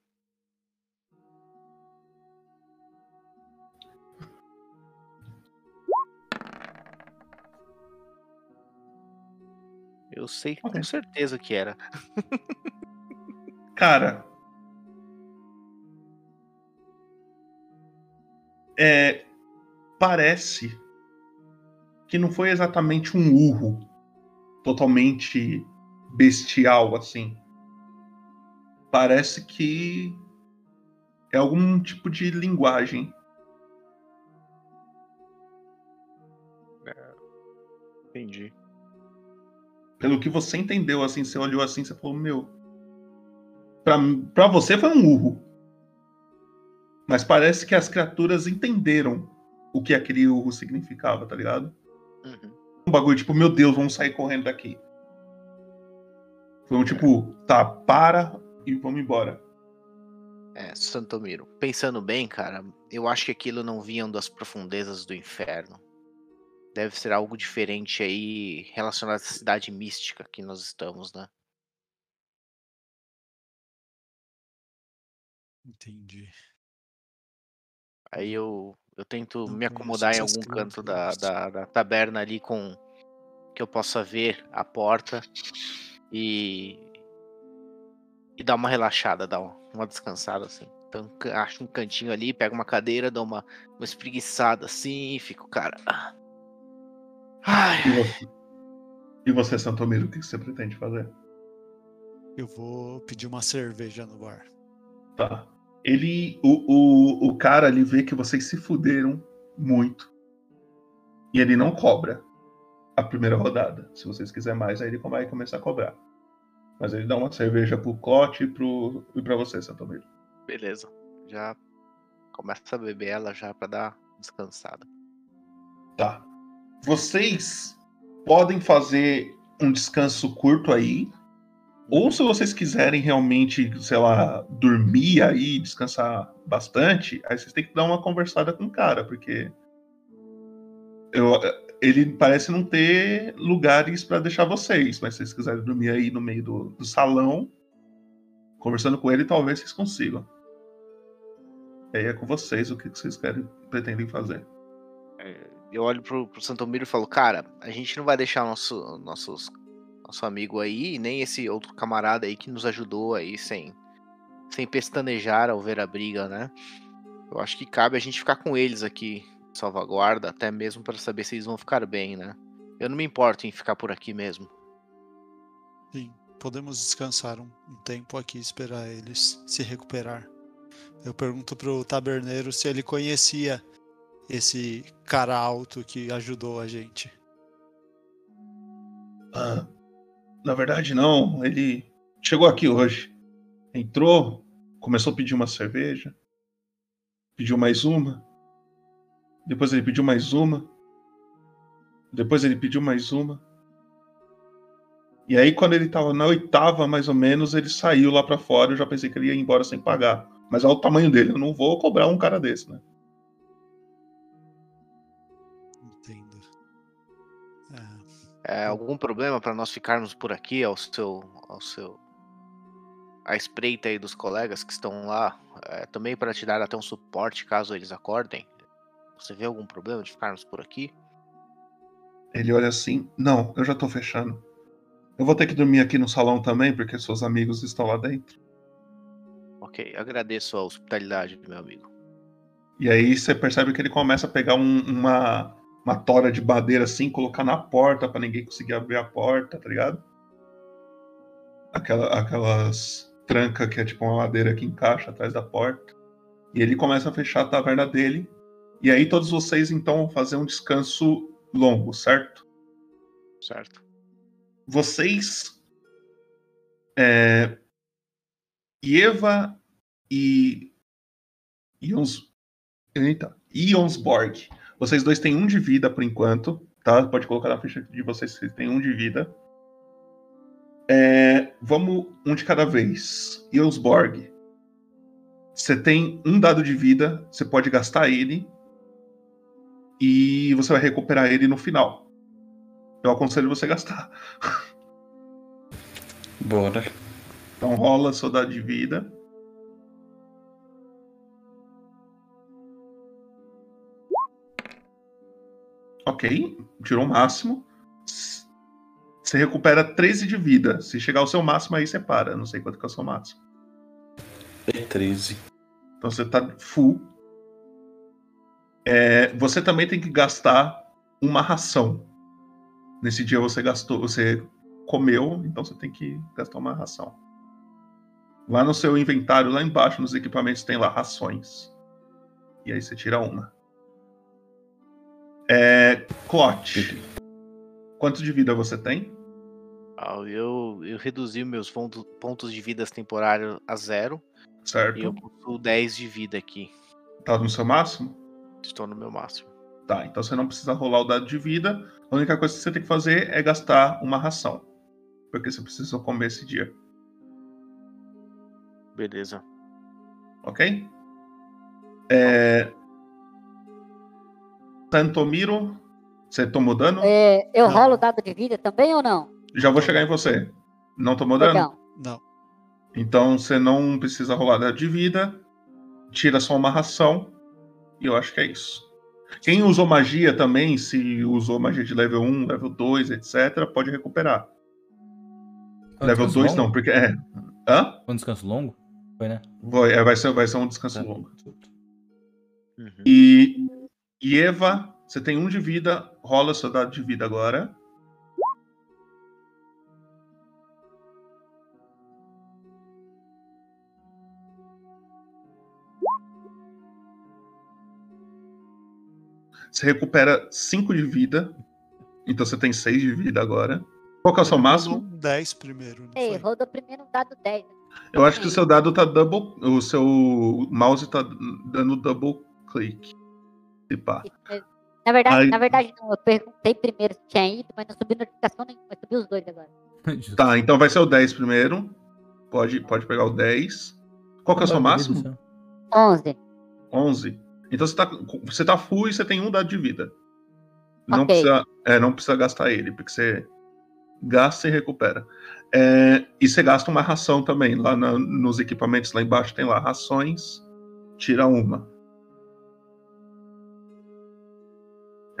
Eu sei com certeza que era. Cara. É. Parece que não foi exatamente um urro totalmente bestial assim. Parece que é algum tipo de linguagem. Entendi. Pelo que você entendeu, assim, você olhou assim, você falou, meu. Pra, pra você foi um urro. Mas parece que as criaturas entenderam o que aquele urro significava, tá ligado? Um bagulho tipo, meu Deus, vamos sair correndo daqui. Foi um tipo, tá, para e vamos embora. É, Santomiro. Pensando bem, cara, eu acho que aquilo não vinha das profundezas do inferno. Deve ser algo diferente aí relacionado à cidade mística que nós estamos, né? Entendi. Aí eu, eu tento Não me acomodar em algum canto da, da, da taberna ali com que eu possa ver a porta e e dar uma relaxada, dar uma, uma descansada assim. Então acho um cantinho ali, pego uma cadeira, dou uma, uma espreguiçada assim e fico, cara. ah. Ai, E você, e você Santomiro, o que você pretende fazer? Eu vou pedir uma cerveja no bar. Tá. Ele. O, o, o cara ali vê que vocês se fuderam muito. E ele não cobra a primeira rodada. Se vocês quiserem mais, aí ele vai começar a cobrar. Mas ele dá uma cerveja pro Clote e, pro, e pra você, Santomiro. beleza. Já começa a beber ela já pra dar descansada. Tá. Vocês podem fazer um descanso curto aí. Ou se vocês quiserem realmente, sei lá, dormir aí, descansar bastante, aí vocês têm que dar uma conversada com o cara, porque eu, ele parece não ter lugares pra deixar vocês, mas se vocês quiserem dormir aí no meio do, do salão, conversando com ele, talvez vocês consigam. Aí é com vocês o que vocês querem, pretendem fazer. Eu olho pro, pro Santomiro e falo, cara, a gente não vai deixar nosso, nossos, nosso amigo aí, nem esse outro camarada aí que nos ajudou aí sem, sem pestanejar ao ver a briga, né? Eu acho que cabe a gente ficar com eles aqui, salvaguarda, até mesmo para saber se eles vão ficar bem, né? Eu não me importo em ficar por aqui mesmo. Sim, podemos descansar um, um tempo aqui e esperar eles se recuperar. Eu pergunto pro taberneiro se ele conhecia esse cara alto que ajudou a gente. Ah, na verdade, não. Ele chegou aqui hoje. Entrou, começou a pedir uma cerveja. Pediu mais uma. Depois ele pediu mais uma. Depois ele pediu mais uma. E aí, quando ele tava na oitava, mais ou menos, ele saiu lá pra fora. Eu já pensei que ele ia embora sem pagar. Mas olha o tamanho dele. Eu não vou cobrar um cara desse, né? É, algum problema para nós ficarmos por aqui ao seu, ao seu, a espreita aí dos colegas que estão lá, é, também para te dar até um suporte caso eles acordem. Você vê algum problema de ficarmos por aqui? Ele olha assim: Não, eu já tô fechando. Eu vou ter que dormir aqui no salão também, porque seus amigos estão lá dentro. Ok, agradeço a hospitalidade, meu amigo. E aí você percebe que ele começa a pegar um- uma, uma tora de madeira assim, colocar na porta pra ninguém conseguir abrir a porta, tá ligado? Aquela, aquelas tranca que é tipo uma madeira que encaixa atrás da porta. E ele começa a fechar a taverna dele. E aí todos vocês então vão fazer um descanso longo, certo? Certo. Vocês. É, Eva e. Ions, eita, Ionsborg. Vocês dois têm um de vida por enquanto, tá? Pode colocar na ficha de vocês que vocês têm um de vida. É, vamos um de cada vez. Ionsborg. Você tem um dado de vida, você pode gastar ele. E você vai recuperar ele no final. Eu aconselho você gastar. Bora. Então rola seu dado de vida. Ok, tirou o máximo. Você recupera 13 de vida. Se chegar ao seu máximo, aí você para. Não sei quanto que é o seu máximo. É 13. Então você tá full. É, você também tem que gastar uma ração. Nesse dia você gastou, você comeu, então você tem que gastar uma ração. Lá no seu inventário, lá embaixo, nos equipamentos, tem lá rações. E aí você tira uma. É. Clot. Quanto de vida você tem? Ah, eu, eu reduzi meus ponto- pontos de vida temporários a zero. Certo. E eu possuo 10 de vida aqui. Tá no seu máximo? Estou no meu máximo. Tá, então você não precisa rolar o dado de vida. A única coisa que você tem que fazer é gastar uma ração. Porque você precisa comer esse dia. Beleza. Ok? É... Santomiro, você tomou dano? É, eu rolo o dado de vida também ou não? Já vou chegar em você. Não tomou dano? Legal. Não. Então você não precisa rolar dado de vida. Tira só uma ração. E eu acho que é isso. Quem usou magia também, se usou magia de level 1, level 2, etc., pode recuperar. É um level descanso 2 longo? não, porque é. Hã? Foi um descanso longo? Foi, né? Vai, é, vai, ser, vai ser um descanso longo. Uhum. E, e Eva, você tem um de vida, rola seu dado de vida agora. Você recupera 5 de vida. Então você tem 6 de vida agora. Qual que é o seu máximo? 10 primeiro. não Ei, rodou primeiro um dado 10. Eu acho que o seu dado tá double. O seu mouse tá dando double click. Se pá. Na verdade, Aí- na verdade não, eu perguntei primeiro se tinha ido, mas não subiu notificação nenhuma, mas subiu os dois agora. Tá, então vai ser o 10 primeiro. Pode, pode pegar o 10. Qual que é o seu máximo? 11. 11. Então você tá, você tá full e você tem um dado de vida. Não, Ok. precisa, é, não precisa gastar ele, porque você gasta e recupera. É, e você gasta uma ração também. Lá na- nos equipamentos lá embaixo tem lá rações. Tira uma.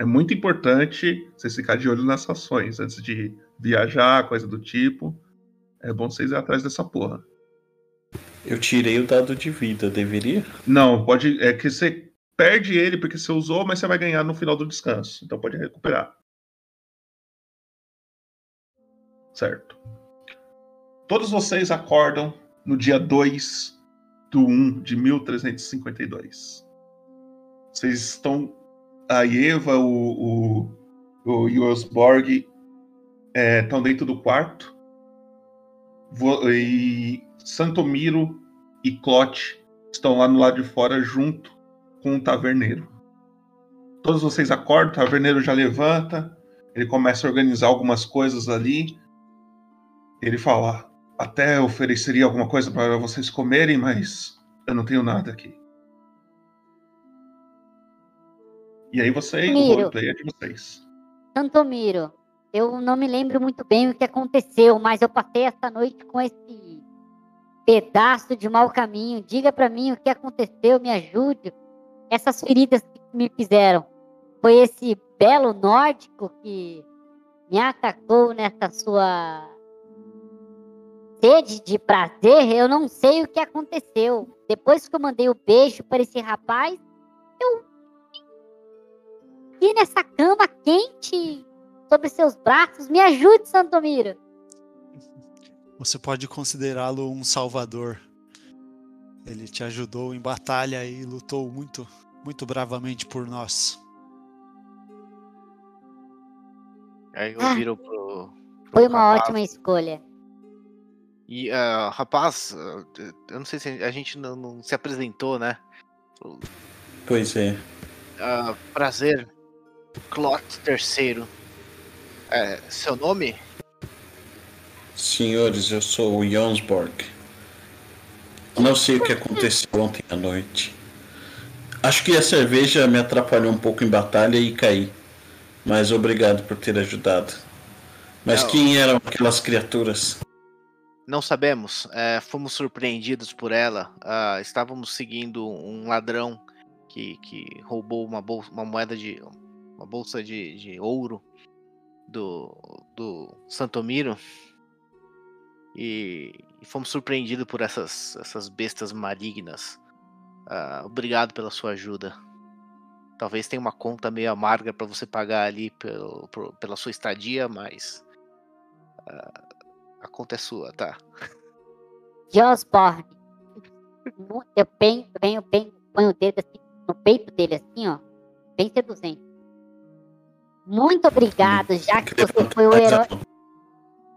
É muito importante você ficar de olho nas rações antes de viajar, coisa do tipo. É bom vocês ir atrás dessa porra. Eu tirei o dado de vida, deveria? Não, pode. É que você perde ele porque você usou, mas você vai ganhar no final do descanso. Então pode recuperar. Certo. Todos vocês acordam no dia 2 do 1 de 1352. Vocês estão. A Eva, o, o, o estão dentro do quarto. E Santomiro e Clote estão lá no lado de fora junto com o taverneiro. Todos vocês acordam, o taverneiro já levanta, ele começa a organizar algumas coisas ali. Ele fala: Até ofereceria alguma coisa para vocês comerem, mas eu não tenho nada aqui. E aí vocês, o Miro. roleplay é de vocês. Santomiro, eu não me lembro muito bem o que aconteceu, mas eu passei essa noite com esse pedaço de mau caminho. Diga para mim o que aconteceu, me ajude. Essas feridas que me fizeram. Foi esse belo nórdico que me atacou nessa sua sede de prazer. Eu não sei o que aconteceu. Depois que eu mandei o beijo para esse rapaz, eu e nessa cama quente sobre seus braços. Me ajude, Santomiro. Você pode considerá-lo um salvador. Ele te ajudou em batalha e lutou muito, muito bravamente por nós. Aí eu Ah. viro pro. pro Foi uma rapaz. ótima escolha. E, ah, rapaz, ah, eu não sei se a gente não, não se apresentou, né? Pois é. Ah, prazer, Clot III. É, seu nome? Senhores, eu sou o Jonsborg. Não sei o que aconteceu ontem à noite. Acho que a cerveja me atrapalhou um pouco em batalha e caí. Mas obrigado por ter ajudado. Mas Não. quem eram aquelas criaturas? Não sabemos. É, fomos surpreendidos por ela. Ah, estávamos seguindo um ladrão que, que roubou uma, bolsa, uma moeda de. Uma bolsa de, de ouro do, do Santomiro. E, e fomos surpreendidos por essas, essas bestas malignas. Ah, obrigado pela sua ajuda. Talvez tenha uma conta meio amarga para você pagar ali pelo, pela sua estadia, mas. ah, a conta é sua, tá? Josborne. Mu- Eu venho, venho, venho, ponho o dedo assim no peito dele, assim, ó. Bem seduzente. Muito obrigado, já que você foi o herói.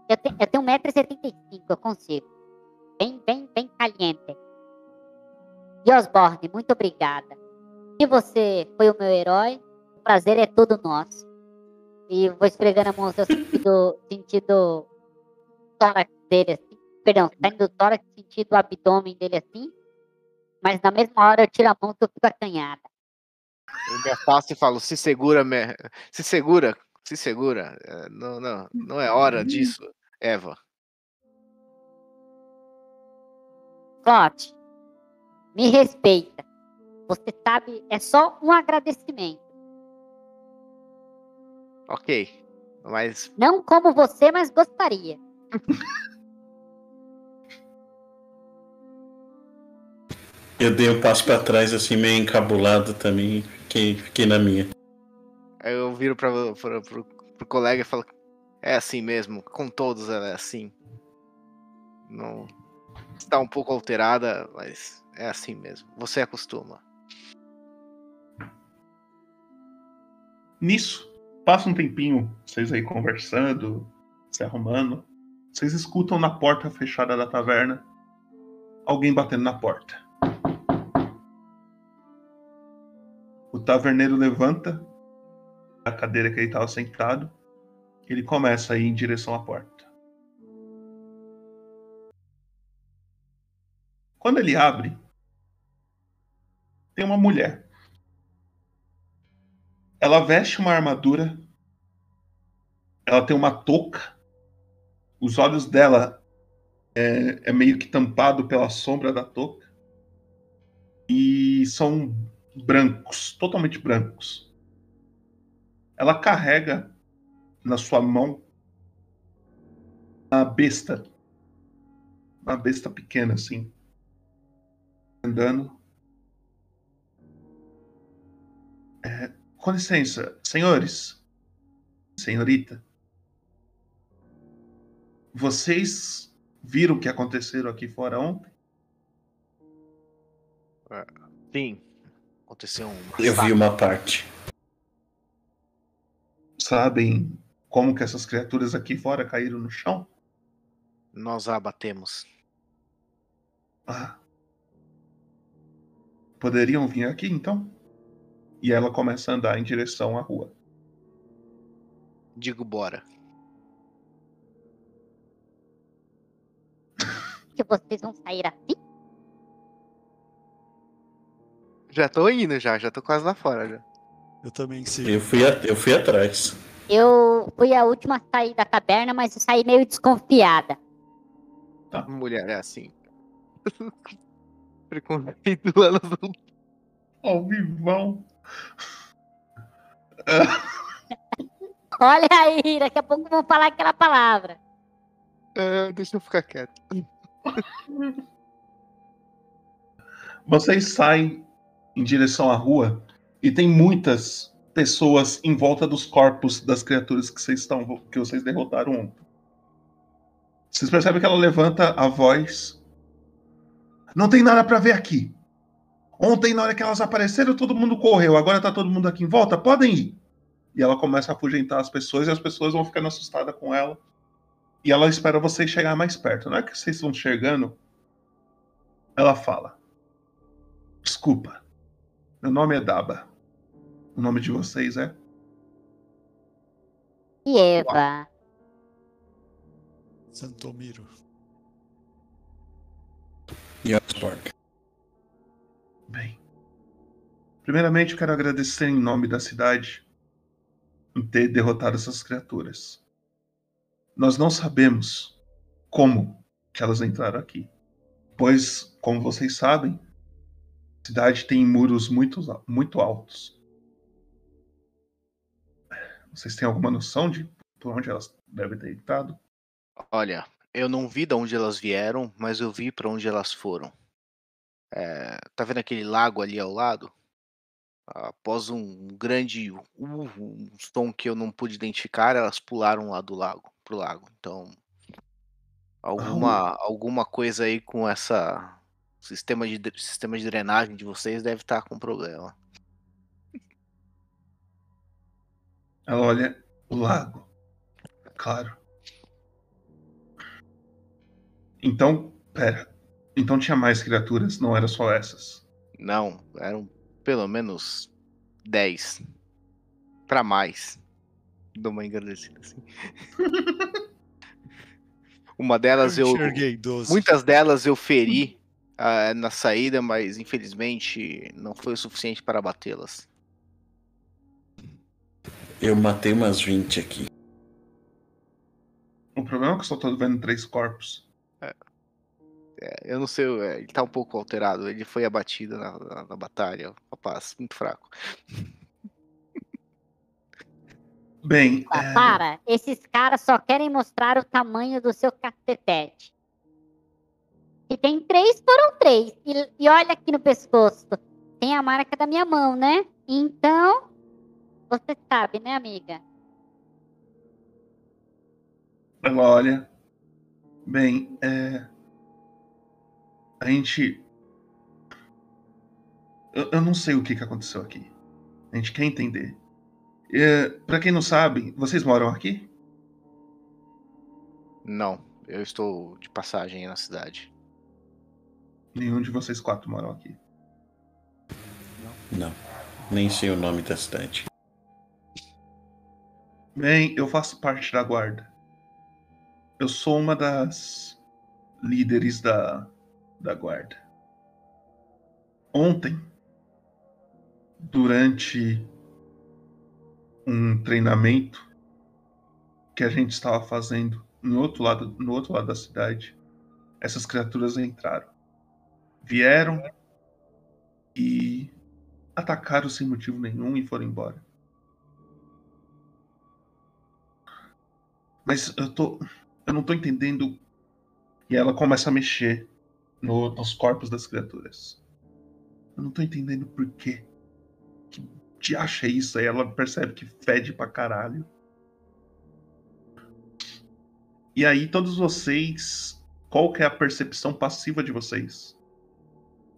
Eu, te, eu tenho 1,75m, eu consigo. Bem, bem, bem caliente. Josborne, muito obrigada. Se você foi o meu herói, o prazer é todo nosso. E vou esfregando a mão no seu sentido, sentido tórax dele, assim. Perdão, saindo do tórax, sentido o abdômen dele assim. Mas na mesma hora eu tiro a mão que eu fico acanhada. Eu me afasto e falo, se segura, me... se segura, se segura. É, Não, não, não é hora disso, Eva. Clote, me respeita. Você sabe, é só um agradecimento. Ok, mas Não como você, mas gostaria. Eu dei um passo pra trás, assim, meio encabulado também. Fiquei, fiquei na minha. aí eu viro pra, pra, pro, pro colega e falo, é assim mesmo, com todos ela é assim. Não está um pouco alterada, mas é assim mesmo. Você acostuma. Nisso, passa um tempinho, vocês aí conversando, se arrumando. Vocês escutam na porta fechada da taverna alguém batendo na porta. O taverneiro levanta da cadeira que ele estava sentado. Ele começa a ir em direção à porta. Quando ele abre, tem uma mulher. Ela veste uma armadura. Ela tem uma touca. Os olhos dela é, é meio que tampado pela sombra da touca. E são brancos, totalmente brancos. Ela carrega na sua mão uma besta. Uma besta pequena, assim. Andando. É, com licença, senhores. Senhorita. Vocês viram o que aconteceram aqui fora ontem? É, Sim, aconteceu um. Eu vi uma parte. Sabem como que essas criaturas aqui fora caíram no chão? Nós a abatemos. Ah. Poderiam vir aqui então? E ela começa a andar em direção à rua. Digo bora. Que vocês vão sair assim? Já tô indo já, já tô quase lá fora já. Eu também sigo. Eu fui, a- eu fui atrás. Eu fui a última a sair da caverna, mas eu saí meio desconfiada. Mulher é assim. Preconceito lá no Ao vivão. Olha aí, daqui a pouco vão falar aquela palavra. É, deixa eu ficar quieto. Vocês saem em direção à rua e tem muitas pessoas em volta dos corpos das criaturas que vocês estão que vocês derrotaram ontem. Vocês percebem que ela levanta a voz. Não tem nada para ver aqui. Ontem, na hora que elas apareceram, todo mundo correu. Agora tá todo mundo aqui em volta. Podem ir. E ela começa a afugentar as pessoas e as pessoas vão ficando assustadas com ela. E ela espera vocês chegar mais perto. Não é que vocês estão chegando. Ela fala: Desculpa. Meu nome é Daba. O nome de vocês é? E Eva? Santomiro. Yogspark. Bem. Primeiramente, eu quero agradecer em nome da cidade em ter derrotado essas criaturas. Nós não sabemos como que elas entraram aqui. Pois, como vocês sabem, cidade tem muros muito, muito altos. Vocês têm alguma noção de por onde elas devem ter entrado? Olha, eu não vi de onde elas vieram, mas eu vi para onde elas foram. É, tá vendo aquele lago ali ao lado? Após um grande uh, um som que eu não pude identificar, elas pularam lá do lago, pro lago. Então, alguma alguma coisa aí com essa sistema de sistema de drenagem de vocês deve estar com problema. Ela olha o lago. Claro. Então, pera. Então tinha mais criaturas, não era só essas. Não, eram pelo menos 10 para mais. Dou uma engrandecida assim. Uma delas Eu eu, enxerguei 12. muitas delas eu feri ah, na saída, mas infelizmente não foi o suficiente para batê-las. Eu matei umas 20 aqui. O problema é que eu só tô vendo três corpos. É, eu não sei, é, ele tá um pouco alterado. Ele foi abatido na, na, na batalha. Rapaz, muito fraco. Bem, Ah, Para, esses caras só querem mostrar o tamanho do seu cacetete. Se tem três, foram três. E, e olha aqui no pescoço. Tem a marca da minha mão, né? Então, você sabe, né, amiga? olha. Bem, é. A gente. Eu, eu não sei o que, que aconteceu aqui. A gente quer entender. É, pra quem não sabe, vocês moram aqui? Não, eu estou de passagem na cidade. Nenhum de vocês quatro moram aqui. Não. Nem sei o nome da cidade. Bem, eu faço parte da guarda. Eu sou uma das líderes da, da guarda. Ontem, durante um treinamento que a gente estava fazendo no outro lado, no outro lado da cidade, essas criaturas entraram. Vieram e atacaram sem motivo nenhum e foram embora. Mas eu tô. Eu não tô entendendo. E ela começa a mexer no- nos corpos das criaturas. Eu não tô entendendo por quê. Que acha isso? Aí ela percebe que fede pra caralho. E aí, todos vocês. Qual que é a percepção passiva de vocês?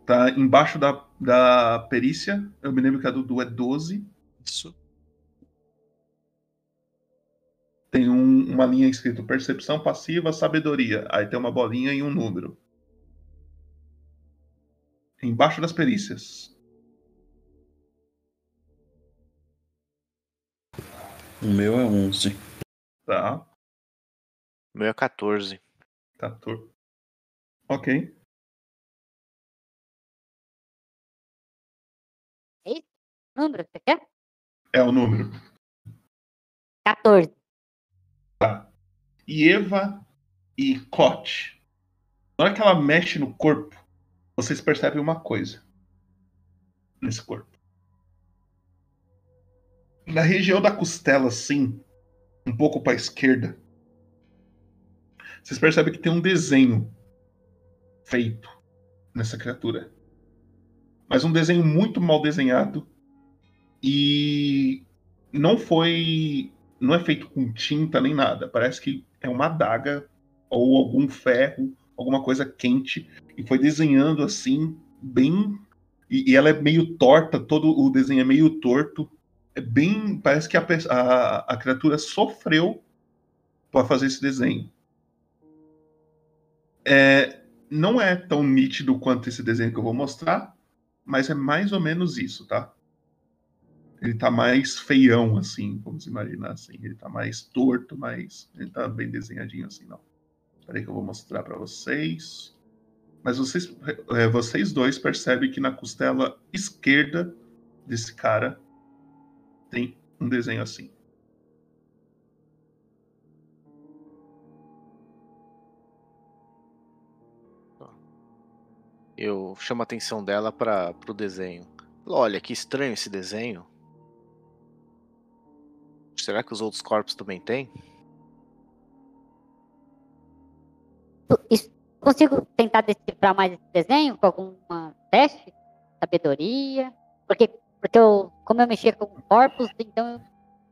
Tá embaixo da, da perícia. Eu me lembro que a do Du é 12. Isso. Tem um- uma linha escrito percepção passiva, sabedoria. Aí tem uma bolinha e um número. Embaixo das perícias. O meu é 11. Tá. O meu é 14. 14. Ok. Número, você quer? É o número. 14. Tá. E Eva e Clote. Na hora que ela mexe no corpo, vocês percebem uma coisa. Nesse corpo. Na região da costela, assim, um pouco para a esquerda, vocês percebem que tem um desenho feito nessa criatura. Mas um desenho muito mal desenhado e não foi não é feito com tinta nem nada. Parece que é uma adaga ou algum ferro, alguma coisa quente e foi desenhando assim bem e, e ela é meio torta, todo o desenho é meio torto. É bem, parece que a, a, a criatura sofreu para fazer esse desenho. É, não é tão nítido quanto esse desenho que eu vou mostrar, mas é mais ou menos isso, tá? Ele tá mais feião, assim, vamos imaginar assim. Ele tá mais torto, mas ele tá bem desenhadinho assim, não. Peraí que eu vou mostrar para vocês. Mas vocês, é, vocês dois percebem que na costela esquerda desse cara tem um desenho assim. Eu chamo a atenção dela para o desenho. Olha, que estranho esse desenho. Será que os outros corpos também têm? Isso, consigo tentar decifrar mais esse desenho com algum teste? Sabedoria? Porque, porque eu, como eu mexia com corpos, então eu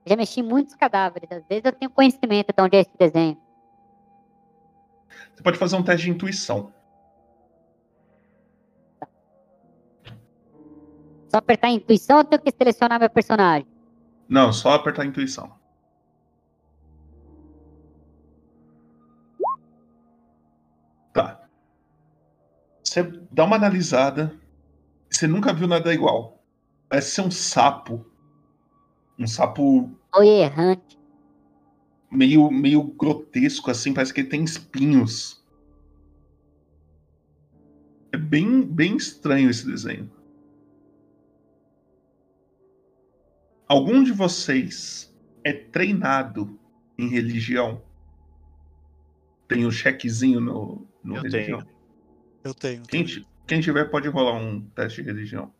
já mexi em muitos cadáveres. Às vezes eu tenho conhecimento de onde é esse desenho. Você pode fazer um teste de intuição. Só apertar intuição ou tenho que selecionar meu personagem? Não, só apertar a intuição. Tá. Você dá uma analisada. Você nunca viu nada igual. Parece ser um sapo. Um sapo. Oi, errante. Meio, meio grotesco, assim. Parece que ele tem espinhos. É bem, bem estranho esse desenho. Algum de vocês é treinado em religião? Tem um chequezinho no, no Eu religião? tenho. Eu tenho. Quem, quem tiver pode rolar um teste de religião.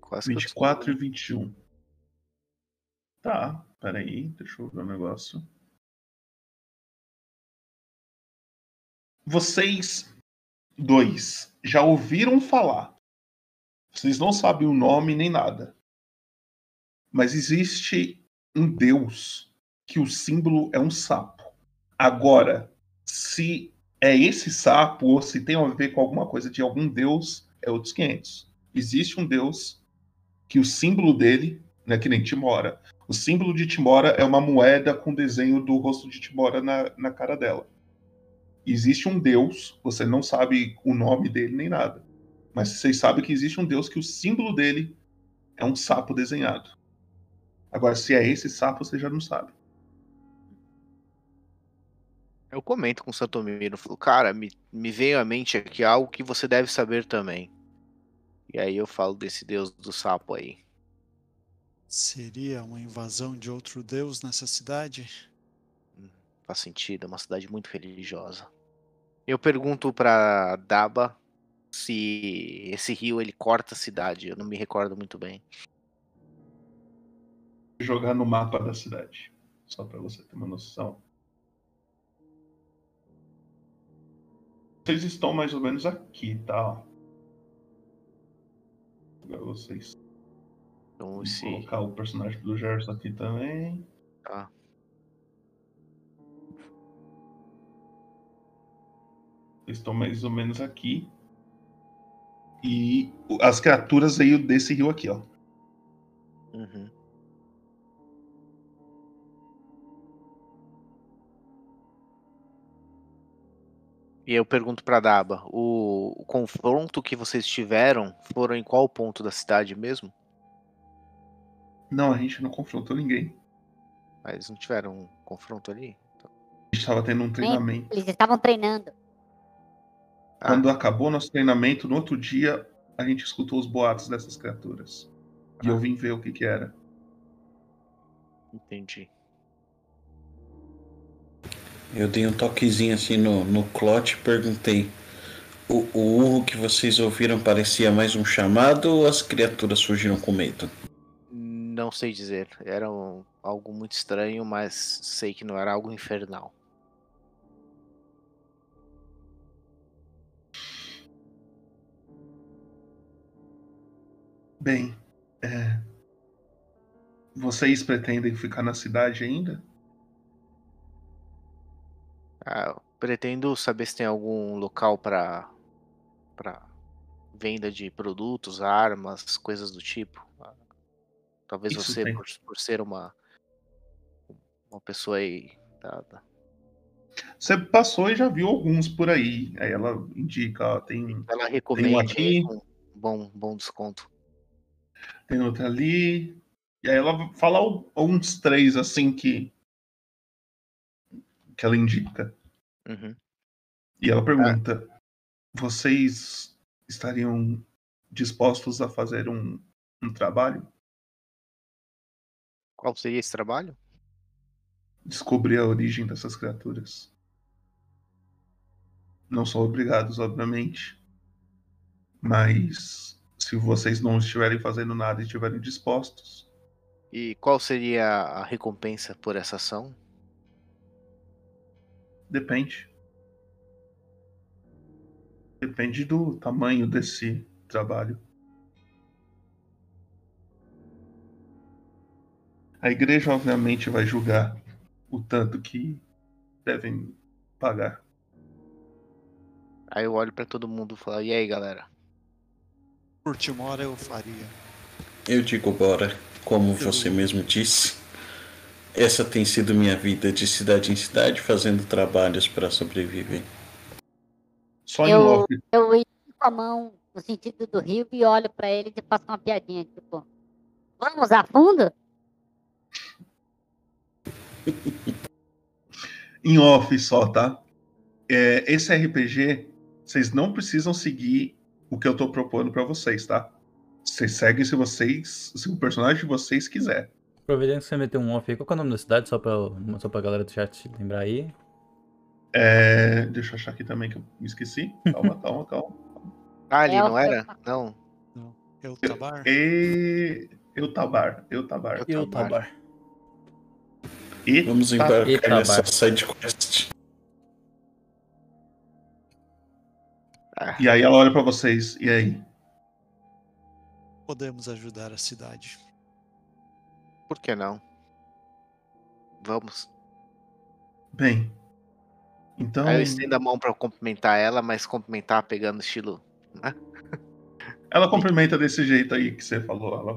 Quase que eu 24 e 21. Tá, peraí, deixa eu ver um negócio. Vocês dois já ouviram falar. Vocês não sabem o nome nem nada. Mas existe um deus que o símbolo é um sapo. Agora, se é esse sapo ou se tem a ver com alguma coisa de algum deus, é outros 500. Existe um deus que o símbolo dele, né, que nem Timora, o símbolo de Timora é uma moeda com desenho do rosto de Timora na, na cara dela. Existe um deus, você não sabe o nome dele nem nada, mas vocês sabem que existe um deus que o símbolo dele é um sapo desenhado. Agora, se é esse sapo, você já não sabe. Eu comento com o Santomiro, falo, cara, me, me veio à mente aqui algo que você deve saber também. E aí eu falo desse deus do sapo aí. Seria uma invasão de outro deus nessa cidade? Faz sentido, é uma cidade muito religiosa. Eu pergunto pra Daba se esse rio ele corta a cidade, eu não me recordo muito bem. Jogar no mapa da cidade, só para você ter uma noção. Vocês estão mais ou menos aqui, tá? Agora vocês. Então, Vou esse... colocar o personagem do Gerson aqui também. Tá. Eles estão mais ou menos aqui. E as criaturas veio desse rio aqui, ó. Uhum. E eu pergunto pra Daba, o, o confronto que vocês tiveram foram em qual ponto da cidade mesmo? Não, a gente não confrontou ninguém. Mas não tiveram um confronto ali? gente estava tendo um treinamento. Eles estavam treinando. Quando acabou nosso treinamento, no outro dia, a gente escutou os boatos dessas criaturas. E eu vim ver o que que era. Entendi. Eu dei um toquezinho assim no, no clote e perguntei: o, o urro que vocês ouviram parecia mais um chamado ou as criaturas surgiram com medo? Não sei dizer. Era um- algo muito estranho, mas sei que não era algo infernal. Bem, é... vocês pretendem ficar na cidade ainda? Ah, pretendo saber se tem algum local para para venda de produtos, armas, coisas do tipo. Talvez Isso você, por, por ser uma uma pessoa aí da- da- Você passou e já viu alguns por aí. Aí ela indica, ó, tem, ela tem um aqui, bom bom desconto. tem outro ali. E aí ela fala al- uns três assim que que ela indica. Uhum. E ela pergunta: vocês estariam dispostos a fazer um, um trabalho? Qual seria esse trabalho? Descobrir a origem dessas criaturas. Não são obrigados, obviamente. Mas se vocês não estiverem fazendo nada e estiverem dispostos, E qual seria a recompensa por essa ação? depende. Depende do tamanho desse trabalho. A igreja, obviamente, vai julgar o tanto que devem pagar. Aí eu olho pra todo mundo e falo: "E aí, galera?" Por Timora eu faria. Eu digo bora, como você mesmo disse. Essa tem sido minha vida de cidade em cidade, fazendo trabalhos para sobreviver. Só em Eu, off. eu estico a mão no sentido do rio e olho pra ele e faço uma piadinha, tipo, vamos a fundo? Em off só, tá? É, esse RPG, vocês não precisam seguir o que eu tô propondo pra vocês, tá? Vocês seguem se vocês. Se o personagem de vocês quiser. Aproveitando que você meteu um off aí, qual que é o nome da cidade? Só pra, só pra galera do chat lembrar aí. É, deixa eu achar aqui também que eu me esqueci. Calma, calma, calma. Ah, ali É, não eu- era? Não. Eu Tabar? E. Eutabar. Eutabar. Eutabar. E Vamos tá- embarcar nessa side quest. E aí ela olha pra vocês. E aí? Podemos ajudar a cidade. Por que não? Vamos. Bem. Então. Aí eu estendo a mão pra cumprimentar ela, mas cumprimentar pegando estilo. né? Ela cumprimenta desse jeito aí que você falou. Ela...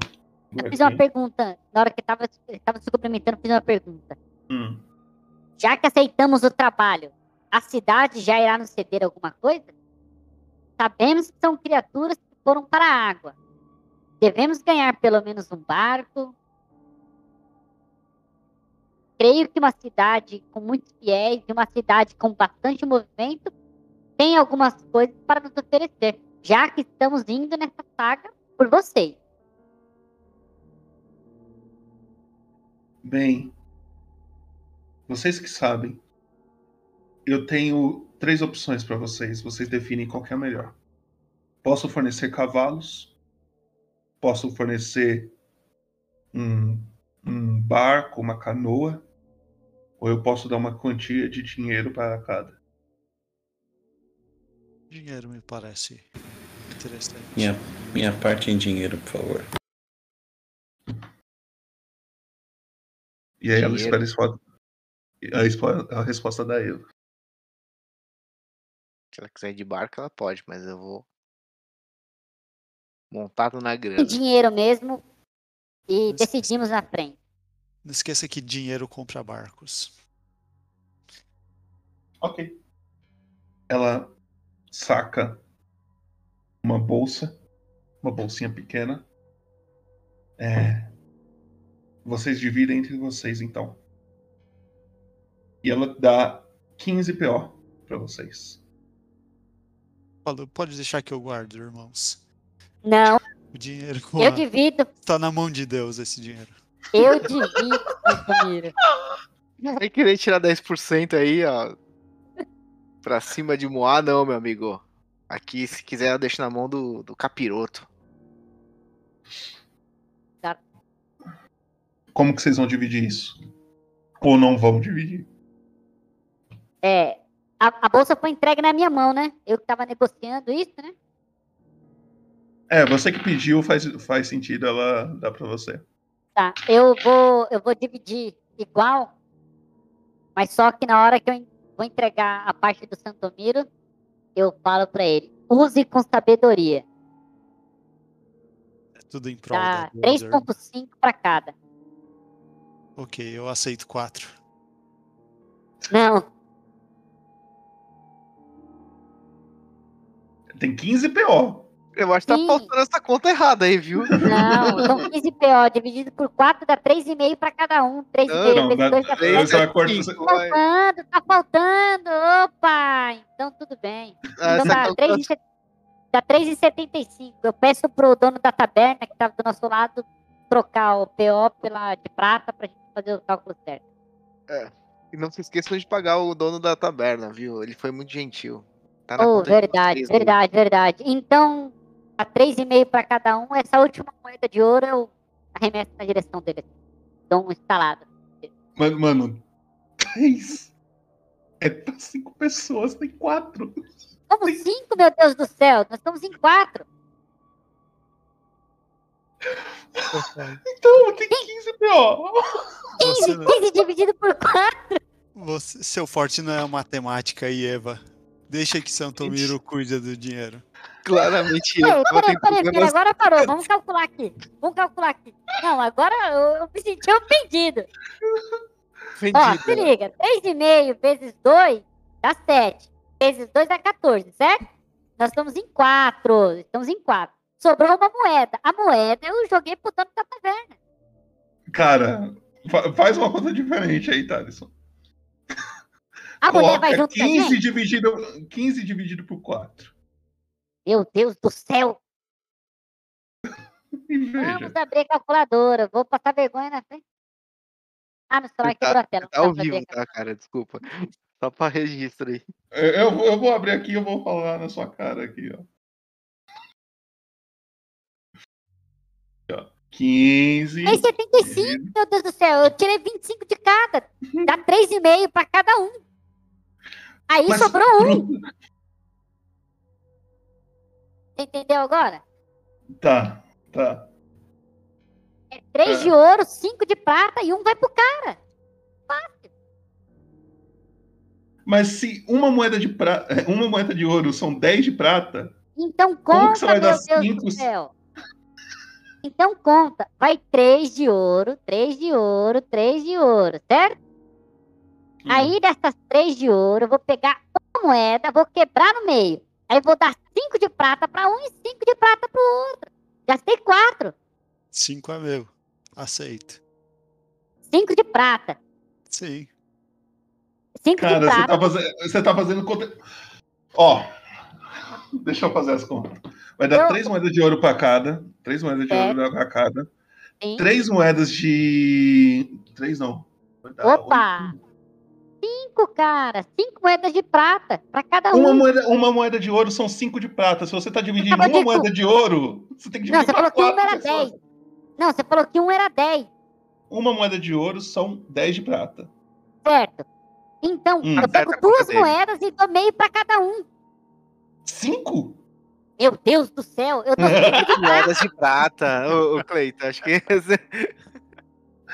Eu fiz uma pergunta, na hora que tava, tava se cumprimentando, fiz uma pergunta. Hum. Já que aceitamos o trabalho, a cidade já irá nos ceder alguma coisa? Sabemos que são criaturas que foram para a água. Devemos ganhar pelo menos um barco. Creio que uma cidade com muitos fiéis e uma cidade com bastante movimento tem algumas coisas para nos oferecer, já que estamos indo nessa saga por vocês. Bem, vocês que sabem, eu tenho três opções para vocês. Vocês definem qual que é a melhor. Posso fornecer cavalos, posso fornecer um, um barco, uma canoa, ou eu posso dar uma quantia de dinheiro para cada. Dinheiro me parece interessante. Minha, minha parte em dinheiro, por favor. E aí ela espera a resposta, a espo- a resposta da Eva. Se ela quiser ir de barco, ela pode, mas eu vou. Montado na grana. dinheiro mesmo e decidimos na frente. Não esqueça que dinheiro compra barcos. Ok. Ela saca uma bolsa, uma bolsinha pequena. É, vocês dividem entre vocês, então. E ela dá 15 PO pra vocês. Falou, pode deixar que eu guardo, irmãos. Não, O dinheiro com eu a- divido. tá na mão de Deus esse dinheiro. Eu divido, Santomiro. Vai querer tirar 10% aí, ó. Pra cima de Moá, não, meu amigo. Aqui, se quiser, deixa na mão do, do capiroto. Como que vocês vão dividir isso? Ou não vão dividir? É, a, a bolsa foi entregue na minha mão, né? Eu que tava negociando isso, né? É, você que pediu faz, faz sentido ela dar pra você. Tá, eu vou, eu vou dividir igual, mas só que na hora que eu vou entregar a parte do Santomiro, eu falo pra ele, use com sabedoria. É tudo em prol Tá da Deus, irmão. 3.5 pra cada. Ok, eu aceito quatro. Não, Tem 15 PO. Eu acho que tá Sim. faltando essa conta errada aí, viu? não, são 15 PO, dividido por 4 dá 3,5 pra cada um. 3,5 Não, vezes dá- 2 dá três, 3. vai cortar- Tá faltando, tá faltando. Opa, então tudo bem. Ah, Então essa dá calcula- 3,75. Dá 3,75. Eu peço pro dono da taberna, que tava do nosso lado, trocar o PO pela de prata pra gente fazer o cálculo certo. É. E não se esqueçam de pagar o dono da taberna, viu? Ele foi muito gentil. Tá na Oh, verdade, vocês verdade, verdade. Então, a 3,5 pra cada um, essa última moeda de ouro eu arremesso na direção dele. Dou um instalado. Mano, mano, 3 é pra 5 pessoas, tem 4. Como cinco, meu Deus do céu? Nós estamos em quatro. Então, tem 15 PO. 15, não- 15 dividido por quatro. Você- seu forte não é matemática aí, Eva. Deixa que Santomiro cuida do dinheiro. Claramente eu peraí, tendo peraí, peraí, problemas. agora parou. Vamos calcular aqui. Vamos calcular aqui. Não, agora eu, eu me senti ofendido. Ó, se liga. 3,5 vezes 2 dá 7. Vezes 2 dá 14, certo? Nós estamos em 4. Estamos em 4. Sobrou uma moeda. A moeda eu joguei pro dono da taverna. Cara, fa- faz uma conta diferente aí, Thaleson. A mulher Coloca vai junto com a 15 gente? dividido, 15 dividido por 4. Meu Deus do céu. Vamos abrir a calculadora. Vou passar vergonha na frente. Ah, meu celular quebrou a tela. Tá ao vivo, tá, cara? Desculpa. Só pra registro aí. Eu, eu vou- eu vou abrir aqui e eu vou falar na sua cara aqui, ó. 15. É 75, meu Deus do céu. Eu tirei 25 de cada. Dá 3,5 pra cada um. Aí Mas- sobrou um. Entendeu agora? Tá, tá. É 3 de ouro, 5 de prata e um vai pro cara. Mas se uma moeda de prata, uma moeda de ouro são 10 de prata, Então Como que conta, você vai meu dar Deus cinco? do céu. Então conta. Vai 3 de ouro, 3 de ouro, 3 de ouro, certo? Hum. Aí dessas 3 de ouro, eu vou pegar uma moeda, vou quebrar no meio. Aí vou dar 5 de prata pra um e 5 de prata pro outro. Gastei 4. Cinco é meu. Aceito. 5 de prata. Sim. 5 de cara, você prata. tá, fazendo, você tá fazendo conta. Ó, deixa eu fazer as contas. Vai dar Eu- três moedas de ouro pra cada. Três moedas de É. ouro pra cada. Sim. Três moedas de. Três não. Vai dar Opa! 5, cara. 5 moedas de prata pra cada um. Uma moeda, uma moeda de ouro são cinco de prata. Se você tá dividindo uma de- moeda de ouro, você tem que Não, dividir você pra falou que um era pessoas. 10. Não, você falou que um era 10, Uma moeda de ouro são 10 de prata. certo? Então, Hum. eu pego duas conta dele. moedas e dou meio pra cada um. Cinco? Meu Deus do céu, eu 5 de Moedas de prata. Ô, ô Cleiton, acho que.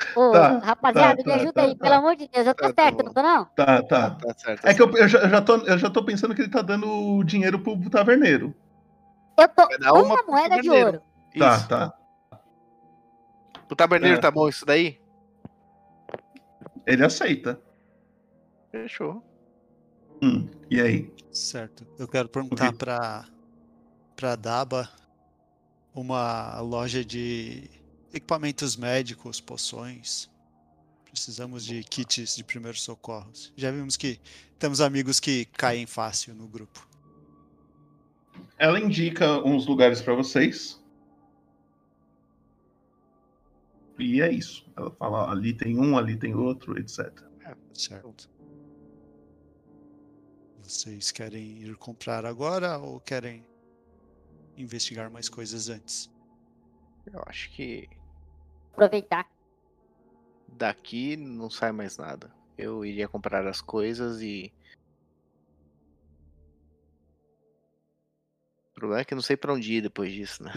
Ô, Tá, rapaziada, tá, me tá, ajuda tá, aí, tá. pelo amor de Deus. Eu tô certo, não tô não? Tá, tá. Tá certo. É que eu, eu já, eu já tô, eu já tô pensando que ele tá dando dinheiro pro taverneiro. Eu tô uma, uma moeda de ouro. Tá, Isso. tá. Pro taberneiro É. tá bom isso daí? Ele aceita. Fechou. Hum, e aí? Certo. Eu quero perguntar pra, pra Daba uma loja de equipamentos médicos, poções. Precisamos de kits de primeiros socorros. Já vimos que temos amigos que caem fácil no grupo. Ela indica uns lugares pra vocês. E é isso. Ela fala, "Ó, ali tem um, ali tem outro, etc. Certo. Vocês querem ir comprar agora ou querem investigar mais coisas antes? Eu acho que Aproveitar. daqui não sai mais nada. Eu iria comprar as coisas e. O problema é que eu não sei pra onde ir depois disso, né?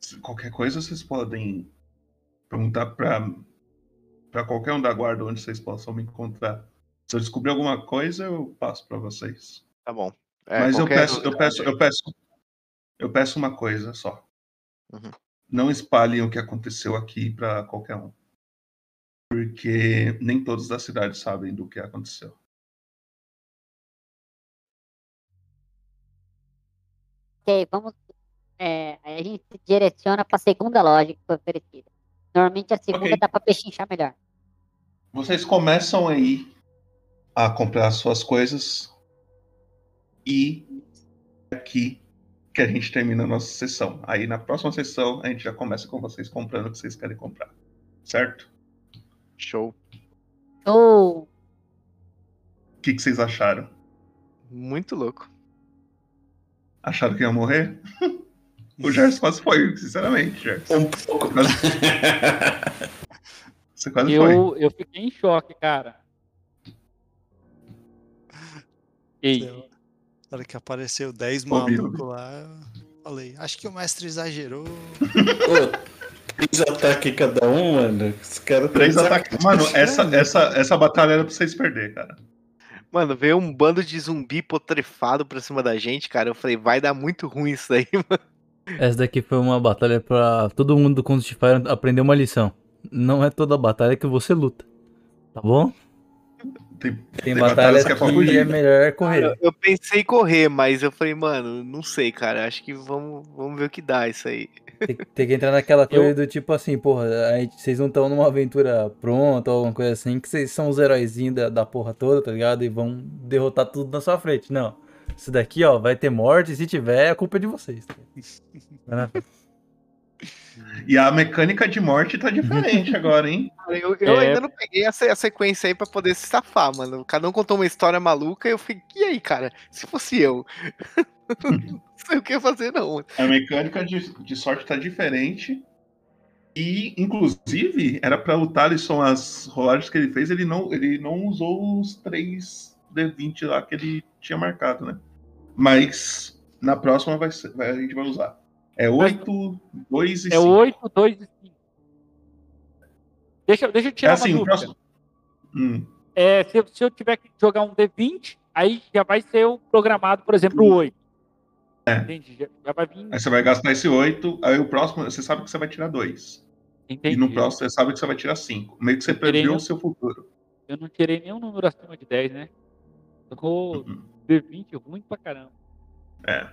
Se Qualquer coisa vocês podem perguntar pra, pra qualquer um da guarda onde vocês possam me encontrar. Se eu descobrir alguma coisa, eu passo pra vocês. Tá bom. É, Mas eu qualquer peço, eu peço, eu peço, eu peço uma coisa só. Uhum. Não espalhem o que aconteceu aqui pra qualquer um. Porque nem todos da cidade sabem do que aconteceu. Ok, vamos. é, a gente se direciona para a segunda loja que foi oferecida. Normalmente a segunda Ok. dá para pechinchar melhor. Vocês começam aí a comprar suas coisas e aqui que a gente termina a nossa sessão. Aí na próxima sessão a gente já começa com vocês comprando o que vocês querem comprar. Certo? Show. Oh, O que, que vocês acharam? Muito louco. Acharam que ia morrer? o Gerson quase foi, sinceramente, Gerson. Um pouco. Você quase foi. Eu, eu fiquei em choque, cara. Ei, Na hora que apareceu 10 Ouvi, malucos lá, eu falei, acho que o mestre exagerou. Três ataques cada um, mano. Esse cara tá Três ataques. Mano, essa, essa, essa batalha era pra vocês perder, cara. Mano, veio um bando de zumbi potrefado pra cima da gente, cara. Eu falei, vai dar muito ruim isso daí, mano. Essa daqui foi uma batalha pra todo mundo do de Fire aprender uma lição. Não é toda batalha que você luta. Tá bom? Tem, tem batalhas que é, melhor correr. Cara, eu pensei em correr, mas eu falei, mano, não sei, cara. Acho que vamos, vamos ver o que dá isso aí. Tem, tem que entrar naquela coisa do tipo assim, porra, a gente- vocês não estão numa aventura pronta ou alguma coisa assim, que vocês são os heróizinhos da, da porra toda, tá ligado? E vão derrotar tudo na sua frente. Não. Isso daqui, ó, vai ter morte, e se tiver, a culpa é de vocês. tá. E a mecânica de morte tá diferente agora, hein? Eu, eu É. ainda não peguei a, se- a sequência aí pra poder se safar, mano. Cada um contou uma história maluca e eu fiquei, e aí, cara? Se fosse eu? não sei o que fazer, não. A mecânica de, de sorte tá diferente. E, inclusive, era pra o Talisson, as rolagens que ele fez, ele não, ele não usou os 3 D20 lá que ele tinha marcado, né? Mas na próxima vai ser- vai- a gente vai usar. É 8, 2 e é 5. 8, 2 e 5. Deixa, deixa eu É tirar assim, uma o dúvida. próximo. Hum. É, se, eu- se eu tiver que jogar um D20, aí já vai ser o programado, por exemplo, o 8. É. Entendi. Já, já vai vir. Aí você vai gastar esse 8, aí o próximo, você sabe que você vai tirar 2. E no próximo você sabe que você vai tirar 5. Meio que você previu o seu futuro. Eu não tirei nenhum número acima de 10, né? Tocou Uhum. D20 ruim pra caramba. É.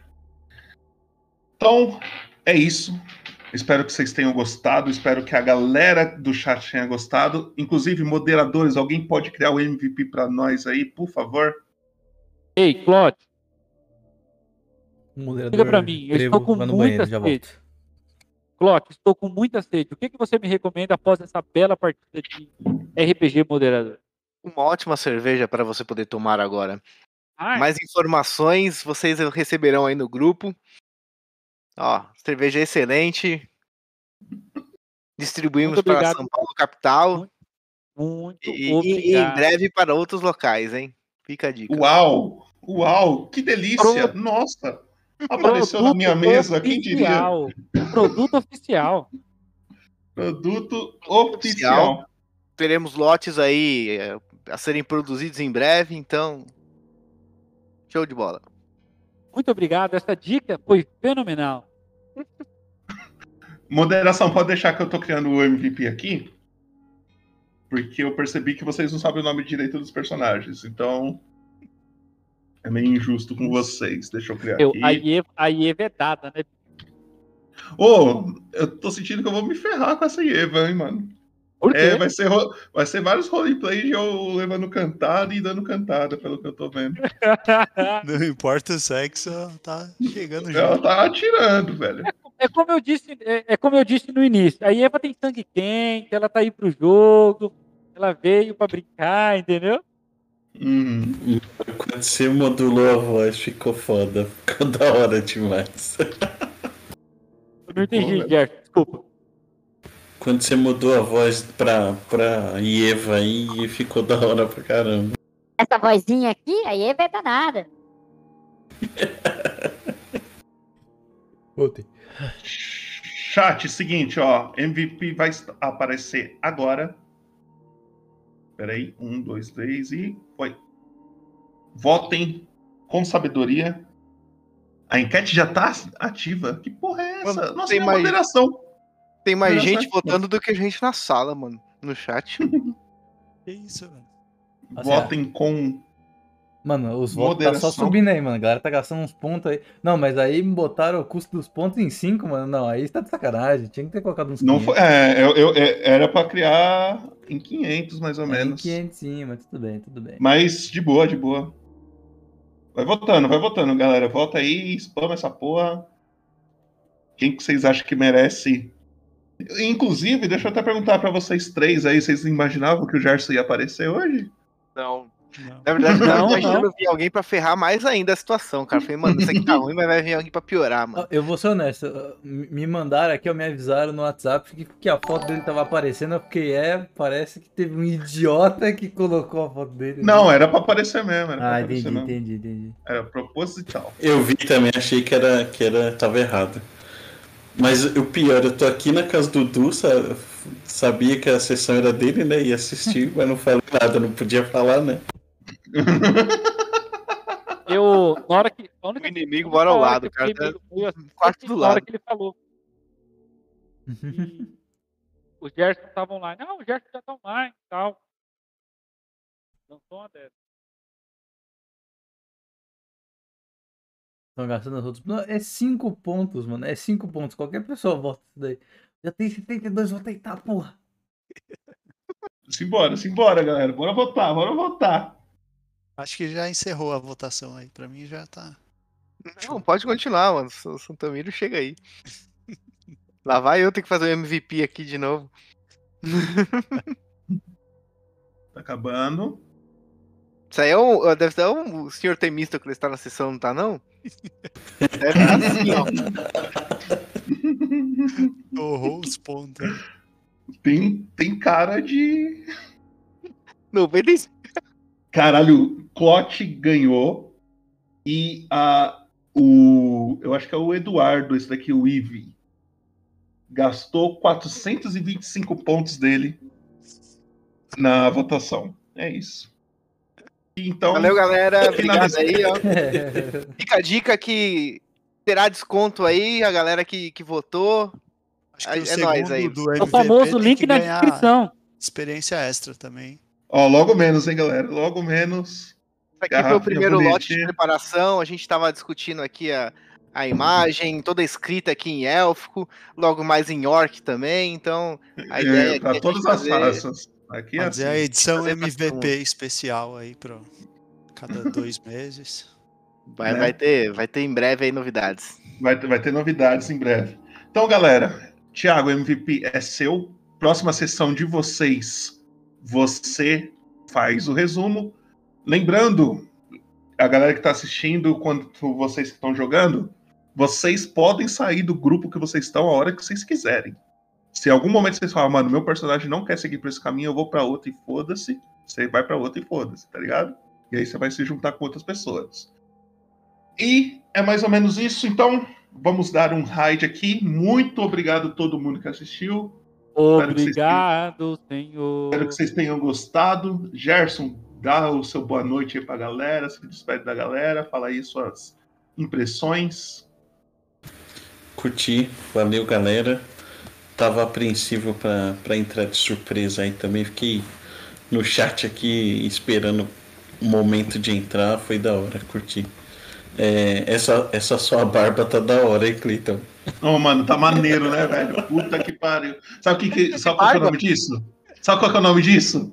Então, é isso. Espero que vocês tenham gostado. Espero que a galera do chat tenha gostado. Inclusive, moderadores, alguém pode criar o MVP pra nós aí, por favor? Ei, Moderador Diga pra mim, eu estou com muita banheiro, sede. Claude, estou com muita sede. O que, que você me recomenda após essa bela partida de RPG moderador? Uma ótima cerveja para você poder tomar agora. Ai. Mais informações vocês receberão aí no grupo. Ó, cerveja excelente. Distribuímos para obrigado. São Paulo capital Muito e, e- e em obrigado. breve para outros locais, hein? Fica a dica. Uau! Uau! Que delícia! Nossa! Apareceu na minha mesa, quem diria? oficial. Produto oficial. Produto oficial. Teremos lotes aí eh, a serem produzidos em breve, então. Show de bola. Muito obrigado. Essa dica foi fenomenal. Moderação, pode deixar que eu tô criando o MVP aqui? Porque eu percebi que vocês não sabem o nome direito dos personagens. Então. É meio injusto com vocês. Deixa eu criar Eu, aqui. a, IE, a IE vedada, né? Ô, eu tô sentindo que eu vou me ferrar com essa Eva, hein, mano. Por É, vai ser, ro- vai ser vários roleplays de eu levando cantada e dando cantada, pelo que eu tô vendo. Não importa o sexo, tá chegando Ela junto. tá atirando, velho. É como eu disse, é, é como eu disse no início. A Eva tem sangue quente, ela tá aí pro jogo, ela veio pra brincar, entendeu? Uhum. Quando você modulou a voz, ficou foda. Ficou da hora demais. Eu não entendi, Gerson, desculpa. Quando você mudou a voz pra, pra Eva aí, ficou da hora pra caramba. Essa vozinha aqui, a Eva é danada. Chat, seguinte, ó. MVP vai aparecer agora. Peraí. Um, dois, três e foi. Votem com sabedoria. A enquete já tá ativa. Que porra é essa? Mano, Nossa, tem mais- moderação. Tem mais gente votando do que gente na sala, mano. No chat. Que isso, velho? Votem com. Mano, os votos tá só subindo aí, mano. A galera tá gastando uns pontos aí. Não, mas aí botaram o custo dos pontos em 5, mano. Não, aí tá de sacanagem. Tinha que ter colocado uns Não 500. foi, é, eu, eu- é, era pra criar em 500, mais ou É, em menos. 500 sim, mas tudo bem, tudo bem. Mas de boa, de boa. Vai votando, vai votando, galera. Vota aí, spama essa porra. Quem que vocês acham que merece? Inclusive, deixa eu até perguntar pra vocês três aí, vocês imaginavam que o Gerson ia aparecer hoje? Não. Na verdade, eu Não, tava imaginando não. vir alguém pra ferrar mais ainda a situação, cara. Eu Falei, mano, isso aqui tá ruim, mas vai vir alguém pra piorar, mano. Eu vou ser honesto, me mandaram aqui, ó, me avisaram no WhatsApp que, que a foto dele tava aparecendo, porque é, parece que teve um idiota que colocou a foto dele. Não, era pra aparecer mesmo. Era Ah, aparecer entendi, entendi, entendi. Era proposital. Eu vi também, achei que era, que era tava errado. Mas o pior, eu tô aqui na casa do Du, sa- sabia que a sessão era dele, né? E assisti, mas não falei nada, não podia falar, né? Eu, na hora que. A O única inimigo a mora ao hora lado, que o cara tá assim, do Na hora lado. que ele falou. que o Gerson tava online. Não, o Gerson já tá online e tal. Não sou uma dessas. Estão gastando os outros. Não, é 5 pontos, mano. É 5 pontos. Qualquer pessoa vota isso daí. Já tem 72, vou tentar, porra. Simbora, simbora, galera. Bora votar, bora votar. Acho que já encerrou a votação aí. Pra mim já tá. Não, pode continuar, mano. O Santamiro chega aí. Lá vai eu ter que fazer o MVP aqui de novo. Tá acabando. Isso aí é um, deve ser um, o senhor Temístocles está na sessão, não tá não? Deve estar assim, ó. Torrou os pontos. Tem, tem cara de. 95. Caralho, Clote ganhou. E a, o. Eu acho que é o Eduardo, esse daqui, o Ive. Gastou 425 pontos dele na votação. É isso. Então, Valeu, galera. Obrigado aí, ó. Fica a dica que terá desconto aí, a galera que, que votou. Acho É, que o é segundo nóis aí. do É o famoso link na descrição. Experiência extra também. Ó, logo menos, hein, galera? Logo menos. Isso aqui foi o primeiro lote de preparação. A gente estava discutindo aqui a, a imagem, toda escrita aqui em élfico, logo mais em orc também. Então, a ideia É, aqui é pra a gente todas as fazer- raças. Aqui é Fazer assim. a edição MVP especial aí pra cada dois meses. Vai, né? vai, ter, vai ter em breve aí novidades. Vai, ter- vai ter novidades em breve. Então, galera, Thiago, MVP é seu. Próxima sessão de vocês, você faz o resumo. Lembrando, a galera que está assistindo, quando vocês que estão jogando, vocês podem sair do grupo que vocês estão a hora que vocês quiserem. Se em algum momento vocês falam, mano, meu personagem não quer seguir por esse caminho, eu vou para outro e foda-se. Você vai para outro e foda-se, tá ligado? E aí você vai se juntar com outras pessoas. E é mais ou menos isso. Então, vamos dar um raid aqui. Muito obrigado a todo mundo que assistiu. Espero que vocês tenham- Obrigado, senhor. Espero que vocês tenham gostado. Gerson, dá o seu boa noite aí pra galera. Se despede da galera. Fala aí suas impressões. Curti, valeu galera. Tava apreensivo pra, pra entrar de surpresa aí também. Fiquei no chat aqui esperando o momento de entrar. Foi da hora, curti. É, essa, essa sua barba tá da hora, hein, Cleiton? Ô, mano, tá maneiro, né, velho? Puta que pariu. Sabe, que, que, sabe qual que é o nome disso? Sabe qual que é o nome disso?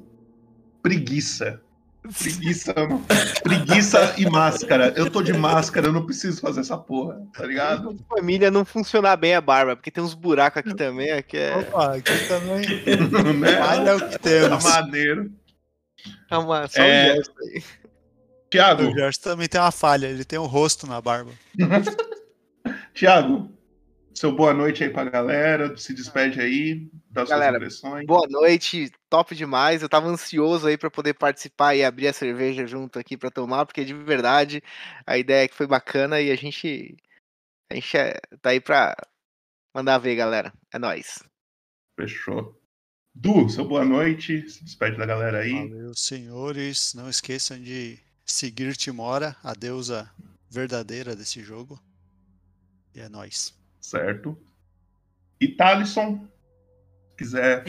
Preguiça. Preguiça. Preguiça e máscara. Eu tô de máscara, eu não preciso fazer essa porra, tá ligado? Família não funcionar bem a barba, porque tem uns buracos aqui também, aqui é. Opa, aqui também. né? Olha o que temos. Tá maneiro. É uma, só É. um gesto aí. Tiago, O Jorge também tem uma falha, ele tem um rosto na barba. Tiago, seu boa noite aí pra galera. Se despede aí das Galera, suas impressões. Boa noite, top demais. Eu tava ansioso aí pra poder participar e abrir a cerveja junto aqui pra tomar, porque de verdade a ideia é que foi bacana e a gente a gente é- tá aí pra mandar ver, galera. É nóis. Fechou. Du, seu boa noite. Se despede da galera aí. Valeu, senhores. Não esqueçam de seguir Timora, a deusa verdadeira desse jogo. E é nóis. Certo. E Thalisson, se quiser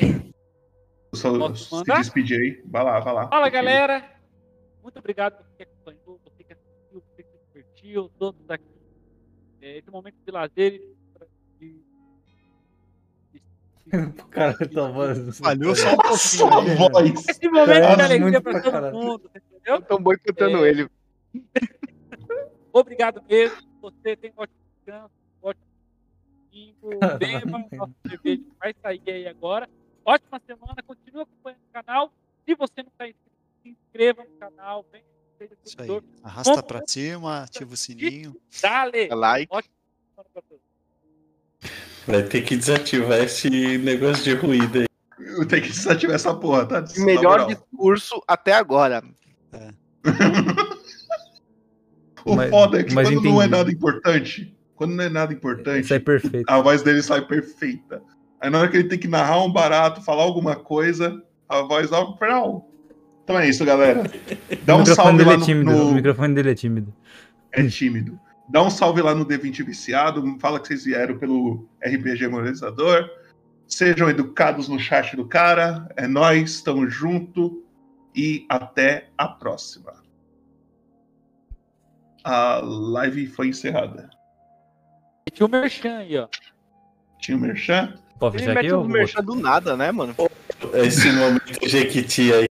só- se mandar? despedir aí. Vai lá, vai lá. Fala, Confia. galera. Muito obrigado por que acompanhou, você que assistiu, você que se divertiu, todos aqui. É, esse momento de lazer. de- Cara, tua voz. Falhou só um pouquinho. Sua né? voz. Esse momento de Cara, alegria pra todo caralho. mundo, entendeu? Estão boicotando É. ele. Obrigado mesmo. Você tem um ótimo descanso, ótimo domingo. Beba nossa cerveja que vai sair aí agora. Ótima semana. Continue acompanhando o canal. Se você não está inscrito, se inscreva no canal. Vem, seja Isso seguidor. Arrasta pra cima, ativa o sininho. Dale! Like. Ótima semana pra todos. Vai ter que desativar esse negócio de ruído aí. Eu tenho que desativar essa porra, tá? Na Melhor discurso até agora. O Mas- foda é que quando não é entendi. nada importante, quando não é nada importante, Isso é perfeito. a voz dele sai perfeita. Aí na hora que ele tem que narrar um barato, falar alguma coisa, a voz dá um. Então é isso, galera. Dá o um microfone salve dele lá é no, tímido. no- O microfone dele é tímido. É tímido. Dá um salve lá no D20 Viciado. Fala que vocês vieram pelo RPG Monetizador. Sejam educados no chat do cara. É nóis, tamo junto. E até a próxima. A live foi encerrada. Tinha o Merchan aí, ó. Tinha o Merchan? Pode Ele mete ou um merchan do nada, né, mano? Esse momento Jequiti aí.